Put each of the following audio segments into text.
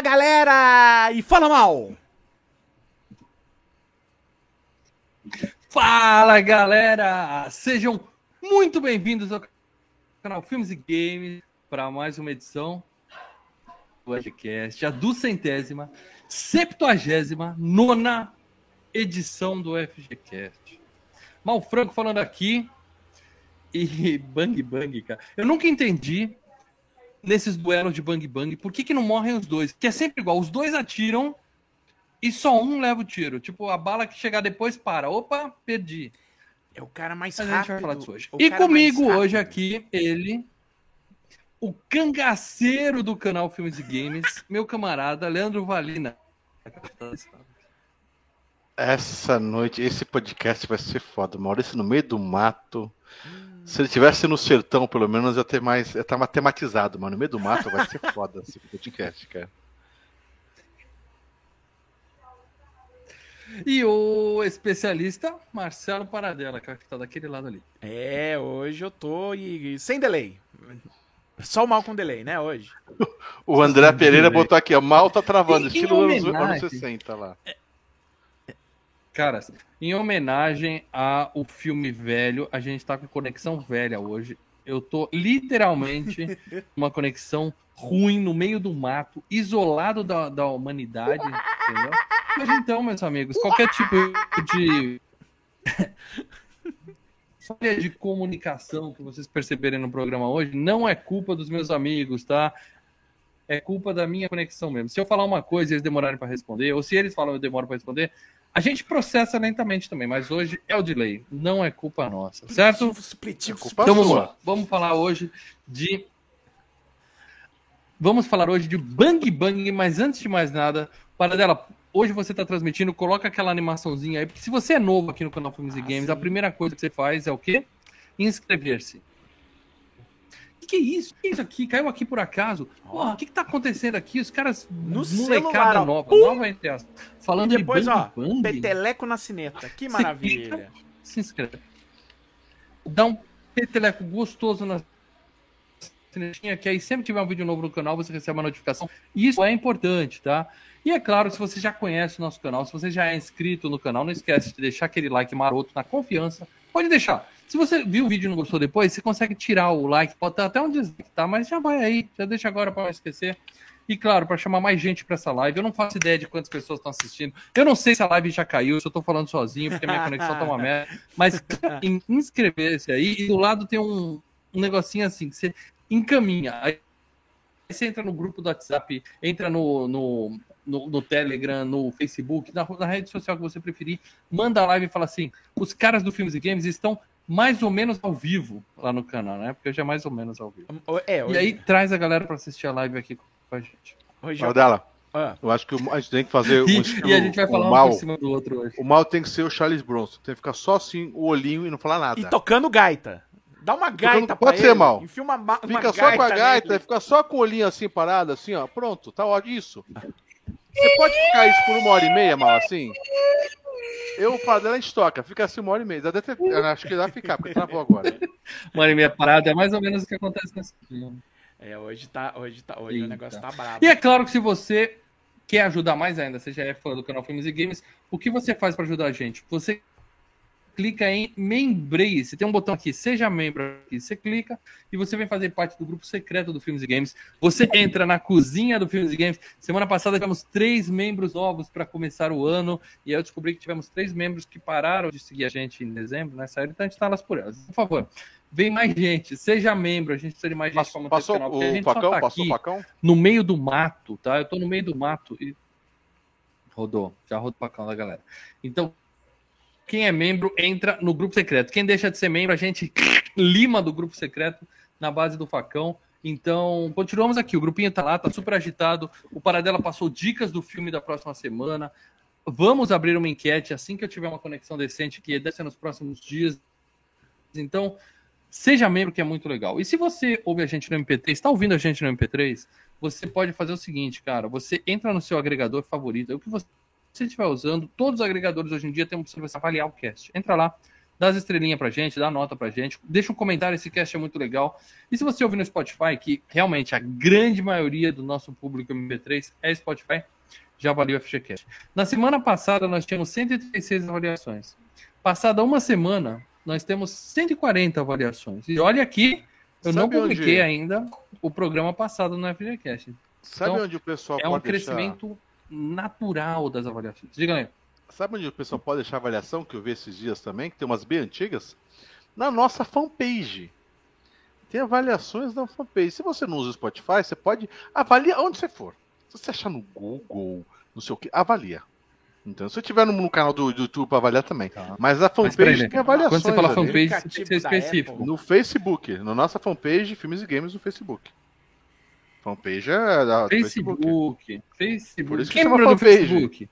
Fala galera! E fala mal! Fala galera! Sejam muito bem-vindos ao canal Filmes e Games para mais uma edição do FGCast, a duzentésima, septuagésima, nona edição do FGCast. Mal Franco falando aqui e bang bang, cara. Eu nunca entendi nesses duelos de bang bang por que, que não morrem os dois? Que é sempre igual, os dois atiram e só um leva o tiro. Tipo, a bala que chegar depois para. Opa, perdi. É o cara mais Mas rápido. a gente vai falar disso hoje. E comigo hoje aqui, ele, o cangaceiro do canal Filmes e Games, meu camarada Leandro Valina. Essa noite, esse podcast vai ser foda. Maurício no meio do mato. Se ele tivesse no sertão, pelo menos, ia ter mais. ia estar matematizado, mas no meio do mato vai ser foda esse podcast, cara. E o especialista Marcelo Paradela, cara, que tá daquele lado ali. É, hoje eu tô e, e sem delay. Só o mal com delay, né, hoje? O André Pereira delay. botou aqui, ó. Mal tá travando, estilo anos, homenagem- anos 60 lá. Caras, em homenagem ao filme velho, a gente tá com conexão velha hoje. Eu tô literalmente uma conexão ruim no meio do mato, isolado da, da humanidade, entendeu? Mas então, meus amigos, qualquer tipo de falha de comunicação que vocês perceberem no programa hoje não é culpa dos meus amigos, tá? É culpa da minha conexão mesmo. Se eu falar uma coisa e eles demorarem para responder, ou se eles falam eu demoro para responder, a gente processa lentamente também, mas hoje é o delay, não é culpa nossa, certo? É culpa Então vamos lá, vamos falar hoje de. Vamos falar hoje de Bang Bang, mas antes de mais nada, para dela, hoje você está transmitindo, coloca aquela animaçãozinha aí, porque se você é novo aqui no canal Filmes e Ah, Games, sim. a primeira coisa que você faz é o quê? Inscrever-se. Que, é isso? O que é isso aqui? Caiu aqui por acaso? Porra, o que, que tá acontecendo aqui? Os caras, No molecada celular, ó. nova, Pum! nova entre aspas, falando E depois, de ó, Bang Bang. peteleco na cineta. Que maravilha. se inscreve. Dá um peteleco gostoso na sinetinha, que aí sempre tiver um vídeo novo no canal, você recebe uma notificação. Isso é importante, tá? E é claro, se você já conhece o nosso canal, se você já é inscrito no canal, não esquece de deixar aquele like maroto na confiança. Pode deixar. Se você viu o vídeo e não gostou depois, você consegue tirar o like, botar até um dislike, tá? Mas já vai aí, já deixa agora para não esquecer. E claro, para chamar mais gente para essa live, eu não faço ideia de quantas pessoas estão assistindo. Eu não sei se a live já caiu, se eu tô falando sozinho, porque a minha conexão tá uma merda. Mas inscrever-se aí, e do lado tem um, um negocinho assim, que você encaminha. Aí você entra no grupo do WhatsApp, entra no, no, no, no Telegram, no Facebook, na, na rede social que você preferir, manda a live e fala assim: os caras do Filmes e Games estão mais ou menos ao vivo lá no canal, né? Porque hoje é mais ou menos ao vivo. É, hoje, E aí traz a galera para assistir a live aqui com a gente. hoje eu... Maldela, Ah, eu acho que a gente tem que fazer um E, estilo, e a gente vai o falar um mal. por cima do outro hoje. O mal tem que ser o Charles Bronson. Tem que ficar só assim, o olhinho e não falar nada. E tocando gaita. Dá uma gaita pra pode ele. ser, mal. Enfia uma, ma- uma Fica só com a gaita, nele. fica só com o olhinho assim parado, assim, ó. Pronto, tá ótimo. Isso. Você pode ficar isso por uma hora e meia, mal, assim? Eu, o padrão, a gente toca. Fica assim uma hora e meia. Dá até- eu acho que dá pra ficar, porque travou agora. Uma hora e meia parada é mais ou menos o que acontece nesse filme. É, hoje tá, hoje tá, hoje o negócio tá brabo. E é claro que se você quer ajudar mais ainda, você já é fã do canal Filmes e Games, o que você faz para ajudar a gente? Você clica em membreie, tem um botão aqui, seja membro aqui, você clica e você vem fazer parte do grupo secreto do Filmes e Games. Você entra na cozinha do Filmes e Games. Semana passada tivemos três membros novos para começar o ano e aí eu descobri que tivemos três membros que pararam de seguir a gente em dezembro, né? Saíram, então a gente tá elas por elas. Por favor, vem mais gente, seja membro, a gente precisa de mais gente para manter Passou o canal, porque a o gente tá Passou o no meio do mato, tá? Eu tô no meio do mato e. Rodou, já rodou pra cá da galera. Então, quem é membro entra no grupo secreto. Quem deixa de ser membro, a gente lima do grupo secreto na base do facão. Então, continuamos aqui. O grupinho tá lá, tá super agitado. O Paradela passou dicas do filme da próxima semana. Vamos abrir uma enquete assim que eu tiver uma conexão decente, que deve ser nos próximos dias. Então, seja membro, que é muito legal. E se você ouve a gente no MP3, está ouvindo a gente no MP3, você pode fazer o seguinte, cara. Você entra no seu agregador favorito, é o que você estiver usando. Todos os agregadores hoje em dia têm uma opção de você avaliar o cast. Entra lá, dá as estrelinhas pra gente, dá nota pra gente, deixa um comentário, esse cast é muito legal. E se você ouvir no Spotify, que realmente a grande maioria do nosso público MP3 é Spotify, já avalia o FGCast. Na semana passada nós tínhamos 136 avaliações. Passada uma semana, nós temos 140 avaliações. E olha aqui, eu Sabe não publiquei onde- ainda o programa passado no FGCast. Sabe Então, onde o pessoal É um pode deixar... natural das avaliações. Diga aí. Sabe onde o pessoal pode deixar avaliação, que eu vi esses dias também, que tem umas bem antigas? Na nossa fanpage. Tem avaliações na fanpage. Se você não usa o Spotify, você pode avaliar onde você for. Se você achar no Google, não sei o que, avalia. Então, se você tiver no, no canal do, do YouTube para avaliar também. Tá. Mas a Mas fanpage né? tem avaliações. Quando você fala fanpage, você tem que ser específico. No Facebook, na nossa fanpage, Filmes e Games no Facebook. Fanpage é da Facebook. Facebook. Por isso que Quem chama lembra do fanpage. Facebook?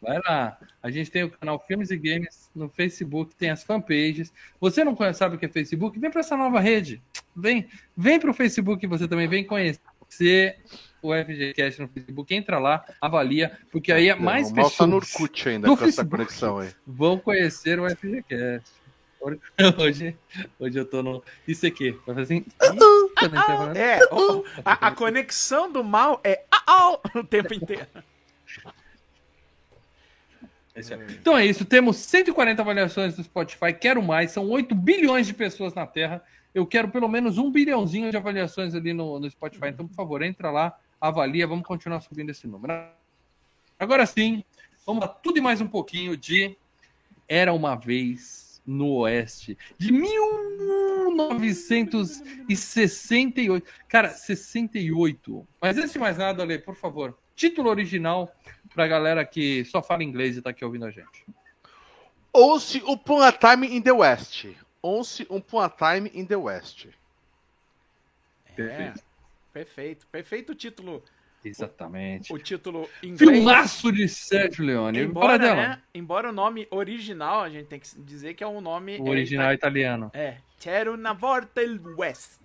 Vai lá. A gente tem o canal Filmes e Games no Facebook, tem as fanpages. Você não conhece, sabe o que é Facebook? Vem para essa nova rede. Vem, vem para o Facebook você também vem conhecer o FGCast no Facebook. Entra lá, avalia, porque aí é mais tá no pessoas Orkut ainda No com essa Facebook. conexão aí. vão conhecer o FGCast. Hoje, hoje eu tô no ICQ. Vai fazer assim. quando a gente vai falando. É, a, a conexão do mal é au, o tempo inteiro. É. Então é isso, temos 140 avaliações no Spotify, quero mais, são 8 bilhões de pessoas na Terra. Eu quero pelo menos um bilhãozinho de avaliações ali no, no Spotify. Então, por favor, entra lá, avalia, vamos continuar subindo esse número. Agora sim, vamos a tudo e mais um pouquinho de Era uma vez no Oeste, de 1968. Cara, 68. Mas antes de mais nada, Ale, por favor, título original pra galera que só fala inglês e tá aqui ouvindo a gente. Once Upon a Time in the West. Once Upon a Time in the West. É, perfeito, perfeito o título, Exatamente. o título inglês. Filmaço de Sérgio Leone. Embora, né, embora o nome original, a gente tem que dizer que é um nome... O original é, italiano. é C'era una volta il West.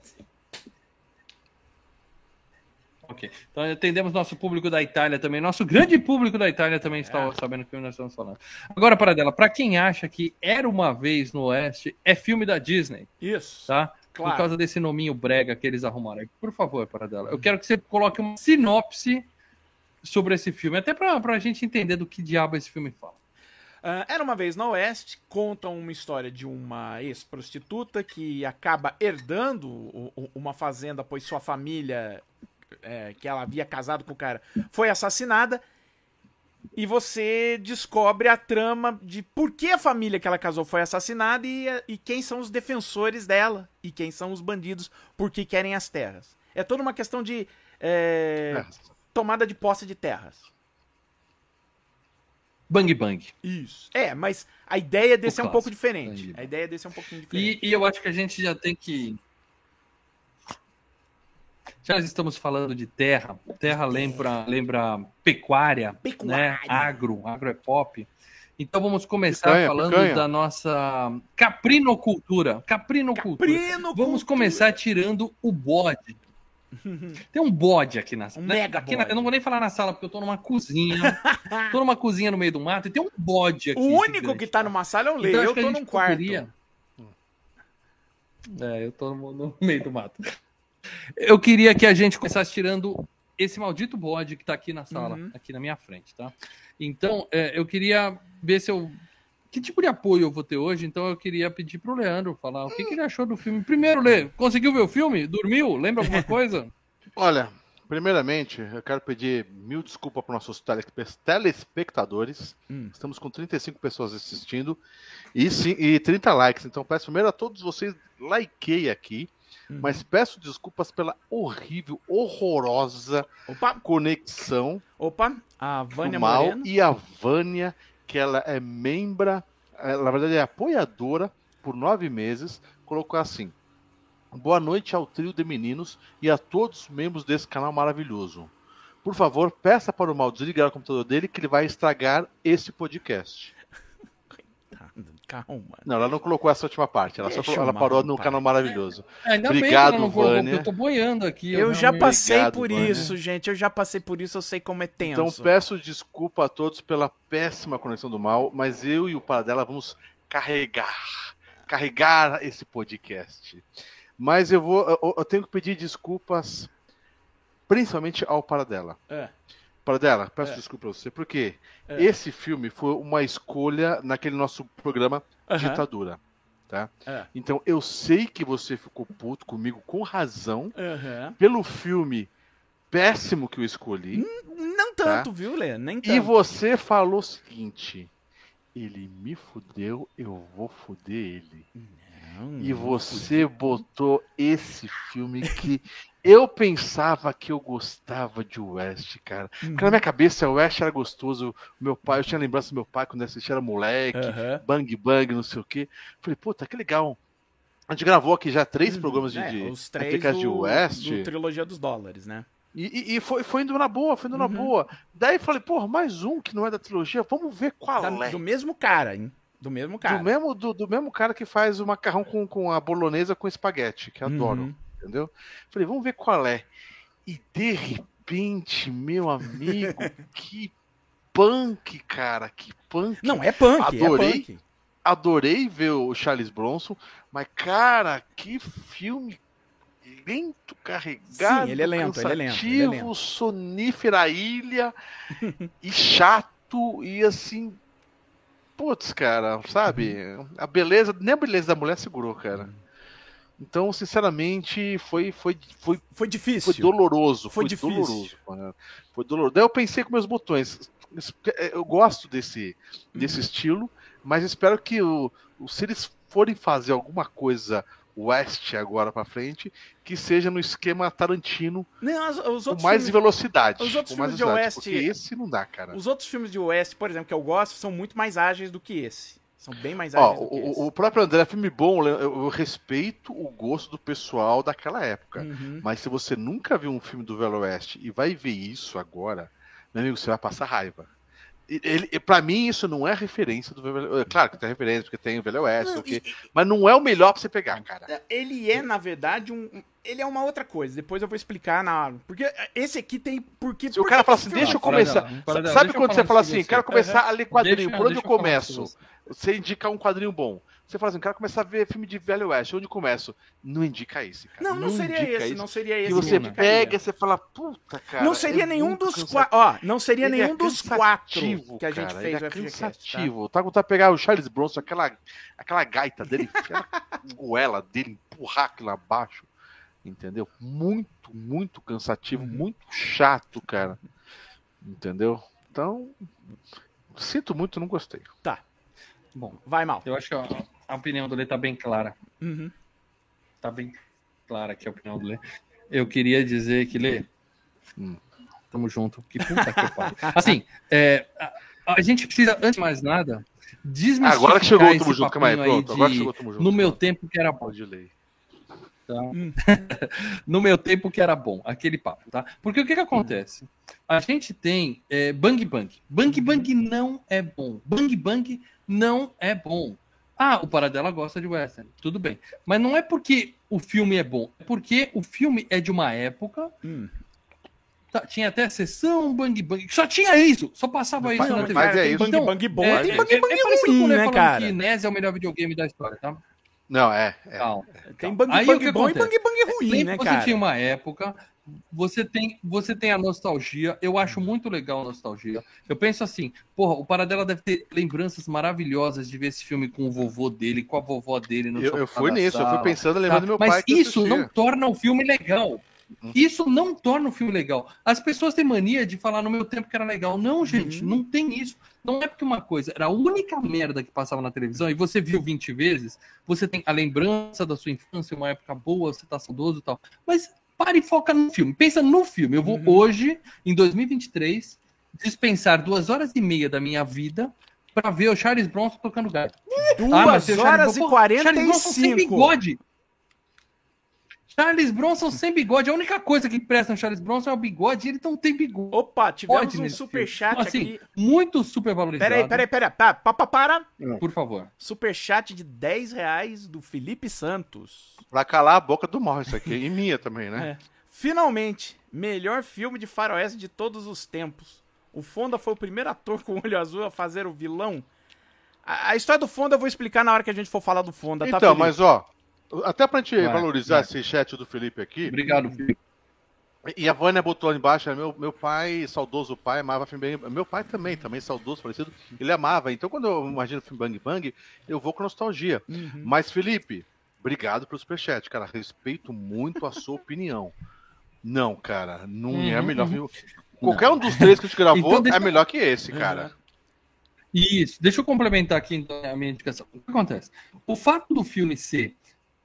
Ok. Então atendemos nosso público da Itália também. Nosso grande público da Itália também está É. sabendo o que nós estamos falando. Agora, para dela, para quem acha que Era Uma Vez no Oeste é filme da Disney, Isso, tá? Claro. Por causa desse nominho brega que eles arrumaram. Por favor, para dela. Eu quero que você coloque uma sinopse sobre esse filme, até para a gente entender do que diabo esse filme fala. Ah, Era uma vez no Oeste, conta uma história de uma ex-prostituta que acaba herdando uma fazenda, pois sua família, é, que ela havia casado com o cara, foi assassinada. E você descobre a trama de por que a família que ela casou foi assassinada e, e quem são os defensores dela e quem são os bandidos porque querem as terras. É toda uma questão de é, tomada de posse de terras. Bang Bang. Isso. É, mas a ideia desse é um clássico. pouco diferente. A ideia desse é um pouquinho diferente. E, e eu acho que a gente já tem que. Já estamos falando de terra. Terra lembra, lembra pecuária, Pecuária. né? Agro, agro é pop. Então vamos começar Picanha, falando picanha. da nossa caprinocultura. Caprinocultura. Caprino Vamos começar tirando o bode. Tem um bode aqui na Um né? mega aqui na- bode. Eu não vou nem falar na sala, porque eu tô numa cozinha. tô numa cozinha no meio do mato e tem um bode aqui. O único que tá numa sala é o. Então, acho eu que a tô num quarto. poderia- É, eu tô no, no meio do mato. Eu queria que a gente começasse tirando esse maldito bode que tá aqui na sala, Uhum. aqui na minha frente, tá? Então, é, eu queria ver se eu. Que tipo de apoio eu vou ter hoje? Então, eu queria pedir pro Leandro falar o que, que ele achou do filme. Primeiro, Lê, conseguiu ver o filme? Dormiu? Lembra alguma coisa? Olha, primeiramente, eu quero pedir mil desculpas para nossos telespe- telespectadores. Hum. Estamos com 35 pessoas assistindo e, sim, e 30 likes. Então peço primeiro a todos vocês, likei aqui. Mas peço desculpas pela horrível, horrorosa Opa, conexão opa. A Vânia Mal Moreno. e a Vânia, que ela é membra, ela, na verdade é apoiadora por nove meses, colocou assim. Boa noite ao trio de meninos e a todos os membros desse canal maravilhoso. Por favor, peça para o Mal desligar o computador dele que ele vai estragar esse podcast. Calma. Não, ela não colocou essa última parte, ela, só Deixa colocou- ela parou no canal maravilhoso. Ainda Obrigado, bem que ela não colocou, Vânia. eu tô boiando aqui. Eu já realmente- passei Obrigado, por Vânia. isso, gente. Eu já passei por isso, eu sei como é tenso. Então peço desculpa a todos pela péssima conexão do mal, mas eu e o Paradela vamos carregar carregar esse podcast. Mas eu vou. Eu, eu tenho que pedir desculpas, principalmente ao Paradela. É. Paradela, peço É. desculpa pra você, porque É. esse filme foi uma escolha naquele nosso programa Aham. Ditadura. Tá? É. Então eu sei que você ficou puto comigo com razão Aham. pelo filme péssimo que eu escolhi. Não tanto, viu, Lê? Nem tanto. E você falou o seguinte: ele me fudeu, eu vou fuder ele. Não, E não você botou esse filme que eu pensava que eu gostava de West, cara. Uhum. Porque na minha cabeça o West era gostoso. Meu pai, eu tinha lembrança do meu pai quando eu assistia era moleque, Aham. bang bang, não sei o quê. Falei, puta, que legal. A gente gravou aqui já três programas de, É, de os três podcast de do, West. do Trilogia dos Dólares, né? E, e- e foi, foi indo na boa, foi indo na Uhum. boa. Daí falei, pô, mais um que não é da trilogia, vamos ver qual Da- é. do mesmo cara, hein? Do mesmo cara. Do mesmo, do, do mesmo cara que faz o macarrão com, com a bolonesa com espaguete, que eu adoro, Uhum. entendeu? Falei, vamos ver qual é. E de repente, meu amigo, que punk, cara, que punk. Não, é punk, Adorei. é punk. Adorei ver o Charles Bronson, mas, cara, que filme lento, carregado, Sim, ele é lento, ele é lento, ele é lento. sonífera ilha e chato e assim. Putz, cara, sabe? A beleza, nem a beleza da mulher segurou, cara. Então, sinceramente, foi, foi, foi, Foi difícil. foi doloroso. Foi Foi, difícil. doloroso. cara. Foi doloroso. Daí eu pensei com meus botões. Eu gosto desse, desse Uhum. estilo, mas espero que o- se eles forem fazer alguma coisa West agora pra frente, que seja no esquema Tarantino Não, os, os com mais filmes, velocidade. os outros filmes de Oeste- Porque esse não dá, cara. os outros filmes de Oeste, por exemplo, que eu gosto, são muito mais ágeis do que esse. São bem mais Ó, ágeis do que esse. o, o próprio André, filme bom, eu, eu respeito o gosto do pessoal daquela época. Uhum. Mas se você nunca viu um filme do Velho Oeste e vai ver isso agora, meu amigo, você vai passar raiva. Ele, pra mim, isso não é referência do Velho Oeste. Claro que tem referência, porque tem o Velho Oeste, e- mas não é o melhor pra você pegar, cara. Ele é, na verdade, um. Ele é uma outra coisa. Depois eu vou explicar na. Porque esse aqui tem. Porque, Se o cara que fala assim, filme- deixa eu começar. Sabe quando você fala assim, quero começar a ler quadrinho, Deixa- por onde eu começo? Você indica um quadrinho bom. Você fala assim, quero começar a ver filme de Velho Oeste, onde começo? Não indica esse, cara. Não, não, seria indica esse. esse. Não seria esse. Que você pega e você fala, puta, cara. não seria é nenhum dos quatro. Ó, não seria Ele nenhum é dos quatro cansativo, que a gente cara, fez ele o é FGCast. Tá? cansativo. Tá com vontade de pegar o Charles Bronson, aquela, aquela gaita dele, na goela dele, empurrar aquilo abaixo. Entendeu? Muito, muito cansativo, Uhum. muito chato, cara. Entendeu? Então, sinto muito, não gostei. Bom, Vai mal. eu acho que a opinião do Lê tá bem clara. Uhum. Tá bem clara aqui a opinião do Lê. Eu queria dizer que, Lê, Hum. tamo junto. Que puta que pariu. Assim, é, a, a gente precisa, antes de mais nada, desmistificar Agora que chegou Tamo Junto, calma aí, pronto. Agora que de- chegou o Tamo Junto. No meu tempo que era bom. de lei. tá? no meu tempo que era bom, aquele papo, tá? Porque o que que acontece? A gente tem é, Bang Bang. Bang Bang não é bom. Bang Bang não é bom. Ah, o Paradela gosta de western, tudo bem. Mas não é porque o filme é bom, é porque o filme é de uma época. Hum. tá, tinha até a sessão Bang Bang. Só tinha isso, só passava isso Não, na TV. Mas é tem isso. bang Então, bang bom, É, tem é, bang é, bang é com ruim, né, falando cara? que Ness é o melhor videogame da história, tá? Não, é. é. Calma. Tem calma. bang Aí bang bom e bang bang ruim, Lembra né, que você cara? tinha uma época, você tem, você tem a nostalgia, eu acho muito legal a nostalgia. Eu penso assim, porra, o Paradela deve ter lembranças maravilhosas de ver esse filme com o vovô dele, com a vovó dele no Eu, eu fui nisso, eu sala, fui pensando, tá? lembrando do meu Mas pai. que isso não torna o filme legal. Hum. Isso não torna o filme legal. As pessoas têm mania de falar no meu tempo que era legal. Não, gente, Uhum. não tem isso. Não é porque uma coisa era a única merda que passava na televisão e você viu 20 vezes, você tem a lembrança da sua infância, uma época boa, você tá saudoso e tal. Mas pare e foca no filme. Pensa no filme. Eu vou Uhum. hoje, em 2023, dispensar duas horas e meia da minha vida pra ver o Charles Bronson tocando gato. Duas Ah, horas e Bronson- Pô, Charles Bronson sem 45. bigode. Charles Bronson sem bigode. A única coisa que presta no Charles Bronson é o bigode e ele não tem bigode. Opa, tivemos Pode um superchat filme. Assim, aqui. Muito super valorizado. Peraí, peraí, peraí. Pa, pa, pa, para. Por favor. Superchat de 10 reais do Felipe Santos. Pra calar a boca do Morris isso aqui. E minha também, né? É. Finalmente, melhor filme de faroeste de todos os tempos. O Fonda foi o primeiro ator com olho azul a fazer o vilão. A, a história do Fonda eu vou explicar na hora que a gente for falar do Fonda, tá, Então, mas ó, até pra gente Vai, valorizar vai. esse chat do Felipe aqui, Obrigado, Felipe. e a Vânia botou ali embaixo, né, meu, meu pai, saudoso pai, amava filme Bang Meu pai também, também saudoso, falecido, ele amava. Então quando eu imagino o filme Bang Bang, eu vou com nostalgia. Uhum. Mas, Felipe, obrigado pelo superchat, cara. Respeito muito a sua opinião. Não, cara, não é Uhum, melhor uhum. filme. Qualquer um dos três que a gente gravou Então, deixa é melhor que esse, cara. Isso, deixa eu complementar aqui então, a minha indicação. O que acontece? O fato do filme ser,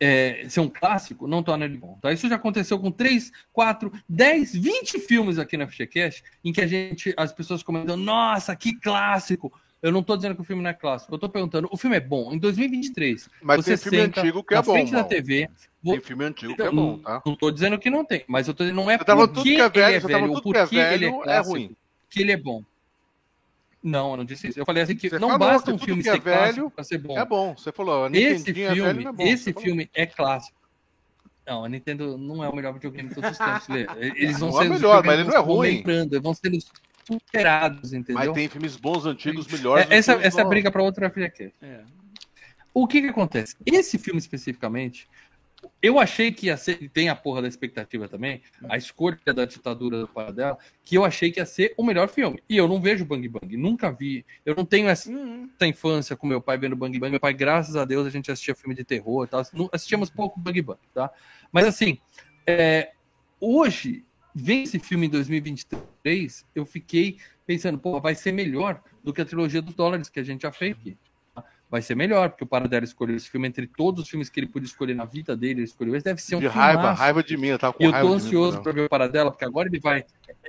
é, ser um clássico não torna ele bom. Tá? Isso já aconteceu com 3, 4, 10, 20 filmes aqui na FGCast, em que a gente, as pessoas comentam, nossa, que clássico! Eu não tô dizendo que o filme não é clássico, eu tô perguntando, o filme é bom. Em 2023, Mas você tem filme antigo que é na bom. frente da. TV, vo- Tem filme antigo que é bom, tá? não tô dizendo que não tem, mas eu tô dizendo, não é porque tudo que é velho, ele é velho, que é porque ele é é ruim. que ele é bom. Não, eu não disse isso. Eu falei assim que Você não falou basta que um filme que é ser clássico velho pra ser bom. É bom. Você falou, a Esse é velho, filme, não é bom. esse falou. filme é clássico. Não, a Nintendo não é o melhor videogame de todos os tempos. Eles vão Não é ser os melhor, mas ele não é ruim. lembrando, vão sendo superados, entendeu? Mas tem filmes bons antigos melhores. É, essa essa é briga para outra FGQ. É. O que que acontece? Esse filme especificamente, eu achei que ia ser, e tem a porra da expectativa também, a escolha da ditadura do Paradela, que eu achei que ia ser o melhor filme. E eu não vejo Bang Bang, nunca vi. Eu não tenho essa, Uhum. infância com meu pai vendo Bang Bang. Meu pai, graças a Deus, a gente assistia filme de terror e tal. Assistíamos pouco Bang Bang, tá? Mas assim, é, hoje, vem esse filme em 2023, eu fiquei pensando, pô, vai ser melhor do que a trilogia dos dólares que a gente já fez aqui. Vai ser melhor, porque o Paradela escolheu esse filme entre todos os filmes que ele podia escolher na vida dele, ele escolheu esse. Deve ser um De raiva, filmaço. raiva de mim, eu tava com E eu raiva tô ansioso para ver o Paradela, porque agora ele vai.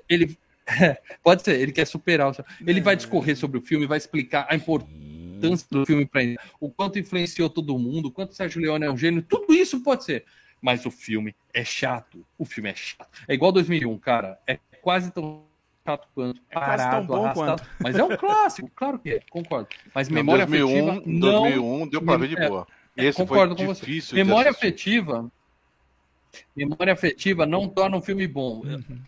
Ele. Pode ser, ele quer superar. Ele vai discorrer sobre o filme, vai explicar a importância do filme para ele, o quanto influenciou todo mundo, o quanto Sérgio Leone é um gênio, tudo isso pode ser. Mas o filme é chato. O filme é chato. É igual 2001, cara. É quase tão chato quanto. É quase tão parado, bom arrastado. Mas é um clássico, claro que é, concordo. Mas Não, memória 2001, afetiva não 2001 deu pra ver de É, boa. é, Esse concordo foi com você. Memória afetiva. Memória afetiva não torna um filme bom.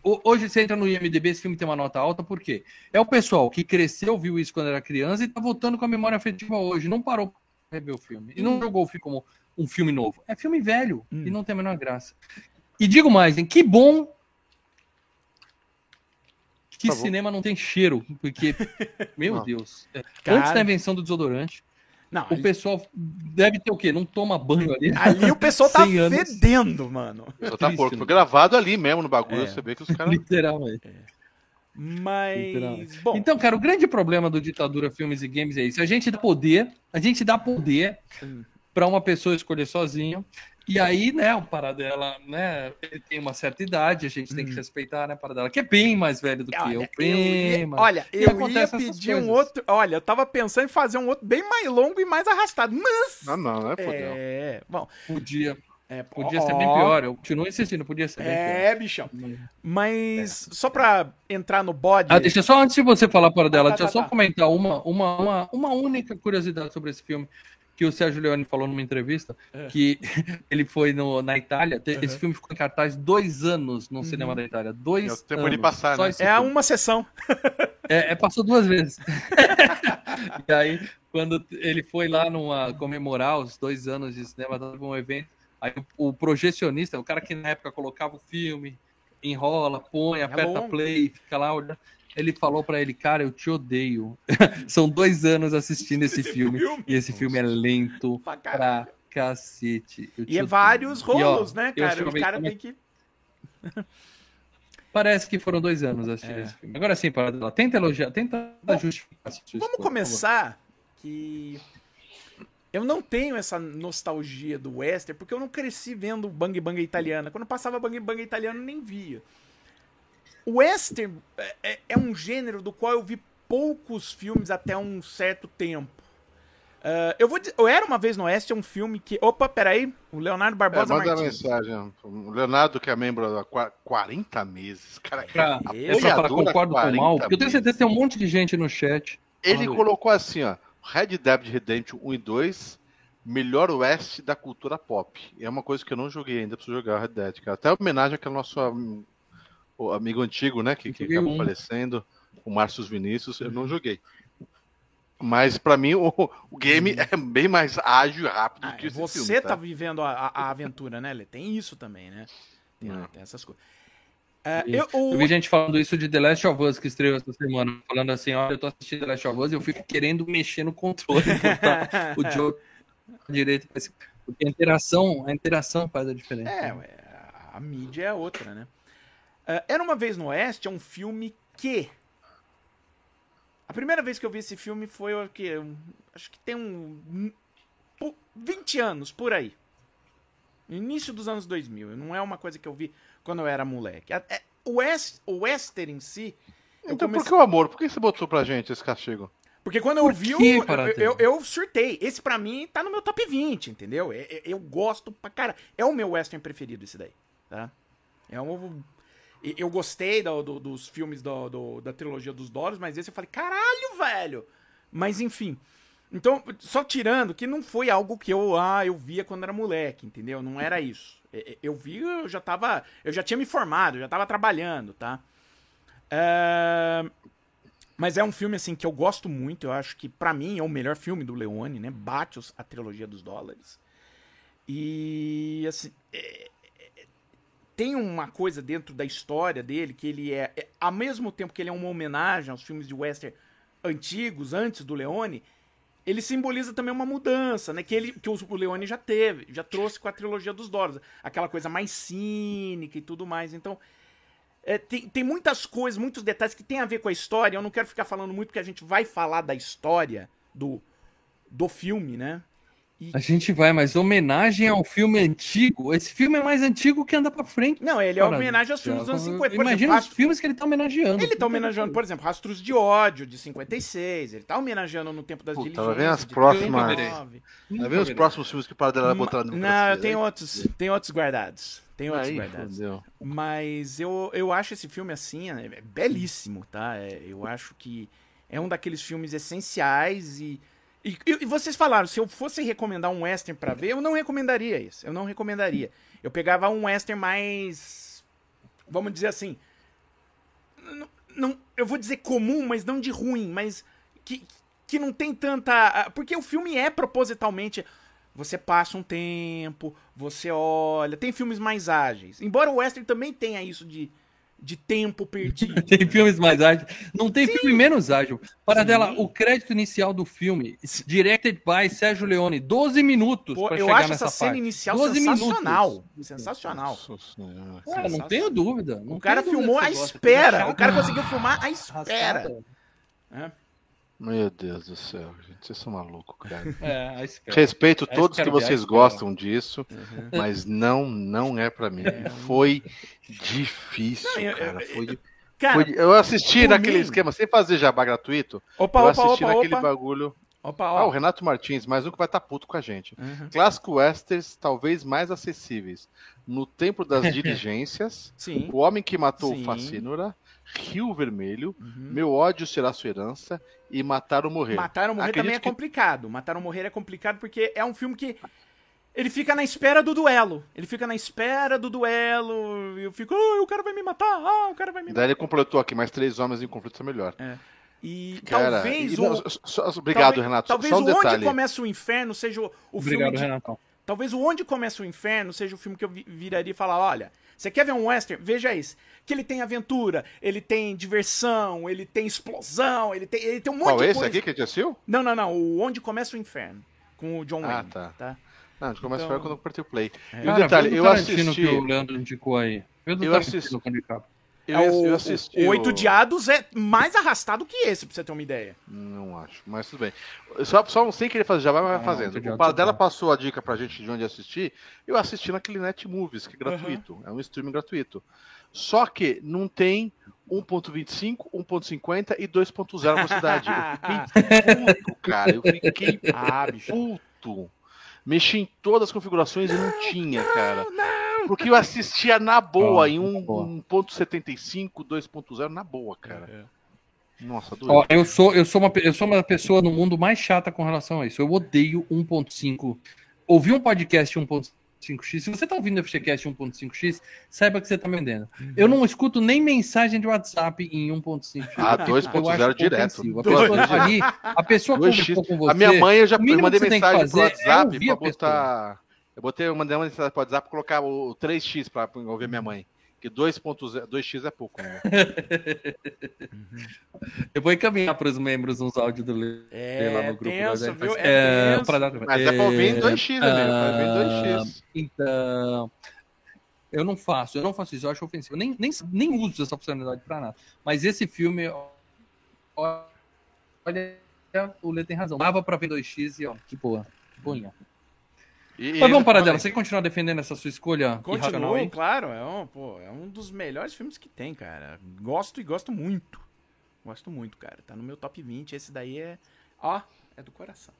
O- Hoje você entra no IMDB, esse filme tem uma nota alta, por quê? É o pessoal que cresceu, viu isso quando era criança e tá voltando com a memória afetiva hoje. Não parou pra rever o filme. E não jogou o filme como um filme novo. É filme velho Hum. e não tem a menor graça. E digo mais, hein? Que bom que Por favor. cinema não tem cheiro, porque, meu Não. Deus. é, Cara. Antes da invenção do desodorante, Não, o pessoal deve ter o quê? Não toma banho ali. ali o pessoal tá 100 anos. fedendo, mano. Só tá triste, porco. né? Foi gravado ali mesmo no bagulho. É. Você vê que os caras. Literalmente. Mas. Literalmente. Bom, Então, cara, o grande problema do ditadura filmes e games é isso. A gente dá poder, a gente dá poder Hum. para uma pessoa escolher sozinho. E aí, né, o Paradela, né, ele tem uma certa idade, a gente tem que respeitar, né, Paradela, que é bem mais velho do que olha, eu, eu bem ia, mais. olha, E eu ia pedir um outro. Olha, eu tava pensando em fazer um outro bem mais longo e mais arrastado. Mas. Não, não, não é fodeu. É. Bom, Podia, é, podia ó, ser bem pior, eu continuo insistindo, podia ser bem É, bichão. pior. Mas só pra entrar no bode. Ah, deixa só antes de você falar para dela, tá, deixa eu tá, só tá. comentar uma, uma, uma, uma única curiosidade sobre esse filme que o Sérgio Leone falou numa entrevista, É. que ele foi no, na Itália, Uhum. esse filme ficou em cartaz dois anos no cinema da Itália, dois É o tempo anos. de passar, né? É filme. uma sessão. É, é, passou duas vezes. e aí, quando ele foi lá numa, comemorar os dois anos de cinema, tava um evento, aí o, o projecionista, o cara que na época colocava o filme, enrola, põe, aperta bom. play, fica lá olhando. Ele falou pra ele, cara, eu te odeio. São dois anos assistindo esse, Esse filme, filme. e esse filme é lento Pra cacete. E é vários E, ó, rolos, né, cara? O cara tem que. Parece que foram dois anos assistindo É. esse filme. Agora sim, para tenta elogiar, tenta Bom, justificar. Vamos começar que eu não tenho essa nostalgia do western porque eu não cresci vendo Bang Bang italiana. Quando passava Bang Bang italiano eu nem via. O western é, é- é um gênero do qual eu vi poucos filmes até um certo tempo. Ah, eu vou dizer, eu era uma vez no oeste é um filme que, opa, peraí, o Leonardo É, Barbosa manda Martins. mensagem. O Leonardo, que é membro há qua- 40 meses. Cara, Pra, É é apoiador há concordo com o 40 mal, porque eu tenho certeza que tem um monte de gente no chat. Ele colocou assim, ó. Red Dead Redemption 1 e 2, melhor oeste da cultura pop. É uma coisa que eu não joguei ainda, preciso jogar Red Dead, cara. Até homenagem àquele nosso am- o amigo antigo, né, que, que acabou um. falecendo, o Márcio Vinícius, eu não joguei. Mas pra mim o, o game é bem mais ágil e rápido Ah, que esse você filme, tá vivendo a, a- aventura, né, Lê? Tem isso também, né? Tem, tem essas coisas. É, eu, o- Eu vi gente falando isso de The Last of Us que estreou essa semana, falando assim, olha, eu tô assistindo The Last of Us e eu fico querendo mexer no controle, botar o jogo direito, porque a interação, a interação faz a diferença. É, ué, a mídia é outra, né? É, Era uma vez no Oeste é um filme que. A primeira vez que eu vi esse filme foi o? Um- acho que tem um. pu- 20 anos por aí. Início dos anos 2000. Não é uma coisa que eu vi quando eu era moleque. É- O, West, o Western em si. eu Então por comecei- que o amor? Por que você botou pra gente esse castigo? Porque quando eu Por vi, quê, o- eu, Paratê? eu, eu surtei. Esse pra mim tá no meu top 20, entendeu? É- é- Eu, gosto pra cara. É o meu western preferido esse daí, tá? É um... Eu gostei do- do- dos filmes do- da trilogia dos Doros, mas esse eu falei, caralho, velho! Mas enfim. Então, só tirando que não foi algo que eu, ah, eu via quando era moleque, entendeu? Não era isso. Eu vi, eu já tava. Eu já tinha me formado, eu já tava trabalhando, tá? É, Mas é um filme assim que eu gosto muito. Eu acho que pra mim é o melhor filme do Leone, né? Bate a trilogia dos dólares. E assim, é- tem uma coisa dentro da história dele que ele é, é- ao mesmo tempo que ele é uma homenagem aos filmes de western antigos, antes do Leone, ele simboliza também uma mudança, né? Que, ele, que o Leone já teve, já trouxe com a trilogia dos dólares. Aquela coisa mais cínica e tudo mais. Então, é, tem, tem muitas coisas, muitos detalhes que tem a ver com a história. Eu não quero ficar falando muito, porque a gente vai falar da história do, do filme, né? A gente vai, mas homenagem ao filme antigo. Esse filme é mais antigo que anda pra frente. Não, ele é Cara, homenagem aos filmes dos anos 50. Por Imagina exemplo, os Rastro- filmes que ele tá homenageando. ele tá homenageando, por exemplo, Rastros de Ódio, de 56. Ele tá homenageando no Tempo das Puta, Diligências. ver as de próximas- 39. Vai ver os próximos filmes que o Paradela vai botar no Não, eu tenho outros, tem outros guardados. Tem outros Aí, guardados. fodeu. Mas eu, eu acho esse filme assim, é é belíssimo, tá? É, eu acho que é um daqueles filmes essenciais e, e. e vocês falaram, se eu fosse recomendar um western pra ver, eu não recomendaria esse. Eu não recomendaria. Eu pegava um western mais. Vamos dizer assim. Não, não- eu vou dizer comum, mas não de ruim, mas que, que não tem tanta. Porque o filme é propositalmente. Você passa um tempo, você olha. Tem filmes mais ágeis. Embora o Western também tenha isso de, de tempo perdido. Tem filmes mais ágeis. Não tem filme menos ágil. Para Sim. dela, o crédito inicial do filme, directed by Sérgio Leone, 12 minutos Pô, eu chegar acho nessa essa cena parte. inicial 12 sensacional. minutos. Sensacional. Nossa senhora. Cara, não tenho dúvida. não O cara filmou à espera. Coisa O cara conseguiu filmar à espera. arrastada. Meu Deus do céu, gente. Vocês são malucos, cara. É. Respeito todos que vocês gostam disso, Uhum. mas não, não é pra mim. Foi difícil, Não, eu- cara. eu- Foi, di- Cara, eu assisti naquele mim- esquema, sem fazer jabá gratuito. opa, eu assisti opa, naquele opa. bagulho. Opa, Ah, o. Renato Martins, mais um que vai estar puto com a gente. Uhum. Clássico westerns, talvez mais acessíveis. No Tempo das Diligências, Sim. O Homem que Matou Sim. o Facínora, Rio Vermelho, Uhum. Meu Ódio Será Sua Herança e Matar ou Morrer. Matar ou Morrer Acredito também é que- complicado. Matar ou Morrer é complicado porque é um filme que ele fica na espera do duelo. Ele fica na espera do duelo. E eu fico, ah, o cara vai me matar, ah, o cara vai me matar. Daí ele completou aqui, mais três homens em conflito são melhor. E Cara, talvez e o. não, só- só- obrigado, talvez, Renato. Talvez só um o detalhe. Onde Começa o Inferno seja o, o Obrigado, filme. de- Renatão. talvez o Onde Começa o Inferno seja o filme que eu vi- viraria e falar: olha, você quer ver um western? Veja esse. Que ele tem aventura, ele tem diversão, ele tem explosão, ele tem, ele tem um monte Qual de esse coisa. aqui que a gente assistiu? Não, não, não. O Onde Começa o Inferno. Com o John Ah, Wayne. tá. tá? Não, a gente começa Então- a quando eu apertei o play. E o Cara, detalhe, eu assisti. que o Leandro indicou aí. Vê do Eu assisti- o. Eu, É, o, eu assisti. o Oito Odiados é mais arrastado que esse, pra você ter uma ideia. Não acho, mas tudo bem. Só, só não sei querer fazer jabá, mas vai Ah, fazendo. O é bom. passou a dica pra gente de onde assistir. Eu assisti naquele Net Movies, que é gratuito. É um streaming gratuito. Só que não tem 1.25, 1.50 e 2.0 velocidade. Eu fiquei puto, cara. Eu fiquei Ah, bicho. puto. Mexi em todas as configurações e não tinha, cara. Porque eu assistia na boa, Ah, em um boa. 1.75, 2.0, na boa, cara. Nossa, doeu. Ó, eu sou, eu, sou uma, eu sou uma pessoa no mundo mais chata com relação a isso. Eu odeio 1.5. Ouvi um podcast 1.5 1.5x. Se você está ouvindo o FGCast 1.5x, saiba que você está vendendo. Eu não escuto nem mensagem de WhatsApp em 1.5x. Ah, 2.0 direto. A pessoa, tá ali, a pessoa conversou com você. A minha mãe, eu já mandei mensagem pro é WhatsApp ouvir pra a pessoa. Eu botei, eu mandei uma mensagem pro WhatsApp pra colocar o 3x pra ouvir minha mãe. Que 2.0 2x é pouco, né? Eu vou encaminhar para os membros uns áudios do Lê É, lá no grupo. tenso, viu? Mas, É pra dar- Mas é pra ouvir em 2x, amigo. É pra ouvir em 2x. Então, eu não faço, eu não faço isso, eu acho ofensivo. Eu nem, nem, nem uso essa funcionalidade pra nada. Mas esse filme, olha, o Lê tem razão. Dava pra ver 2x e ó, que boa, que boinha. E- Mas vamos parar dela, você continua defendendo essa sua escolha aí? claro. É um, pô, é um dos melhores filmes que tem, cara. Gosto e gosto muito. Gosto muito, cara. Tá no meu top 20. Esse daí é. Ó, é do coração.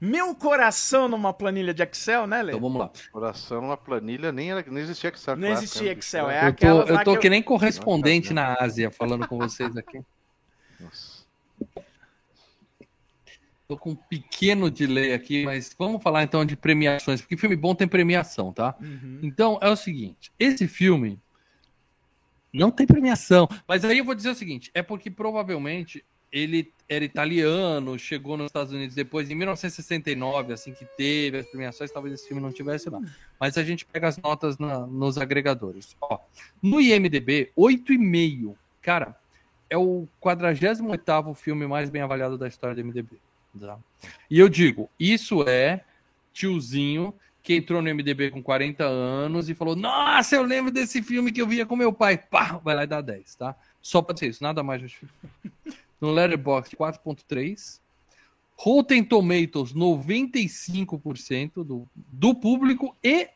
Meu coração numa planilha de Excel, né, Lê? Então vamos lá. Coração numa planilha, nem, era, nem existia Excel. Não claro, existia cara. Excel, é Eu tô, eu tô que que eu- nem correspondente na Ásia falando com vocês aqui. Nossa. Tô com um pequeno delay aqui, mas vamos falar então de premiações, porque filme bom tem premiação, tá? Uhum. Então é o seguinte: esse filme não tem premiação, mas aí eu vou dizer o seguinte: é porque provavelmente ele era italiano, chegou nos Estados Unidos depois, em 1969, assim que teve as premiações, talvez esse filme não tivesse lá. Mas a gente pega as notas na- nos agregadores. Ó, no IMDB, 8,5. Cara, é o 48º filme mais bem avaliado da história do IMDB. Tá? E eu digo, isso é tiozinho que entrou no MDB com 40 anos e falou: Nossa, eu lembro desse filme que eu via com meu pai. Pá, vai lá e dá 10, tá? Só pode ser isso, nada mais. No Letterboxd, 4.3. Rotten Tomatoes, 95% do, do público e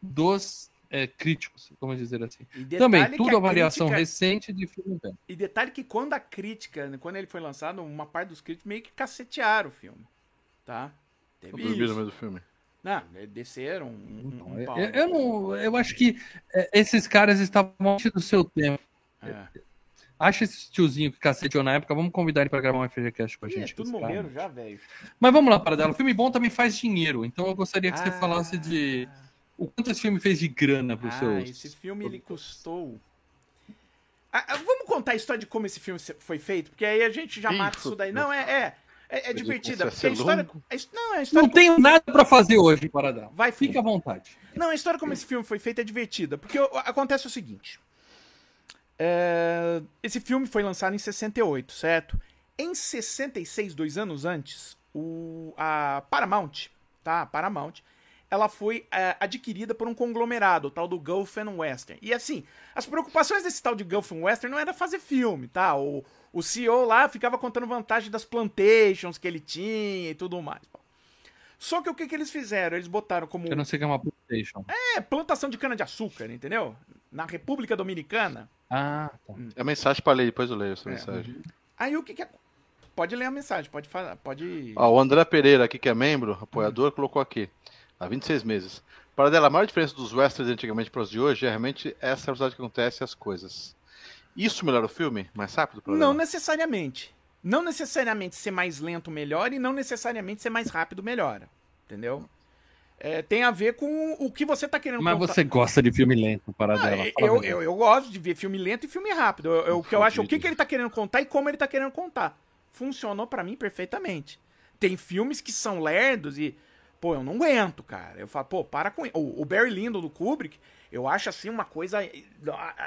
dos é, críticos, vamos dizer assim. Também, tudo a avaliação crítica- recente de filme bem. E detalhe que quando a crítica, quando ele foi lançado, uma parte dos críticos meio que cacetearam o filme. Tá? Teve meio do filme. Não, desceram um, um, um Eu, pau. eu não, eu acho que é, esses caras estavam antes do seu tempo. É. Acha esse tiozinho que caceteou na época, vamos convidar ele para gravar um FGCast com a Ih, gente. tudo esse cara. morreram já, velho. Mas vamos lá, para dela. O filme bom também faz dinheiro, então eu gostaria que você Ah. falasse de o quanto esse filme fez de grana para os Ah, seus. esse filme ele custou. Ah, ah, vamos contar a história de como esse filme foi feito? Porque aí a gente já mata isso daí. Não, é. É, é, é divertida. Porque a história. a não, a história. Não tenho nada para fazer hoje, para dar. Vai, Fica à vontade. Não, a história como esse filme foi feito é divertida. Porque o- acontece o seguinte. É, esse filme foi lançado em 68, certo? Em 66, dois anos antes, o, a Paramount, tá? A Paramount, ela foi é, adquirida por um conglomerado, o tal do Gulf and Western. E assim, as preocupações desse tal de Gulf and Western não era fazer filme, tá? O, o CEO lá ficava contando vantagem das plantations que ele tinha e tudo mais. Só que o que, que eles fizeram? Eles botaram como Eu não sei o que é uma PlayStation. é, plantação de cana-de-açúcar, entendeu? Na República Dominicana. Ah, tá. É a mensagem pra ler, depois eu leio essa É. mensagem. Aí o que que... é- Pode ler a mensagem, pode falar, pode... Ó, o André Pereira, aqui que é membro, apoiador, colocou aqui. Há 26 meses. Para dela, a maior diferença dos westerns antigamente para os de hoje é realmente essa velocidade que acontece as coisas. Isso melhora o filme? Mais rápido? Para Não necessariamente. Não necessariamente ser mais lento melhora e não necessariamente ser mais rápido melhora. Entendeu? É, tem a ver com o que você tá querendo Mas contar. você gosta de filme lento, para Ah, eu, eu, eu gosto de ver filme lento e filme rápido. Eu- eu- o que eu acho é o que, que ele tá querendo contar e como ele tá querendo contar. Funcionou pra mim perfeitamente. Tem filmes que são lerdos e, pô, eu não aguento, cara. Eu falo, pô, para com isso. O, o Barry Lyndon do Kubrick, eu acho assim uma coisa. É,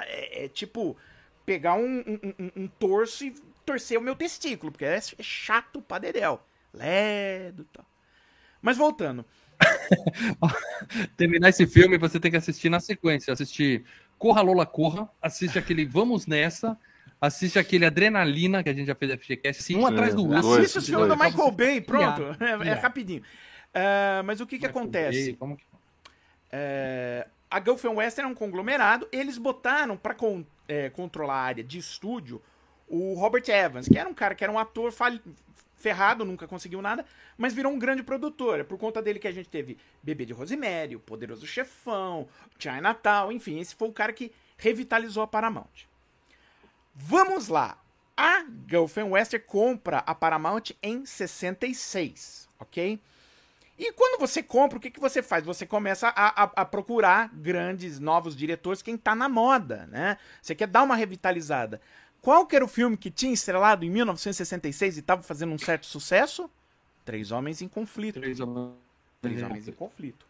é- é tipo pegar um, um- um- um torso e torcer o meu testículo, porque é, é chato pra dedéu. Lerdo e tal. Mas voltando. terminar esse filme, você tem que assistir na sequência. Assistir Corra Lola Corra, assiste aquele Vamos Nessa, assiste aquele Adrenalina, que a gente já fez FGCast, um É, atrás do dois, outro. Assista os filmes do. Michael Bay, pronto. É, é rapidinho. Ah, mas o que que acontece? Que... É, a Gulf Western é um conglomerado. Eles botaram pra con- é, controlar a área de estúdio o Robert Evans, que era um cara que era um ator ferrado, nunca conseguiu nada, mas virou um grande produtor. É por conta dele que a gente teve Bebê de Rosemary, O Poderoso Chefão, Chinatown, enfim, esse foi o cara que revitalizou a Paramount. Vamos lá. A Gulf Western compra a Paramount em 66, ok? E quando você compra, o que, que você faz? Você começa a, a, a procurar grandes, novos diretores, quem tá na moda, né? Você quer dar uma revitalizada. Qual que era o filme que tinha estrelado em 1966 e estava fazendo um certo sucesso? Três Homens em Conflito. Três homens. Três Homens em Conflito.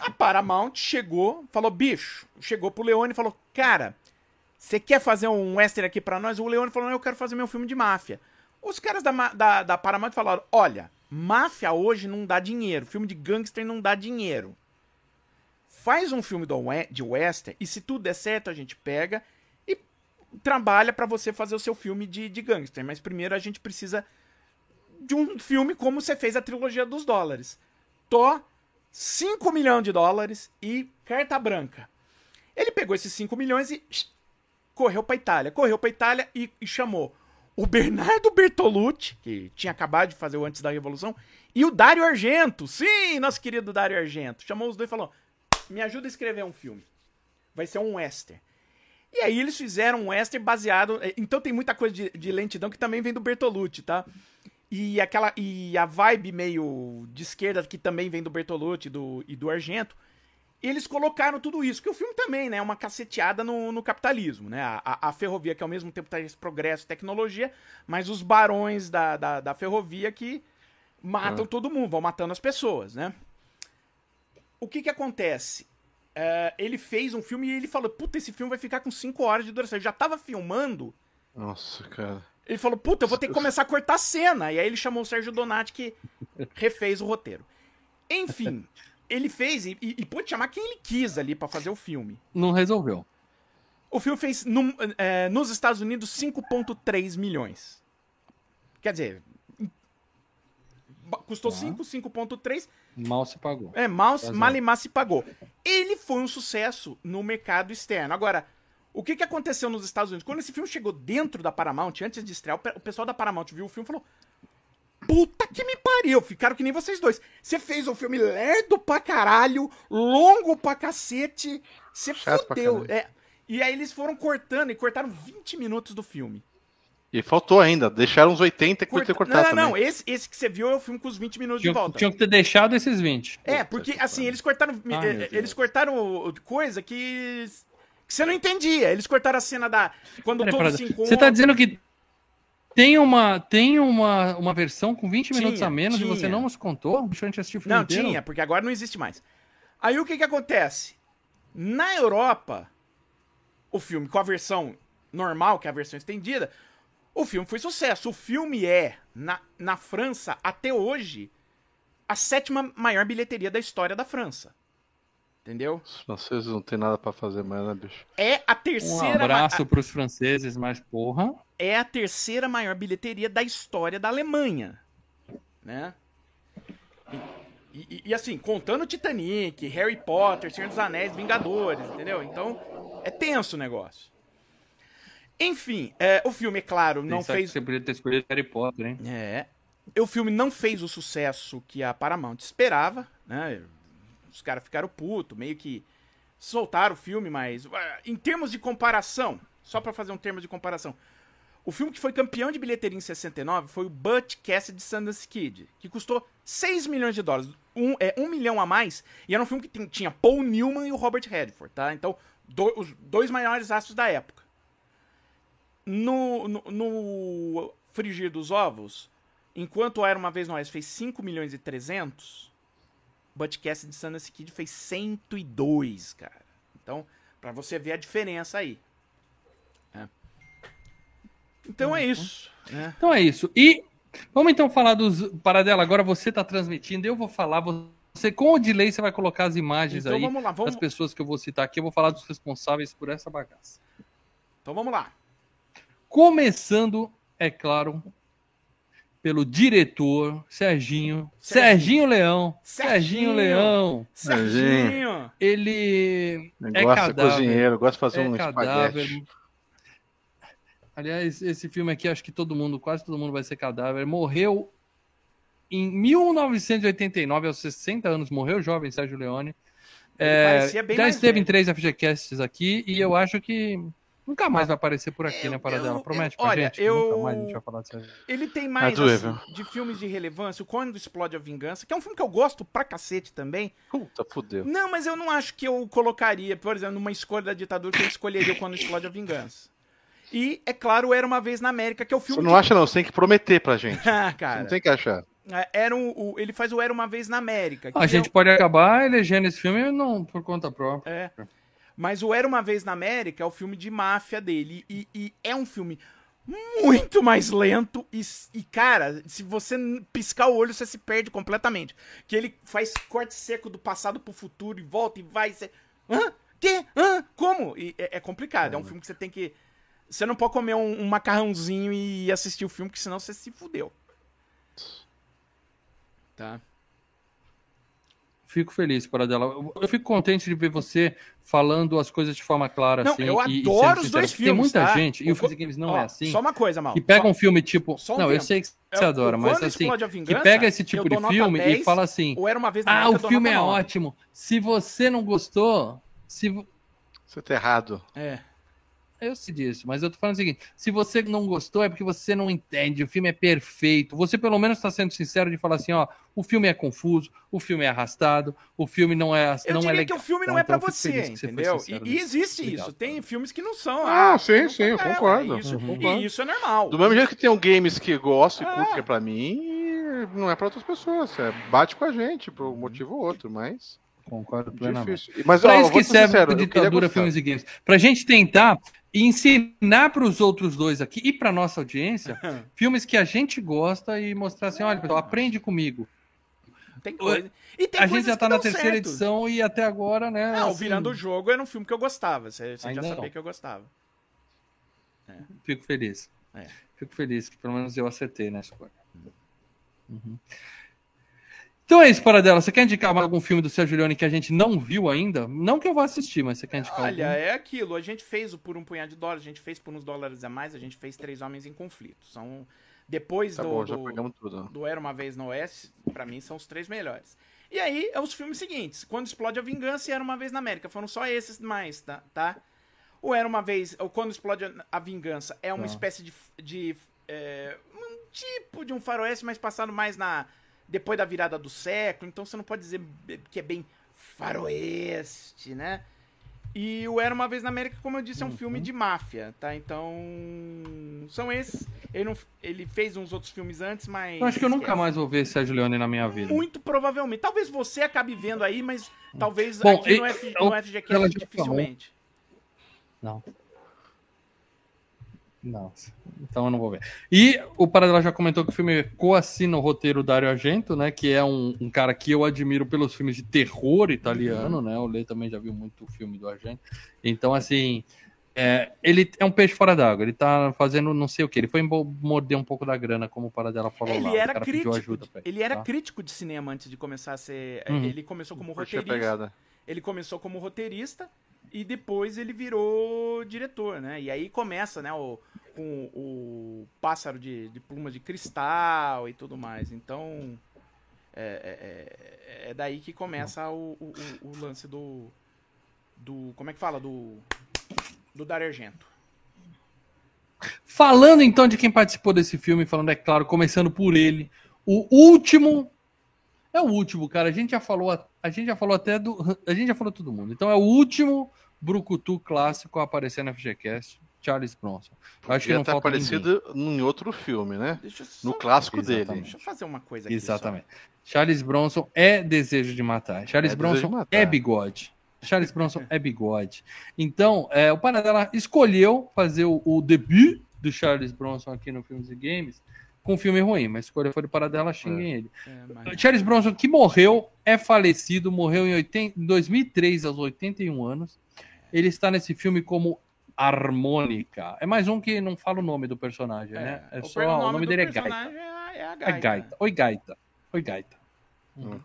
A Paramount chegou, falou, bicho, chegou pro Leone e falou, cara, você quer fazer um western aqui pra nós? O Leone falou, não, eu quero fazer meu filme de máfia. Os caras da, da, da Paramount falaram, olha, máfia hoje não dá dinheiro, filme de gangster não dá dinheiro. Faz um filme de western e se tudo der certo a gente pega e trabalha pra você fazer o seu filme de, de gangster. Mas primeiro a gente precisa de um filme como você fez a trilogia dos dólares. Tô 5 milhões de dólares e carta branca. Ele pegou esses 5 milhões e correu pra Itália. Correu pra Itália e, e chamou o Bernardo Bertolucci, que tinha acabado de fazer o Antes da Revolução, e o Dario Argento. Sim, nosso querido Dario Argento. Chamou os dois e falou: Me ajuda a escrever um filme. Vai ser um western. E aí eles fizeram um western baseado. Então tem muita coisa de, de lentidão que também vem do Bertolucci, tá? E aquela e a vibe meio de esquerda que também vem do Bertolucci do, e do Argento. Eles colocaram tudo isso, que o filme também, né, é uma caceteada no, no capitalismo, né? A, a- a ferrovia que ao mesmo tempo traz progresso e tecnologia, mas os barões da, da, da ferrovia que matam todo mundo, vão matando as pessoas, né? O que que acontece? É, ele fez um filme e ele falou, puta, esse filme vai ficar com 5 horas de duração. Ele já tava filmando, Nossa, cara. ele falou, puta, eu vou ter que começar a cortar cena. E aí ele chamou o Sérgio Donati, que refez o roteiro. Enfim, ele fez e, e, pôde chamar quem ele quis ali pra fazer o filme. Não resolveu. O filme fez num- é, nos Estados Unidos 5,3 milhões. Quer dizer, custou Tá. 5, 5,3. Mal se pagou. É, mal, Tá mal e mal se pagou. Ele foi um sucesso no mercado externo. Agora, o que, que aconteceu nos Estados Unidos? Quando esse filme chegou dentro da Paramount, antes de estrear, o pessoal da Paramount viu o filme e falou: Puta que me pariu, ficaram que nem vocês dois. Você fez um filme lerdo pra caralho, longo pra cacete. Você Chato caralho. É. E aí eles foram cortando e cortaram 20 minutos do filme. E faltou ainda. Deixaram uns 80 que ter Corta- cortado não, não, não. também. Esse, esse que você viu é o filme com os 20 minutos de Tinham, volta. tinham que ter deixado esses 20. É, porque assim, eles cortaram. Ai, meu eh, Deus. eles cortaram coisa que. que você não entendia. Eles cortaram a cena da. Quando Peraí, todos se encontram. Você tá dizendo que tem uma, tem uma, uma versão com 20 minutos Tinha, a menos e você tinha. não nos contou? Deixa a gente assistir o filme Não, inteiro. tinha, porque agora não existe mais. Aí o que que acontece? Na Europa, o filme com a versão normal, que é a versão estendida, o filme foi sucesso. O filme é, na, na França, até hoje, a sétima maior bilheteria da história da França. Entendeu? Os franceses não tem nada pra fazer mais, né, bicho? É a Um terceira ma- abraço pros franceses, mas porra. é a terceira maior bilheteria da história da Alemanha, né? E, e- e, assim, contando Titanic, Harry Potter, Senhor dos Anéis, Vingadores, entendeu? Então, é tenso o negócio. Enfim, é, o filme, é claro, não Pensar fez... que Você podia ter escolhido Harry Potter, hein? É. O filme não fez o sucesso que a Paramount esperava, né? Os caras ficaram putos, meio que soltaram o filme, mas ah, em termos de comparação, só pra fazer um termo de comparação, o filme que foi campeão de bilheteria em 69 foi o Butch Cassidy Sundance Kid, que custou 6 milhões de dólares, um, é, um milhão a mais, e era um filme que tinha Paul Newman e o Robert Redford, tá? Então, do- os dois maiores astros da época. No, no, no Frigir dos Ovos, enquanto Era Uma Vez no Oeste fez 5 milhões e 300, Cassidy de Sundance Kid fez 102, cara. Então, pra você ver a diferença aí. É. Então é isso. né? Então é isso. E vamos então falar dos. Paradela, agora você tá transmitindo, eu vou falar. Você, com o delay, você vai colocar as imagens Então aí vamos lá, vamos, das pessoas que eu vou citar aqui. Eu vou falar dos responsáveis por essa bagaça. então vamos lá. Começando, é claro, pelo diretor Serginho. Serginho. Serginho Leão. Serginho. Serginho Leão. Serginho! Ele é gosta de cadáver. cozinheiro, gosta de fazer é um cadáver. espaguete. Aliás, esse filme aqui, acho que todo mundo, quase todo mundo vai ser cadáver. Morreu em 1989, aos 60 anos, morreu jovem Sérgio Leone. Ele É, parecia bem já esteve velho. em três FGCasts aqui e eu acho que Nunca mais vai aparecer por aqui, Eu- né, Paradela? Promete eu- pra olha, gente? eu- Nunca mais a gente vai falar disso. aí. Ele tem mais, doível. assim, de filmes de relevância. O Quando Explode a Vingança, que é um filme que eu gosto pra cacete também. Puta, fudeu. Não, mas eu não acho que eu colocaria, por exemplo, numa escolha da ditadura, que eu escolheria o Quando Explode a Vingança. E, é claro, Era Uma Vez na América, que é o Você filme não acha, não. Você tem que prometer pra gente. Ah, Você cara. não tem que achar. É, Era um, o- ele faz o Era Uma Vez na América. que A é gente pode acabar elegendo esse filme não por conta própria. É. Mas o Era Uma Vez na América é o filme de máfia dele. E, e é um filme muito mais lento. E, e, cara, se você piscar o olho, você se perde completamente. Que ele faz corte seco do passado pro futuro e volta e vai. Você... Hã? Que? Hã? Como? E é, é complicado. É um filme que você tem que. Você não pode comer um, um macarrãozinho e assistir o filme, porque senão você se fudeu. Tá? Fico feliz, Paradela. Eu- Eu fico contente de ver você falando as coisas de forma clara, Não, assim. eu e- e adoro sendo os dois Tem filmes, muita tá? gente, e o O- Physics Games não Ó, é assim, Só uma coisa, mal. que pega Só- um filme tipo... só um não, eu tempo. sei que É, você o- adora, o mas assim, Explode a que Vingança, pega esse eu tipo de filme 10, e fala assim, Ou Era Uma Vez na ah, o eu filme é ótimo, se você não gostou, se... vo- Você tá errado. É. Eu sei disso, mas eu tô falando o seguinte: se você não gostou, é porque você não entende, o filme é perfeito. Você pelo menos está sendo sincero de falar assim: ó, o filme é confuso, o filme é arrastado, o filme não é, Eu não é diria legal. que o filme não Então, é então fico você, entendeu? E, e existe Obrigado, isso. Tem filmes que não são. Ah, sim, não sim, são- eu é, concordo. Isso, e concordo. isso é normal. Do mesmo jeito que tem um games que gosto e É. curto, que é pra mim, e não é pra outras pessoas. É, bate com a gente por um motivo ou outro, mas. Concordo plenamente. Difícil. Mas, Pra ó, isso que ser serve sincero, Ditadura. Filmes e Games. Pra gente tentar ensinar pros outros dois aqui e pra nossa audiência filmes que a gente gosta e mostrar assim: olha, pessoal, aprende comigo. Tem coisa. E tem a gente já tá na terceira certo. edição e até agora, né? Não, assim, Virando o Jogo era um filme que eu gostava. Você, você já sabia não. que eu gostava. Fico feliz. É. Fico feliz que pelo menos eu acertei na escolha. Uhum. Então é isso, Paradela. Você quer indicar mais algum filme do Sérgio Leone que a gente não viu ainda? Não que eu vá assistir, mas você quer indicar Olha, algum? é aquilo. A gente fez o Por um Punhado de Dólares, a gente fez por uns dólares a mais, a gente fez Três Homens em Conflito. São. Depois Tá do, bom, já do- pegamos tudo. do Era Uma Vez no Oeste, pra mim são os três melhores. E aí, é os filmes seguintes. Quando Explode a Vingança e Era Uma Vez na América. Foram só esses mais, tá? tá? O Era Uma Vez, o Quando Explode a Vingança é uma Tá. espécie de... de é, um tipo de um faroeste, mas passado mais na... Depois da virada do século. Então você não pode dizer que é bem faroeste, né? E o Era Uma Vez na América, como eu disse, é um Uhum. filme de máfia, tá? Então... São esses. Ele, não, ele fez uns outros filmes antes, mas... Eu acho que eu nunca mais vou ver Sérgio Leone na minha vida. Muito provavelmente. Talvez você acabe vendo aí, mas talvez Bom, aqui no, e- F, eu- no já dificilmente. Não. Não. Então eu não vou ver. E o Paradela já comentou que o filme coassina o roteiro Dario Argento, né? Que é um, um cara que eu admiro pelos filmes de terror italiano, né? O Lê também já viu muito o filme do Argento. Então, assim, é, ele é um peixe fora d'água. Ele tá fazendo não sei o que. Ele foi morder um pouco da grana, como o Paradela falou lá. Ele O era crítico. ajuda pra Ele era tá? crítico de cinema antes de começar a ser. Uhum. Ele começou como roteirista. pegada. Ele começou como roteirista e depois ele virou diretor, né? E aí começa, né, o, com o pássaro de, de pluma de cristal e tudo mais. Então. É, é- é daí que começa o, o, o- lance do. Do. Como é que fala? Do. Do Dario Argento. Falando então de quem participou desse filme, falando, é claro, começando por ele, o último. É o último, cara. A gente já falou, a gente já falou até do. A gente já falou todo mundo. Então é o último Brucutu clássico a aparecer na FGCast, Charles Bronson. Acho que Ia não ter falta ninguém. aparecido em outro filme, né? Deixa eu só- No clássico Exatamente. dele. Deixa eu fazer uma coisa aqui. Exatamente. Charles Bronson é desejo de matar. Charles É Bronson matar. é bigode. Charles Bronson é bigode. Então, é, o Paradela escolheu fazer o, o debut do Charles Bronson aqui no Filmes e Games com um filme ruim, mas escolha foi do Paradela, xinguem ele. Só. É, mas- Charles Bronson, que morreu, é falecido, morreu em, 80 em 2003, aos 81 anos. Ele está nesse filme como harmônica. É mais um que não fala o nome do personagem, né? É o só, nome o nome do dele é Gaita. É, é a É Gaita. gaita. Oi, gaita. Oi, gaita. Hum.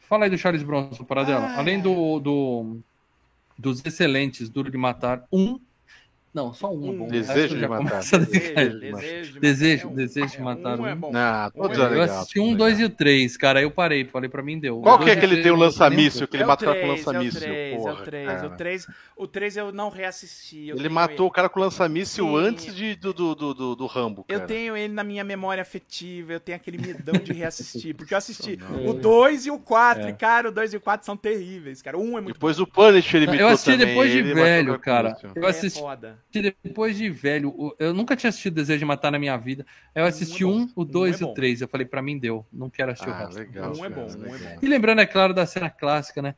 Fala aí do Charles Bronson, Paradela. Ah, Além é. do, do- dos excelentes Duro de Matar 1 Não, só um. Um. bom. Desejo de matar. a decair. Desejo, desejo de Desejo, matar. É um- desejo de é, matar um é um. bom. Ah, todos Um é é Eu legal. assisti um, legal. dois e o três, cara. Aí eu parei, falei pra mim deu. Qual que é Eu que ele tem o lança-míssil? Que ele É o matou com o três, lança-míssil. É o 3, é porra, o 3. cara. O 3, o 3 eu não reassisti. eu Ele matou o cara com o lança-míssil antes de, do, do, do, do, do Rambo, cara. Eu tenho ele na minha memória afetiva, eu tenho aquele medão de reassistir. Porque eu assisti o 2 e o 4, É. e cara, o 2 e o 4 são terríveis, cara. O 1 é muito Depois o Punisher ele Eu imitou assisti depois de velho, cara. Eu assisti É depois de velho. O- Eu nunca tinha assistido Desejo de Matar na minha vida. Eu assisti é bom. um, o dois Um é e o três. Eu falei, pra mim deu. Não quero assistir o Ah, resto. legal. Um é bom, um é bom. E lembrando, é claro, da cena clássica, né?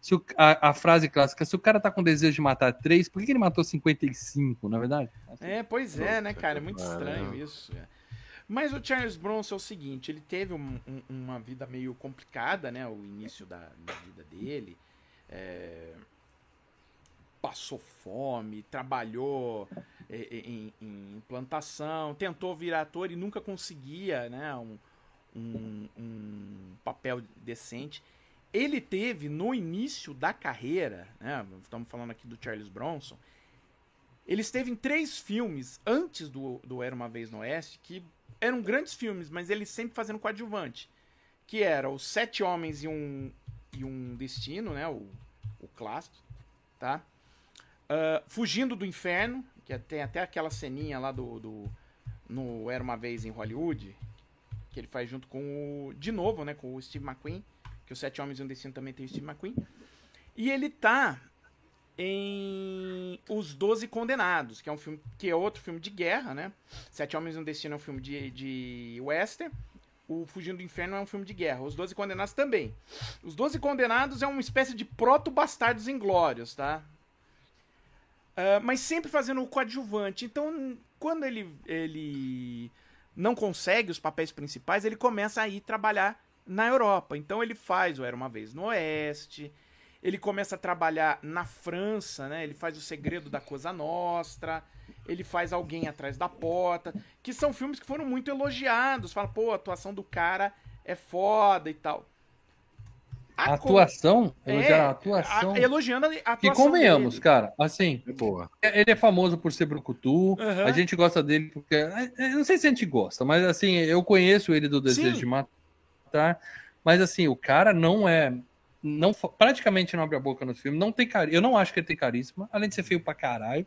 Se o- a, a frase clássica, se o cara tá com desejo de matar três, por que, ele matou 55, na verdade? É, pois é, né, cara? É muito estranho isso. é. Mas o Charles Bronson é o seguinte, ele teve um- um- uma vida meio complicada, né? O início da, da vida dele. É, passou fome, trabalhou é, é, em, em plantação, tentou virar ator e nunca conseguia, né? Um, um- um papel decente. Ele teve no início da carreira, né? Estamos falando aqui do Charles Bronson. Ele esteve em três filmes antes do, do Era Uma Vez no Oeste, que eram grandes filmes, mas ele sempre fazendo coadjuvante. Que era Os Sete Homens e um, e um Destino, né? O, o clássico, tá? Ah, Fugindo do Inferno, que tem até aquela ceninha lá do, do no Era Uma Vez em Hollywood, que ele faz junto com o, de novo, né? Com o Steve McQueen, que Os Sete Homens e um Destino também tem o Steve McQueen. E ele tá em Os Doze Condenados, que é um filme que é outro filme de guerra, né? Sete Homens e um Destino é um filme de, de western. O Fugindo do Inferno é um filme de guerra. Os Doze Condenados também. Os Doze Condenados é uma espécie de proto-bastardos inglórios, tá? Ah, mas sempre fazendo o coadjuvante. Então, quando ele, ele não consegue os papéis principais, ele começa a ir trabalhar na Europa. Então ele faz o Era Uma Vez no Oeste, ele começa a trabalhar na França, né? Ele faz O Segredo da Cosa Nostra, ele faz Alguém Atrás da Porta, que são filmes que foram muito elogiados. Fala, pô, a atuação do cara é foda e tal. A atuação? é, Elogiaram a atuação. a- elogiando a Que atuação convenhamos, dele. cara. Assim, É boa. ele é famoso por ser brucutu. Aham. A gente gosta dele porque. eu Não sei se a gente gosta, mas assim, eu conheço ele do Desejo Sim. de Matar. Mas assim, o cara não é. Não, praticamente não abre a boca nos filmes. Não tem cari... Eu não acho que ele tem carisma, além de ser feio pra caralho.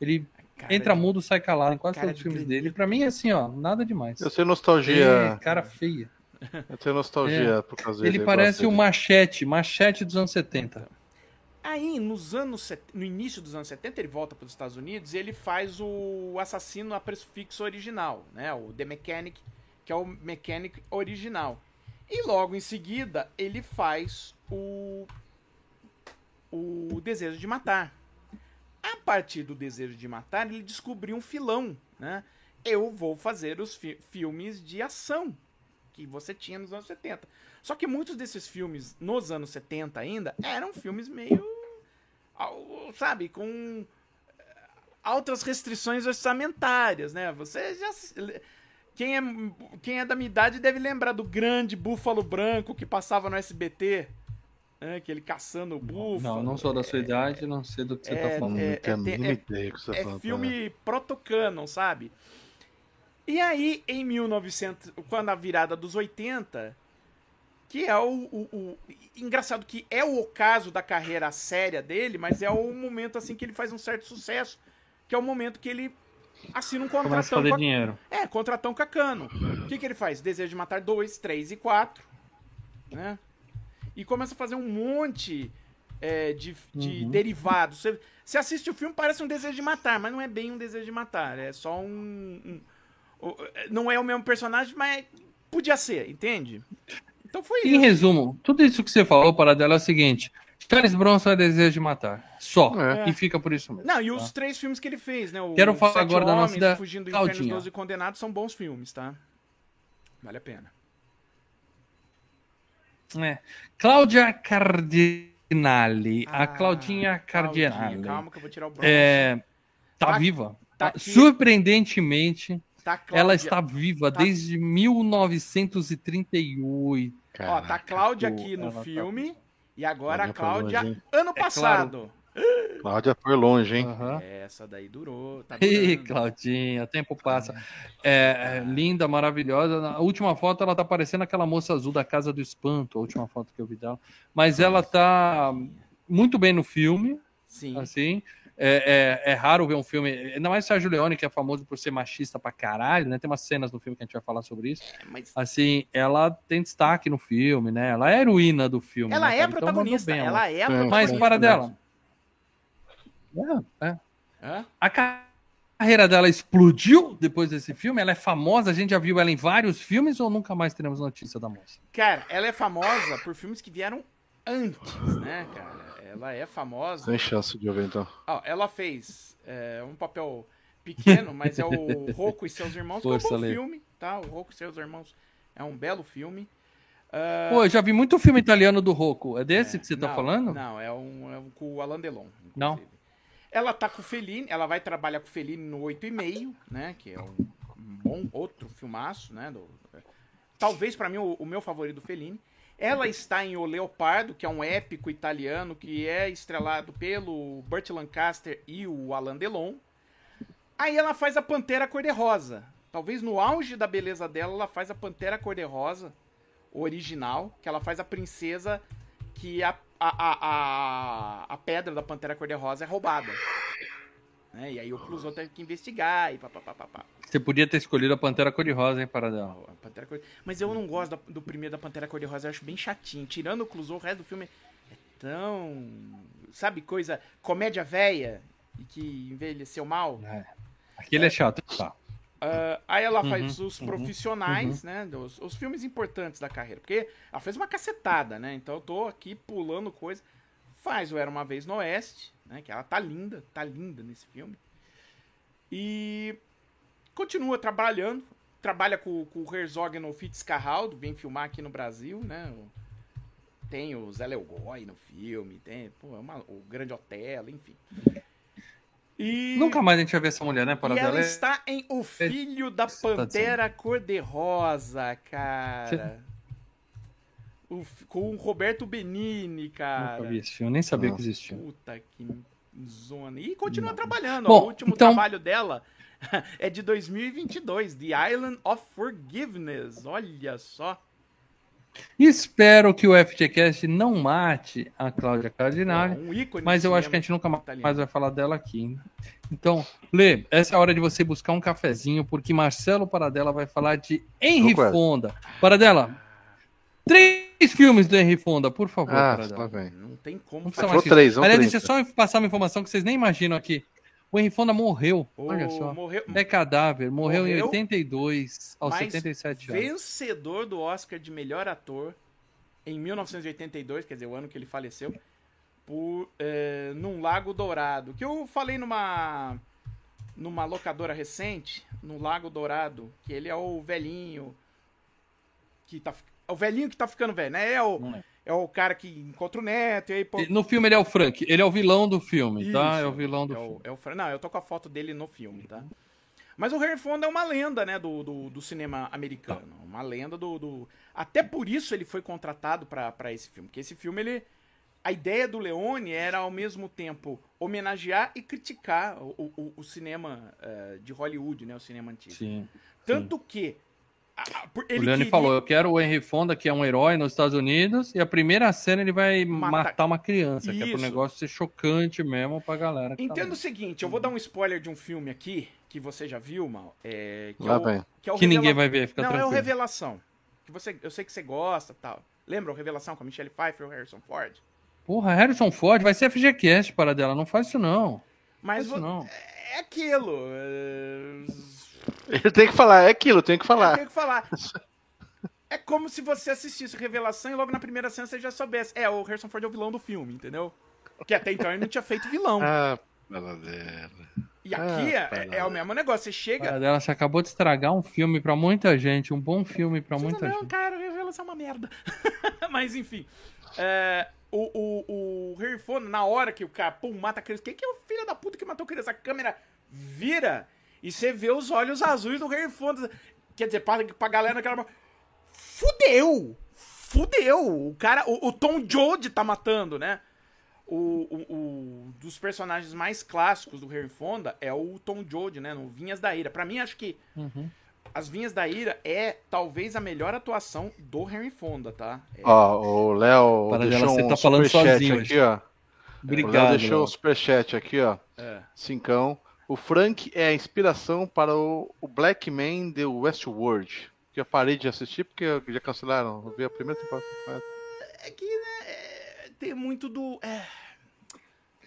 Ele Cara, entra mudo, sai calado em quase todos os de filmes granito. dele. Pra mim, assim, ó, nada demais. Eu tenho nostalgia. É, cara feia. Eu tenho nostalgia por causa dele. Ele parece o dele. Machete, Machete dos anos 70. Aí, nos anos set- no início dos anos 70, ele volta para os Estados Unidos e ele faz o assassino a preço fixo original, né? O The Mechanic, que é o Mechanic original. E logo em seguida, ele faz o o Desejo de Matar. A partir do Desejo de Matar, ele descobriu um filão, né? Eu vou fazer os fi- filmes de ação que você tinha nos anos 70. Só que muitos desses filmes, nos anos 70 ainda, eram filmes meio. Sabe, com eh, altas restrições orçamentárias, né? Você já. Quem é, quem é da minha idade deve lembrar do grande Búfalo Branco que passava no SBT. Né? Aquele caçando o búfalo. Não, não sou da sua idade, não sei do que você É, tá falando. Não é- tenho a é- é- ideia que você tá É falando. filme protocanon, sabe? E aí, em 1900, quando a virada dos 80, que é o, o- o- Engraçado que é o ocaso da carreira séria dele, mas é o momento assim que ele faz um certo sucesso, que é o momento que ele assina um Começa a contratão fazer com a, dinheiro. é, contratão cacano. O que, que ele faz? Desejo de matar dois, três e quatro. Né? E começa a fazer um monte é, de, de Uhum. derivados. Você, você assiste o filme, parece um desejo de matar, mas não é bem um desejo de matar. É só um. um- não é o mesmo personagem, mas podia ser, entende? Então foi Em isso. resumo, tudo isso que você falou, para dela é o seguinte: Charles Bronson é desejo de matar. Só. É. E fica por isso mesmo. Não, e os três filmes que ele fez, né? O Quero falar Sete agora da Homens, nossa da Fugindo do Inferno, Os Claudinha. Doze Condenados são bons filmes, tá? Vale a pena. É. Cláudia Cardinale. a Ah, Claudinha Cardinale. Claudinha, Calma que eu vou tirar o bronze. É, tá, Tá- viva. tá aqui. Surpreendentemente, Tá ela Cláudia- está viva tá- desde 1938. Ó, tá a Cláudia Caraca, aqui no ela tá filme. E agora a Cláudia Palomar, ano passado. Cláudia foi longe, hein? Aham. Essa daí durou. Tá. Claudinha, o tempo passa. É, é, linda, maravilhosa. Na última foto, ela tá parecendo aquela moça azul da Casa do Espanto, a última foto que eu vi dela. Mas ela tá muito bem no filme, Sim. assim. É, é, é raro ver um filme. Ainda mais Sérgio Leone, que é famoso por ser machista pra caralho, né? Tem umas cenas no filme que a gente vai falar sobre isso. Mas Assim, ela tem destaque no filme, né? Ela é a heroína do filme. ela né, é a? Então, protagonista. bem, ela é a É, protagonista. Mas para dela. É, é. A carreira dela explodiu depois desse filme? Ela é famosa? A gente já viu ela em vários filmes ou nunca mais teremos notícia da moça? Cara, ela é famosa por filmes que vieram antes, né, cara? Ela é famosa. Sem chance de ouvir, então. Ó, ela fez é, um papel pequeno, mas é o Rocco e seus irmãos, que é Força, um bom filme, tá? O Rocco e seus irmãos é um belo filme. Ah, Pô, eu já vi muito filme italiano do Rocco. É desse que você tá não, falando? Não, é um, é um com o Alain Delon. inclusive. Não. Ela tá com o Fellini, ela vai trabalhar com o Fellini no 8,5, né? Que é um bom outro filmaço, né? do- talvez pra mim o, o meu favorito do Fellini. Ela está em O Leopardo, que é um épico italiano que é estrelado pelo Burt Lancaster e o Alain Delon. Aí ela faz a Pantera Cor-de-Rosa. Talvez no auge da beleza dela, ela faz a Pantera Cor-de-Rosa original, que ela faz a princesa que a, a, a, a, a pedra da Pantera Cor-de-Rosa é roubada. Né? E aí o Clouseau teve que investigar e papapá. Você podia ter escolhido a Pantera Cor-de-Rosa, hein, Paradela? A Pantera Cor... Mas eu não gosto da- do primeiro da Pantera Cor-de-Rosa, eu acho bem chatinho. Tirando o Clouseau, o resto do filme é tão... Sabe, coisa... Comédia velha e que envelheceu mal. Aquele é chato. Tá. Ah, aí ela faz Uhum, os uhum, profissionais, né? Os, os filmes importantes da carreira. Porque ela fez uma cacetada, né? Então eu tô aqui pulando coisa. Faz o Era Uma Vez no Oeste, né? Que ela tá linda, tá linda nesse filme. E continua trabalhando. Trabalha com, com o Herzog no Fitzcarraldo, vem filmar aqui no Brasil, né? Tem o Zé Leogói no filme, tem pô, é uma- o Grande Hotel, enfim. E... Nunca mais a gente vai ver essa mulher, né, E Paradela? ela está em O Filho da tá Pantera Cor-de-Rosa, cara. O com o Roberto Benini, cara. Nunca vi esse filme, nem sabia Nossa. que existia. Puta que zona. E continua trabalhando. Bom, ó. o último então- trabalho dela é de 2022, The Island of Forgiveness. Olha só. Espero que o FGCast não mate a Cláudia Cardinale. um ícone Mas eu acho que a gente nunca mais italiano. vai falar dela aqui. hein? Então, Lê, essa é a hora de você buscar um cafezinho, porque Marcelo Paradela vai falar de Henry Concordo. Fonda. Paradela, três filmes do Henry Fonda, por favor, Ah, lá vem. Não tem como Não três, Aliás, três. deixa eu só passar uma informação que vocês nem imaginam aqui. O Henry Fonda morreu. O- Olha só. Morreu, É cadáver. Morreu, em Morreu, 82, aos mas 77 anos. vencedor do Oscar de melhor ator em 1982, quer dizer, o ano que ele faleceu, por é, Num Lago Dourado. Que eu falei numa numa locadora recente, no Lago Dourado, que ele é o velhinho que tá o velhinho que tá ficando velho, né? É o, é. é o cara que encontra o neto e aí pô, No filme ele é o Frank, ele é o vilão do filme, tá? Isso, É o vilão do é filme. o, é o Fran- Não, eu tô com a foto dele no filme, tá? Mas o Henry Fonda é uma lenda, né, do, do, do cinema americano. Uma lenda do, do- Até por isso ele foi contratado pra pra esse filme. Porque esse filme, ele... A ideia do Leone era, ao mesmo tempo, homenagear e criticar o, o, o cinema eh, de Hollywood, né? O cinema antigo. Sim. Tanto que... por- O ele Leone queria- falou, eu quero o Henry Fonda, que é um herói nos Estados Unidos, e a primeira cena ele vai Matar- matar uma criança, que é pro Isso. negócio ser chocante mesmo pra galera. que tá Entenda o vendo. seguinte, eu vou dar um spoiler de um filme aqui, que você já viu, Mal. É, que, é o, que é o que ninguém Revela- vai ver, fica Não, é o tranquilo. Revelação. Que você, eu sei que você gosta tal. Lembra o Revelação com a Michelle Pfeiffer e o Harrison Ford? Porra, Harrison Ford vai ser FGCast para dela, não faz isso não. Mas Faz isso não. é aquilo. É... Ele tem que falar, é aquilo, tem que Eu falar. tenho que falar. É como se você assistisse Revelação e logo na primeira cena você já soubesse. É, o Harrison Ford é o vilão do filme, entendeu? Que até então ele não tinha feito vilão. Ah, Paradela. e aqui ah, é, é o mesmo negócio. Você chega. Para dela, você acabou de estragar um filme pra muita gente, um bom filme pra muita não, gente. cara, Revelação é uma merda. Mas enfim. É, o, o, o Harry Fonda, na hora que o cara, pum, mata a criança. Quem que é o filho da puta que matou a criança? A câmera vira e você vê os olhos azuis do Harry Fonda. Quer dizer, pra, pra galera naquela. Fudeu! Fudeu! O cara, o, o Tom Jode tá matando, né? o, o, o- dos personagens mais clássicos do Harry Fonda é o Tom Joad, né? No Vinhas da Ira. Pra mim, acho que Uhum. As Vinhas da Ira é talvez a melhor atuação do Henry Fonda, tá? É, Ó, o Léo Para deixou você um tá falando superchat sozinho aqui, ó. O Léo Obrigado. deixou o superchat aqui, ó. é. Cincão. O Frank é a inspiração para o, o Black Man de Westworld. Que eu parei de assistir porque já cancelaram. Eu vi a primeira temporada. É que, né, é, tem muito do. É,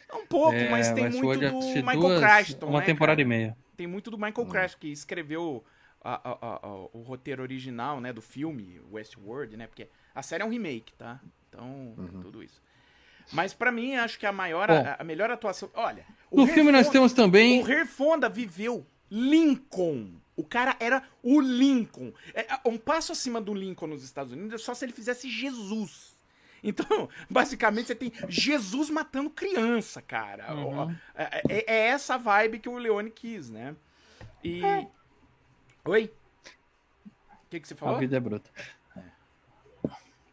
é um pouco, É, mas tem muito Westworld do Michael duas- Crichton, Uma né, temporada cara? e meia. Tem muito do Michael Crichton, que escreveu a- a- a- a- o roteiro original, né, do filme Westworld, né? Porque a série é um remake, tá? Então, tudo isso. Mas pra mim, acho que a maior, Bom. a, a melhor atuação. Olha, o No filme nós Fonda- temos também. O Harry Fonda viveu Lincoln. O cara era o Lincoln. É, um passo acima do Lincoln nos Estados Unidos é só se ele fizesse Jesus. Então, basicamente, você tem Jesus matando criança, cara. Uhum. É, é- é essa vibe que o Leone quis, né? E. Oi? O que, que você A falou? vida é bruta.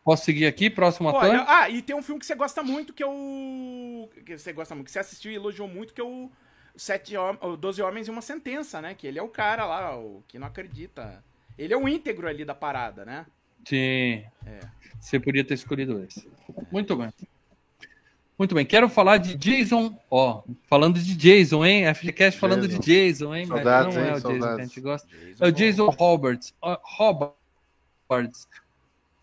Posso seguir aqui? Próximo ator? Olha, ah, e tem um filme que você gosta muito, que é o. Que você gosta muito, que você assistiu e elogiou muito, que é o Sete Hom- o Doze Homens e uma Sentença, né? Que ele é o cara lá, o que não acredita. Ele é o íntegro ali da parada, né? Sim. É. Você podia ter escolhido esse. Muito bem. Muito bem. Quero falar de Jason. Ó, falando de Jason, hein? FGCast falando de Jason, hein? Mas Saudades, não é hein? o Jason que a Saudades. gente gosta. É o Jason Roberts. Roberts.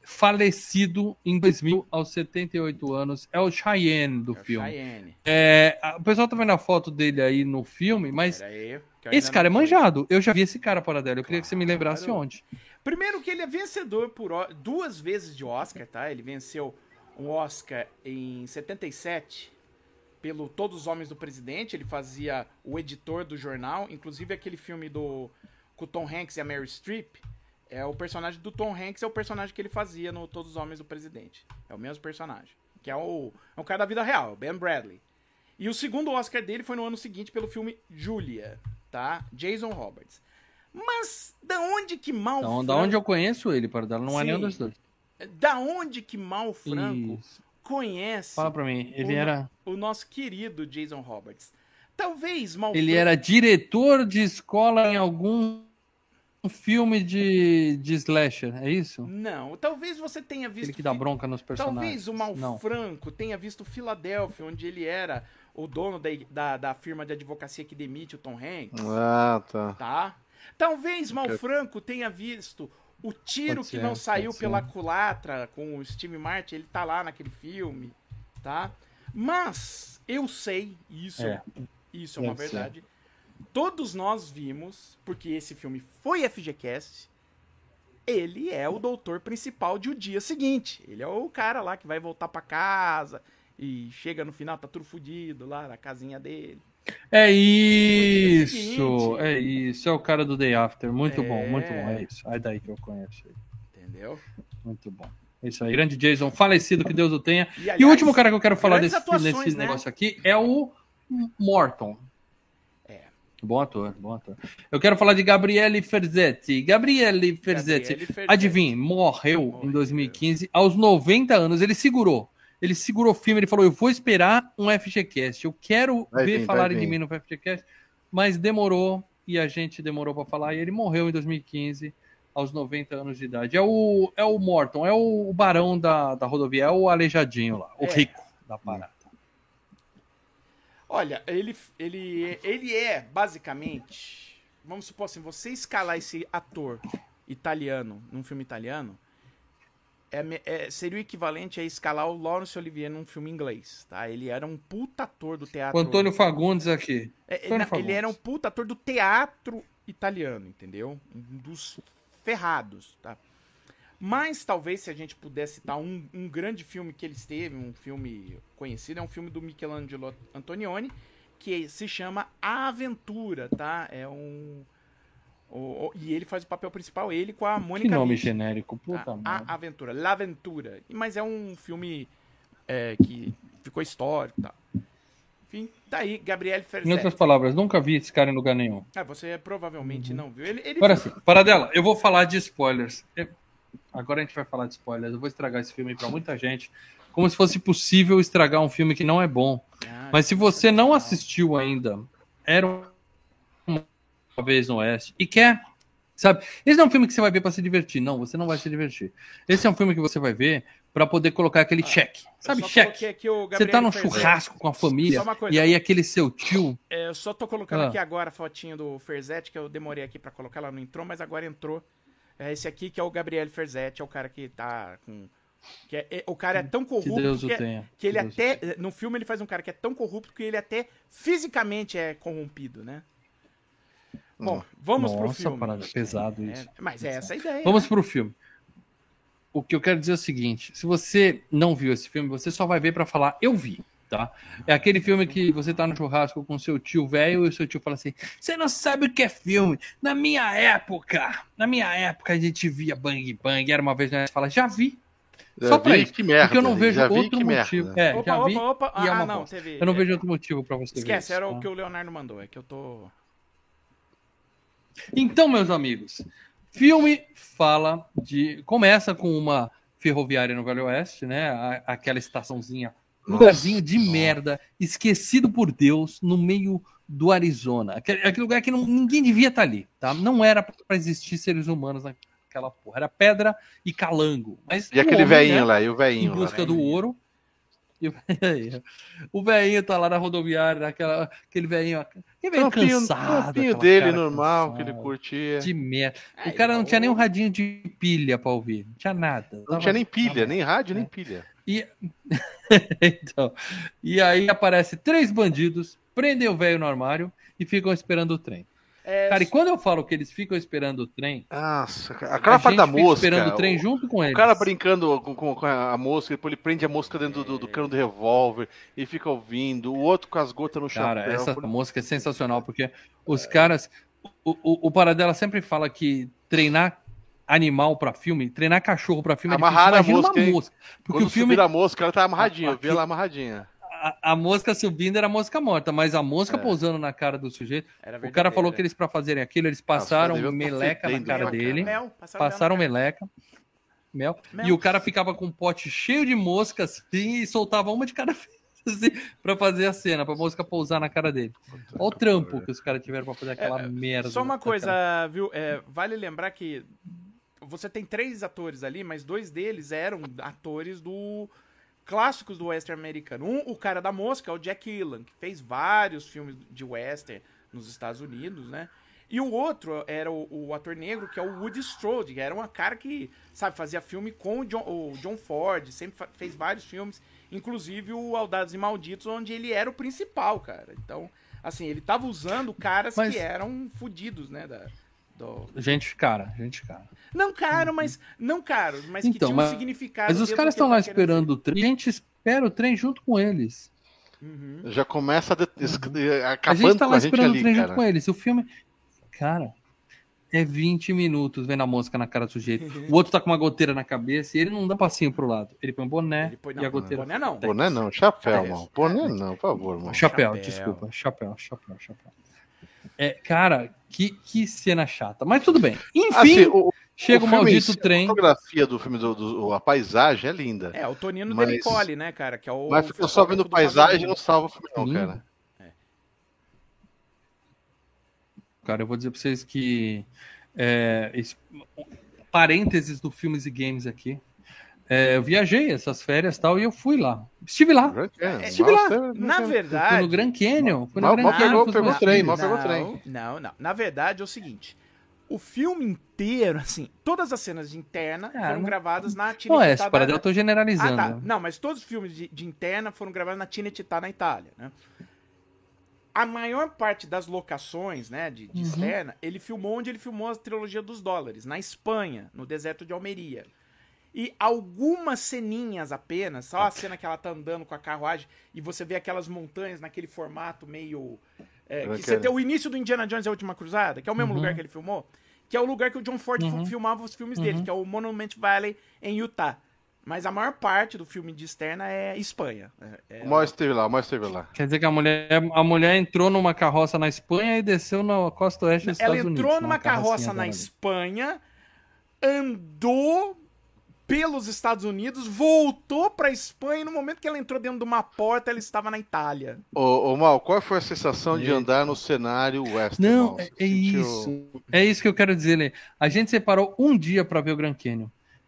Falecido em 2000, aos 78 anos. É o Cheyenne do É filme. Cheyenne. É, a- o pessoal tá vendo a foto dele aí no filme, mas aí, esse cara é manjado. Eu já vi esse cara para dela. Eu queria que você me lembrasse onde. Primeiro que ele é vencedor por duas vezes de Oscar, tá? Ele venceu um Oscar em 77 pelo Todos os Homens do Presidente. Ele fazia o editor do jornal, inclusive aquele filme do com o Tom Hanks e a Mary Streep. É o personagem do Tom Hanks é o personagem que ele fazia no Todos os Homens do Presidente. É o mesmo personagem, que é o é um cara da vida real, o Ben Bradley. E o segundo Oscar dele foi no ano seguinte pelo filme Julia, tá? Jason Roberts. Mas da onde que mal Então, da onde eu conheço ele, para dela, não é Sim. nenhum dos dois. Da onde que Mal Franco Isso. conhece Fala pra mim. Ele o, era, o nosso querido Jason Roberts? Talvez Mal ele Franco... era diretor de escola em algum filme de, de slasher, é isso? Não, talvez você tenha visto... Aquele que dá bronca nos personagens. Talvez o Mal Não. Franco tenha visto Filadélfia, onde ele era o dono da, da, da firma de advocacia que demite o Tom Hanks, Ah, tá. tá? Talvez Mal Ok. Franco tenha visto o tiro Pode que ser, não saiu ser. pela culatra com o Steve Martin, ele tá lá naquele filme, tá? Mas eu sei, isso É. isso é uma Deve ser. Todos nós vimos, porque esse filme foi FGCast, ele é o doutor principal de O Dia Seguinte. Ele é o cara lá que vai voltar pra casa e chega no final, tá tudo fudido lá na casinha dele. É isso, é isso. É o cara do Day After. Muito É. bom, muito bom. É isso. É daí que eu conheço ele. Entendeu? Muito bom. É isso aí. Grande Jason, falecido, que Deus o tenha. E, E o aliás, último cara que eu quero falar desse, nesse né? negócio aqui é o Morton. Bom ator, bom ator. Eu quero falar de Gabriele Ferzetti. Gabriele Ferzetti. Gabriele Ferzetti. Adivinhe, morreu, Morreu. em 2015, aos 90 anos. Ele segurou. Ele segurou o filme, ele falou: Eu vou esperar um FGCast. Eu quero Vai ver vir, falarem de vir. mim no FGCast, mas demorou e a gente demorou para falar. E ele morreu em 2015, aos 90 anos de idade. É o, é o Morton, é o barão da, da rodovia, é o aleijadinho lá, o É. rico da parada. Olha, ele, ele, ele é basicamente. Vamos supor assim, você escalar esse ator italiano num filme italiano é é- seria o equivalente a escalar o Laurence Olivier num filme inglês, tá? Ele era um puta ator do teatro. O Antônio Fagundes aqui. É, Antônio na- Fagundes. ele era um puta ator do teatro italiano, entendeu? Um dos ferrados, tá? Mas talvez se a gente pudesse citar um, um grande filme que ele esteve, um filme conhecido, é um filme do Michelangelo Antonioni, que se chama A Aventura, tá? É um. o- o- e ele faz o papel principal, ele com a Que Mônica nome Vitti. genérico, puta a, merda. a Aventura, L'Aventura. Mas é um filme é, que ficou histórico e tal. Enfim, tá aí, Gabriele Em Ferzetti. outras palavras, nunca vi esse cara em lugar nenhum. Ah, você provavelmente não viu. Ele, ele Agora sim, para dela, eu vou falar de spoilers. Eu- Agora a gente vai falar de spoilers. Eu vou estragar esse filme para muita gente. como se fosse possível estragar um filme que não é bom. Ah, Mas se você não assistiu ainda, era uma vez no Oeste e quer, sabe? Esse não é um filme que você vai ver para se divertir, não, você não vai se divertir. Esse é um filme que você vai ver para poder colocar aquele check, eu sabe? o Você tá num Ferzé. churrasco com a família coisa, e aí aquele seu tio, É, eu só tô colocando Ah. aqui agora a fotinho do Ferzetti, que eu demorei aqui pra colocar, ela não entrou, mas agora entrou. É esse aqui que é o Gabriel Ferzetti, é o cara que tá com. Que é, é- o cara é tão que corrupto Deus o que, é- tenha. que ele Deus o até. No filme ele faz um cara que é tão corrupto que ele até fisicamente é corrompido, né? Bom, vamos pro Nossa, filme. parada, pesado isso. É, mas é essa a ideia. Vamos né? pro filme. O que eu quero dizer é o seguinte: se você não viu esse filme, você só vai ver pra falar, eu vi, tá? É aquele filme que você tá no churrasco com seu tio velho e o seu tio fala assim: você não sabe o que é filme. Na minha época, na minha época a gente via Bang Bang, era uma vez né? Você fala, já vi. Já Só pra vi, isso. que merda. Porque eu não vejo outro motivo. merda. É, Opa, já vi. opa, opa. é Ah, uma não, bosta. teve. Eu não é, vejo outro motivo pra você ver. Esquece, isso, era tá? o que o Leonardo mandou. É que eu tô. Então, meus amigos, filme fala de. Começa com uma ferroviária no Velho Oeste, né? Aquela estaçãozinha. Lugarzinho de merda, esquecido por Deus, no meio do Arizona. Aquele, aquele lugar que não- ninguém devia estar ali, tá? Não era para existir seres humanos naquela porra. Era pedra e calango. Mas E o aquele velhinho né, lá, e o Em velhinho lá. busca do ouro. O velhinho- O velhinho tá lá na rodoviária, naquela, aquele velhinho, aquele velhinho cansado. aquela dele normal, que ele curtia. de merda. O cara não tinha nem um radinho de pilha pra ouvir. Não tinha nada. Não tinha nem pilha, Tava- nem rádio, É. nem pilha. E... então, e aí aparece três bandidos, prendem o velho no armário e ficam esperando o trem. É, Cara, e quando eu falo que eles ficam esperando o trem, Nossa, cara. a aquela parte da mosca. esperando o trem o- junto com O eles. cara brincando com, com- com a mosca, depois ele prende a mosca dentro do, do cano do revólver e fica ouvindo. O outro com as gotas no Cara, chapéu. essa música é sensacional, porque os caras. O, o, o Paradela sempre fala que treinar animal pra filme, treinar cachorro pra filme Amarrar é a mosca, uma mosca. Porque Quando o filme. subir a mosca, ela tá amarradinha. Eu vi ela amarradinha. A, a mosca subindo era a mosca morta, mas a mosca É. pousando na cara do sujeito. era O cara falou que eles, pra fazerem aquilo, eles passaram tá meleca na cara né, dele. Mel, passaram, Passaram mel. meleca. Mel. Mel. E o cara ficava com um pote cheio de moscas assim, e soltava uma de cada vez assim, pra fazer a cena, pra mosca pousar na cara dele. Olha o trampo que os caras tiveram pra fazer aquela merda. Só uma coisa, viu? É, vale lembrar que você tem três atores ali, mas dois deles eram atores do clássicos do western americano. Um, o cara da mosca, é o Jack Elan, que fez vários filmes de western nos Estados Unidos, né? E o outro era o, o ator negro, que é o Woody Strode, que era um cara que, sabe, fazia filme com o John, o John Ford, sempre fez vários filmes, inclusive o Audados e Malditos, onde ele era o principal, cara. Então, assim, ele tava usando caras Mas- que eram fudidos, né, da, do... Gente, cara, gente, cara. Não caro, mas não caros, mas que Então, tinham um mas- significado. Mas os caras que estão lá esperando o trem. A gente espera o trem junto com eles. Uhum. Já começa a de- A acabando gente tá com lá a gente esperando o ali, trem cara. junto com eles. O filme. Cara, é 20 minutos vendo a mosca na cara do sujeito. O outro tá com uma goteira na cabeça e ele não dá passinho pro lado. Ele põe um boné Ele põe- e a não, goteira. boné não. Boné não, chapéu, É. mano. Boné não, por favor, mano. Chapéu, Chapéu. desculpa. Chapéu, chapéu, chapéu. É, cara, que, que cena chata. Mas tudo bem. Enfim, Assim, o, chega o, filme em maldito si, trem. A fotografia do filme, do, do- a paisagem é linda. É, o Tonino Mas- Delicoli, né, cara? Que é o mas fica só vendo paisagem não salva o filme, não, Sim. cara. Cara, eu vou dizer pra vocês que. É, esse- parênteses do filmes e games aqui. É, eu viajei essas férias e tal e eu fui lá. Estive lá. Canyon. estive lá. Nossa, Na Fui verdade. no Grand Canyon. Fui no Mal- Grand mal Canyon pegou- pegou meus trem, mal pegou não, trem. Não, não. Na verdade é o seguinte. O filme inteiro, assim, todas as cenas de interna Ah, foram não- gravadas na Não é, Tinetitá para da- eu tô Ah, generalizando. tá. Não, mas todos os filmes de, de interna foram gravados na Tinetitá, na Itália, né? A maior parte das locações, né, de, de Uhum. externa, ele filmou onde ele filmou a trilogia dos dólares, na Espanha, no deserto de Almeria. E algumas ceninhas apenas, só a cena que ela tá andando com a carruagem e você vê aquelas montanhas naquele formato meio. é, que você tem o início do Indiana Jones e a Última Cruzada, que é o mesmo Uhum. lugar que ele filmou, que é o lugar que o John Ford Uhum. filmava os filmes dele, Uhum. que é o Monument Valley em Utah. Mas a maior parte do filme de externa é Espanha. É, é- O Mal esteve lá, o Mal esteve lá. Quer dizer que a mulher, a mulher entrou numa carroça na Espanha e desceu na costa oeste dos ela Estados entrou Unidos. numa carroça na. Espanha, andou pelos Estados Unidos, voltou pra Espanha e no momento que ela entrou dentro de uma porta, ela estava na Itália. Ô, ô Mal, qual foi a sensação de andar no cenário western? Não, Mal? é, é sentiu- isso. É isso que eu quero dizer, Lê. A gente separou um dia pra ver o Grand Canyon.